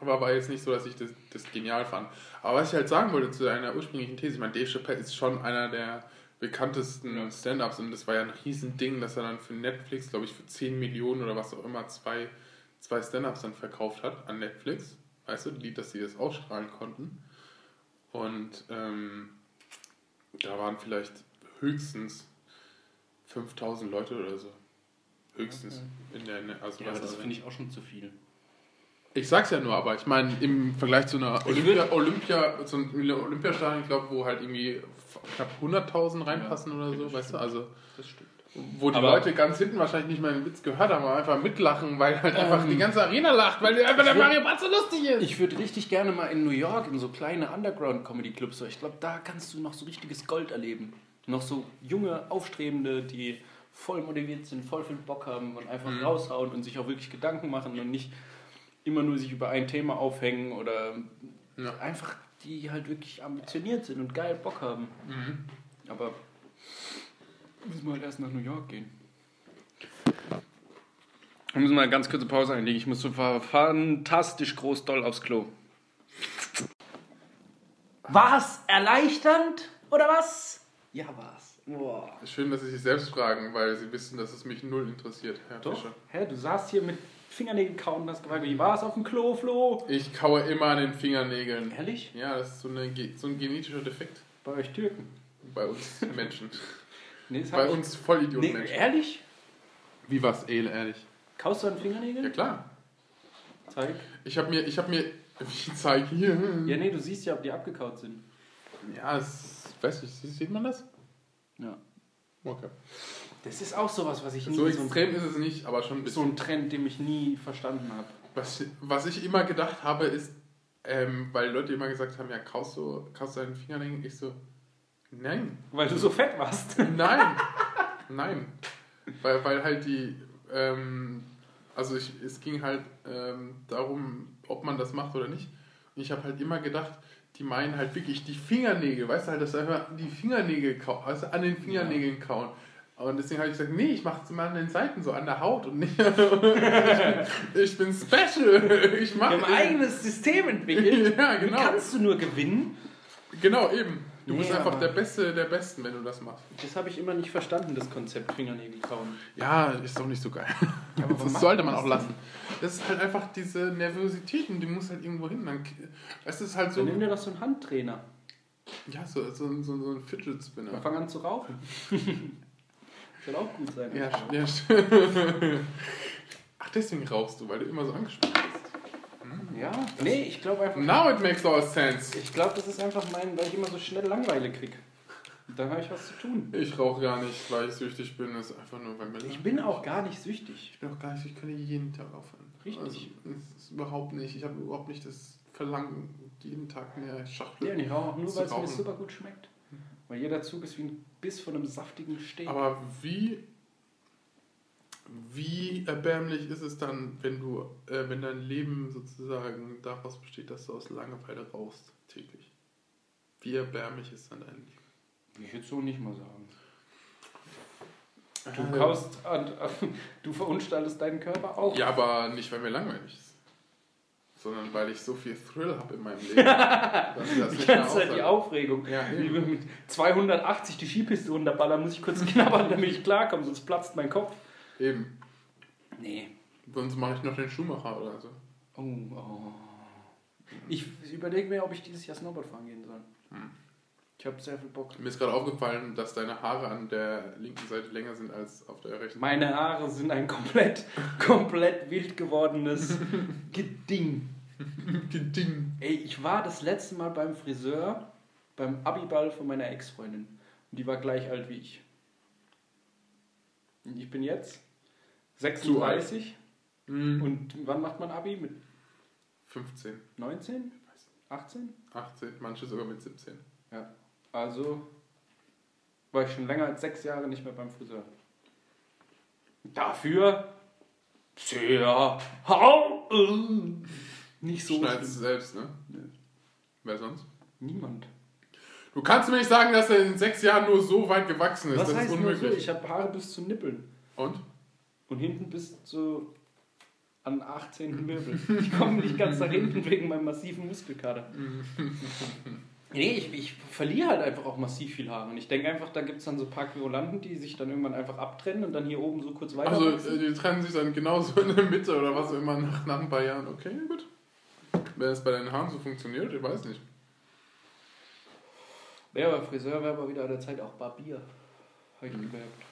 aber war jetzt nicht so, dass ich das, das genial fand. Aber was ich halt sagen wollte zu deiner ursprünglichen These, ich meine, Dave Chappelle ist schon einer der bekanntesten Stand-Ups und das war ja ein Riesending, dass er dann für Netflix, glaube ich, für 10 Millionen oder was auch immer zwei, zwei Stand-Ups dann verkauft hat an Netflix. Weißt du, die, dass sie das ausstrahlen konnten. Und ähm, da waren vielleicht höchstens 5000 Leute oder so. Höchstens. In der, also Ja, aber was das also- finde ich auch schon zu viel. ich sag's ja nur, aber ich meine, im Vergleich zu einer Olympia, Olympia, zu einem Olympiastadion, ich glaube, wo halt irgendwie knapp 100.000 reinpassen oder so, weißt du, stimmt. also Das stimmt. wo die Aber- Leute ganz hinten wahrscheinlich nicht mal den Witz gehört haben, aber einfach mitlachen, weil halt einfach Ähm, die ganze Arena lacht, weil einfach der würd- Mario Barth so lustig ist. Ich würde richtig gerne mal in New York in so kleine Underground-Comedy-Clubs. so. Ich glaube, da kannst du noch so richtiges Gold erleben. Noch so junge, aufstrebende, die voll motiviert sind, voll viel Bock haben und einfach Mhm. raushauen und sich auch wirklich Gedanken machen und nicht immer nur sich über ein Thema aufhängen oder Ja. einfach die halt wirklich ambitioniert sind und geil Bock haben. Mhm. Aber müssen wir halt erst nach New York gehen. Wir müssen mal eine ganz kurze Pause einlegen. Ich muss so fa- fantastisch groß doll aufs Klo. War's erleichternd oder was? Ja, war's. Boah. Schön, dass Sie sich selbst fragen, weil Sie wissen, dass es mich null interessiert, Herr Doch. Fischer. Hä, du saßt hier mit Fingernägeln kauen und hast gefragt, wie war's auf dem Klo, Flo? Ich kaue immer an den Fingernägeln. Ehrlich? Ja, das ist so, eine, so ein genetischer Defekt Bei euch Türken? bei uns Menschen. Nee, das hab bei uns Vollidioten Nee, Menschen. ehrlich? Wie was, ehrlich? Kaust du an Ja Fingernägeln? klar. Zeig. Ich habe mir, ich habe mir, ich zeige hier. Ja, nee, du siehst ja, ob die abgekaut sind. Ja, es, weiß ich, sieht man das? Ja. Okay. Das ist auch sowas, was ich nie So so, extrem ist es nicht, aber schon ein so ein Trend, den ich nie verstanden habe. Was, was ich immer gedacht habe, ist, ähm, weil Leute immer gesagt haben, ja, kaust du, kaust du deinen Fingernägeln? Ich so, nein, Weil du so fett warst. nein, nein. Weil, weil halt die, ähm, also ich, es ging halt ähm, darum, ob man das macht oder nicht. Und ich habe halt immer gedacht, die meinen halt wirklich die Fingernägel, weißt du halt, dass einfach die Fingernägel kauen, du, an den Fingernägeln kauen. Und deswegen habe ich gesagt, nee, ich mache es mal an den Seiten, so an der Haut und nicht. ich, bin, ich bin special. Ich Wir mache haben ein eigenes System entwickelt. Ja, Wie genau. kannst du nur gewinnen? Genau, eben. Du Nee, bist einfach der Beste der Besten, wenn du das machst. Das habe ich immer nicht verstanden, das Konzept Fingernägel kauen. Ja, ist doch nicht so geil. Aber das sollte man auch lassen. Das ist halt einfach diese Nervosität und die muss halt irgendwo hin. Dann, es ist halt so, Dann nimm dir doch so einen Handtrainer. ja, so, so, so, so ein Fidget Dann Spinner. fang an zu rauchen. Soll auch gut sein. Ja, ja, Ach, deswegen rauchst du, weil du immer so angespannt bist. ja? Nee, ich glaube einfach. Now it makes all sense. Ich glaube, das ist einfach mein, weil ich immer so schnell Langeweile krieg. Und dann habe ich was zu tun. Ich rauche gar nicht, weil ich süchtig bin. Das ist einfach nur, weil mir Ich bin auch gar nicht süchtig. Ich bin auch gar nicht, ich kann jeden Tag aufhören. Richtig. Also, das ist überhaupt nicht. Ich habe überhaupt nicht das Verlangen, jeden Tag mehr Schachtel. Ja, ich rauche auch nur, weil es mir super gut schmeckt. Weil jeder Zug ist wie ein Biss von einem saftigen Steak. Aber wie, wie erbärmlich ist es dann, wenn du, äh, wenn dein Leben sozusagen daraus besteht, dass du aus Langeweile rauchst täglich? Wie erbärmlich ist dann dein Leben? ich würde so nicht mal sagen. Du Äh, kaust du verunstaltest deinen Körper auch. Ja, aber nicht, weil mir langweilig ist. Sondern weil ich so viel Thrill habe in meinem Leben. dass ich das Die ganze Zeit die. Aufregung. Ja, eben. mit 280 die Skipiste runterballern, muss ich kurz knabbern, damit ich klarkomme, sonst platzt mein Kopf. eben. Nee. Sonst mache ich noch den Schuhmacher oder so. Oh, oh. Ich überlege mir, ob ich dieses Jahr Snowboard fahren gehen soll. Hm. Ich habe sehr viel Bock. Mir ist gerade aufgefallen, dass deine Haare an der linken Seite länger sind als auf der rechten. Meine Haare sind ein komplett, komplett wild gewordenes Geding. Ding. Ey, ich war das letzte Mal beim Friseur beim Abiball von meiner Ex-Freundin. Und die war gleich alt wie ich. Und ich bin jetzt 36. Mhm. Und wann macht man Abi? Mit 15, 19? 18? 18, manche sogar mit 17. Ja. Also war ich schon länger als sechs Jahre nicht mehr beim Friseur. Dafür sehr hau- nicht so Schneidest du selbst, ne? Nee. Wer sonst? Niemand. Du kannst mir nicht sagen, dass er in sechs Jahren nur so weit gewachsen ist. Was das heißt ist nur unmöglich. so? Ich habe Haare bis zu Nippeln. Und? Und hinten bis zu an 18 Wirbel. Ich komme nicht ganz nach hinten wegen meinem massiven Muskelkater. nee, ich, ich verliere halt einfach auch massiv viel Haare. Und ich denke einfach, da gibt es dann so ein paar Querulanten, die sich dann irgendwann einfach abtrennen und dann hier oben so kurz weiter. Also, äh, die trennen sich dann genauso in der Mitte oder was auch immer nach, nach ein paar Jahren. Okay, gut. Wenn es bei deinen Haaren so funktioniert, ich weiß nicht. Ja, aber Friseur wäre aber wieder an der Zeit auch Barbier. Habe ich gemerkt.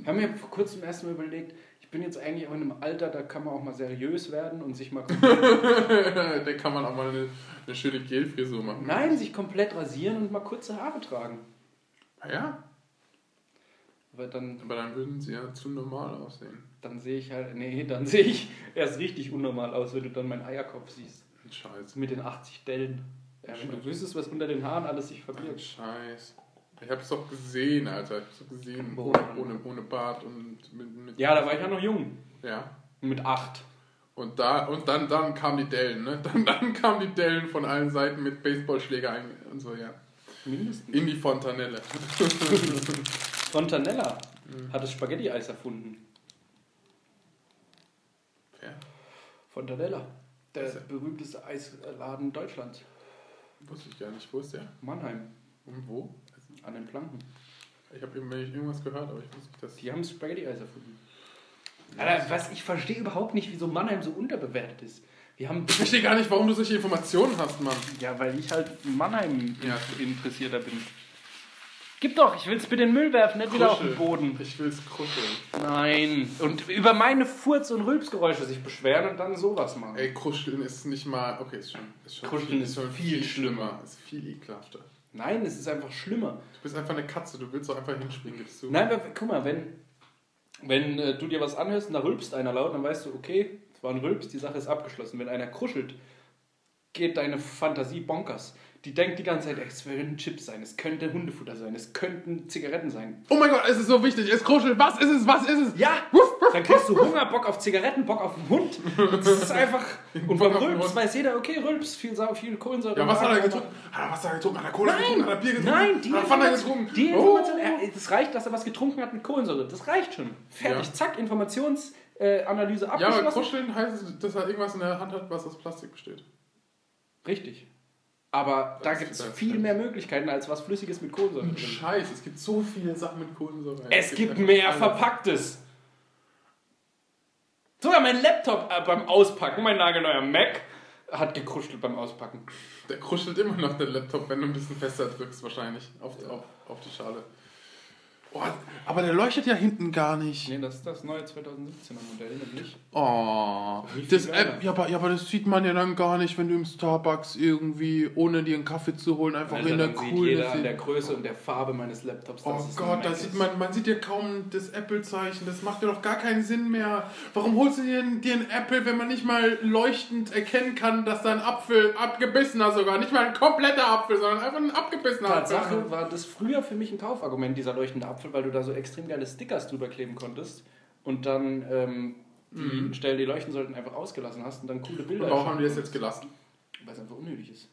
Ich habe mir vor kurzem erst mal überlegt, bin jetzt eigentlich auch in einem Alter, da kann man auch mal seriös werden und sich mal da kann man auch mal eine, eine schöne Gelfrisur machen. nein, sich komplett rasieren und mal kurze Haare tragen. Ah Ja, Aber dann, aber dann würden sie ja zu normal aussehen. dann sehe ich halt, nee, dann sehe ich erst richtig unnormal aus, wenn du dann meinen Eierkopf siehst. Scheiße. Mit den 80 Dellen. Ja, wenn du wüsstest, was unter den Haaren alles sich verbirgt. Scheiß. Ich hab's doch gesehen, Alter. Ich hab's doch gesehen. Ohne, ohne, ohne Bart und mit, mit. Ja, da war ich ja noch jung. Ja. Mit 8. Und, da, und dann, dann kamen die Dellen, ne? Dann, dann kamen die Dellen von allen Seiten mit Baseballschläger ein und so, ja. Mindestens. In die Fontanelle. Fontanella hat das Spaghetti-Eis erfunden. Ja. Fontanella. Der berühmteste Eisladen Deutschlands. Wusste ich gar nicht. Wo ist der? Mannheim. Und wo? An den Planken. Ich habe irgendwas gehört, aber ich wusste nicht, dass. Die haben das Spaghetti-Eis erfunden. Alter, was, ich verstehe überhaupt nicht, wieso Mannheim so unterbewertet ist. Wir haben. Ich verstehe gar nicht, warum du solche Informationen hast, Mann. Ja, weil ich halt Mannheim Ja. interessierter bin. Gib doch, ich will es bitte in den Müll werfen, nicht wieder auf den. Boden. Ich will's kuscheln. Nein. Und über meine Furz- und Rülpsgeräusche sich beschweren und dann sowas machen. Ey, kuscheln ist nicht mal. Okay, ist schon. Ist schon Kuscheln ist schon viel schlimmer. Ist viel ekelhafter. Nein, es ist einfach schlimmer. Du bist einfach eine Katze, du willst doch einfach hinspringen, gibst du. Nein, aber guck mal, wenn, wenn äh, du dir was anhörst und da rülpst einer laut, dann weißt du, okay, es war ein Rülps, die Sache ist abgeschlossen. Wenn einer kuschelt, geht deine Fantasie bonkers. Die denkt die ganze Zeit, es könnten Chips sein, es könnte Hundefutter sein, es könnten Zigaretten sein. Oh mein Gott, es ist so wichtig, es kuschelt. Was ist es? Was ist es? Ja! Dann kriegst du Hunger, Bock auf Zigaretten, Bock auf einen Hund. Das ist einfach. Und beim Rülps weiß jeder, okay, Rülps, viel, Sau, viel Kohlensäure. Ja, was hat er getrunken? Hat er Wasser getrunken? Hat er Cola getrunken? Hat er Bier getrunken? Nein, die hat er getrunken? die Oh. Information er, das reicht, dass er was getrunken hat mit Kohlensäure. Das reicht schon. Fertig, Ja. zack, Informationsanalyse Ja, aber abgeschlossen. kuscheln heißt, dass er irgendwas in der Hand hat, was aus Plastik besteht. Richtig. Aber da Das- gibt es viel mehr Möglichkeiten als was Flüssiges mit Kohlensäure drin. Scheiß, es gibt so viele Sachen mit Kohlensäure. Es gibt einfach mehr alles. Verpacktes. Sogar mein Laptop äh, beim Auspacken, mein nagelneuer Mac, hat gekruschelt beim Auspacken. Der kuschelt immer noch, der Laptop, wenn du ein bisschen fester drückst, wahrscheinlich. Auf, auf, auf die Schale. Oh, aber der leuchtet ja hinten gar nicht. Nee, das ist das neue 2017er Modell, nicht? Oh, das, äh, ja, aber, ja, aber das sieht man ja dann gar nicht, wenn du im Starbucks irgendwie, ohne dir einen Kaffee zu holen, einfach Alter, in der dann sieht Coolness jeder an der Größe und der Farbe meines Laptops. Oh Gott, da sieht man, man sieht ja kaum das Apple-Zeichen. Das macht ja doch gar keinen Sinn mehr. Warum holst du dir, dir einen Apple, wenn man nicht mal leuchtend erkennen kann, dass da ein Apfel, abgebissener sogar, nicht mal ein kompletter Apfel, sondern einfach ein abgebissener Tatsache Apfel. war das früher für mich ein Kaufargument, dieser leuchtende Apfel, weil du da so extrem geile Stickers drüber kleben konntest und dann ähm, die Stellen, die leuchten sollten, einfach ausgelassen hast und dann coole Bilder. Und warum haben die das jetzt gelassen? Weil es einfach unnötig ist.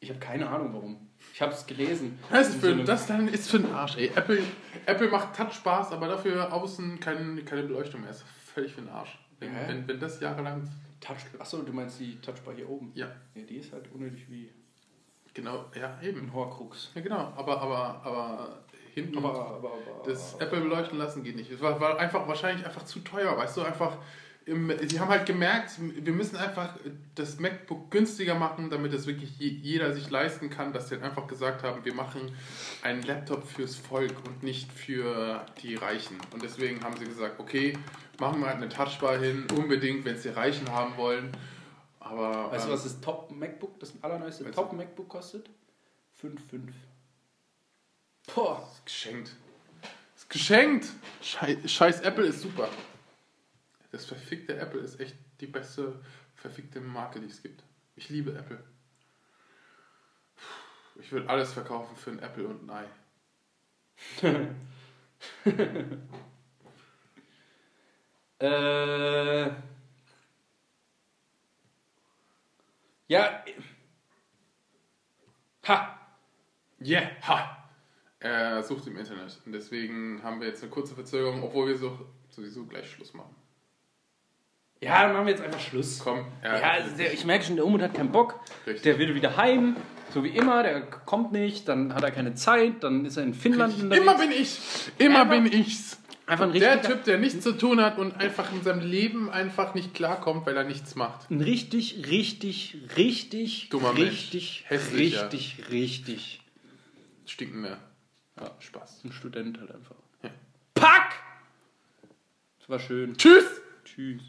Ich habe keine Ahnung warum. Ich habe es gelesen. Das ist, für, das dann ist für den Arsch, ey. Apple, Apple macht Touch Spaß, aber dafür außen keine, keine Beleuchtung mehr. Ist völlig für den Arsch. Wenn, wenn, wenn das jahrelang. Touch, achso, du meinst die Touchbar hier oben? Ja, Ja, die ist halt unnötig wie genau, ja, eben. ein Horcrux. Ja, genau, aber, aber, aber hinten. Aber, aber, aber, Das Apple beleuchten lassen geht nicht. Es war, war einfach wahrscheinlich einfach zu teuer, weißt du, einfach. Im, sie haben halt gemerkt, wir müssen einfach das MacBook günstiger machen, damit es wirklich je, jeder sich leisten kann, dass sie halt einfach gesagt haben, wir machen einen Laptop fürs Volk und nicht für die Reichen. Und deswegen haben sie gesagt, okay, machen wir halt eine Touchbar hin, unbedingt, wenn es die Reichen haben wollen. Aber Weißt du, ähm, was das Top MacBook, das allerneueste Weißt Top MacBook kostet? 5,5. Boah. ist geschenkt. Ist geschenkt! Scheiß, Scheiß Apple ist super. Das verfickte Apple ist echt die beste verfickte Marke, die es gibt. Ich liebe Apple. Ich würde alles verkaufen für ein Apple und ein Ei. Äh. Ja. Ha! Yeah, ha! Er sucht im Internet. Und deswegen haben wir jetzt eine kurze Verzögerung, obwohl wir so, sowieso gleich Schluss machen. Ja, dann machen wir jetzt einfach Schluss. Komm, Ja, also der, ich merke schon, der Umut hat keinen Bock. Richtig. Der will wieder heim, so wie immer. Der kommt nicht, dann hat er keine Zeit, dann ist er in Finnland unterwegs. Immer bin ich! Immer Einfach- bin ich's! Einfach ein Der richtiger, Typ, der nichts zu tun hat und einfach in seinem Leben einfach nicht klarkommt, weil er nichts macht. ein richtig, richtig, richtig, Dummer Mensch. richtig, richtig, richtig Stinkender. Ja, Spaß. ein Student halt einfach. Ja. Pack! Das war schön. Tschüss! Tschüss.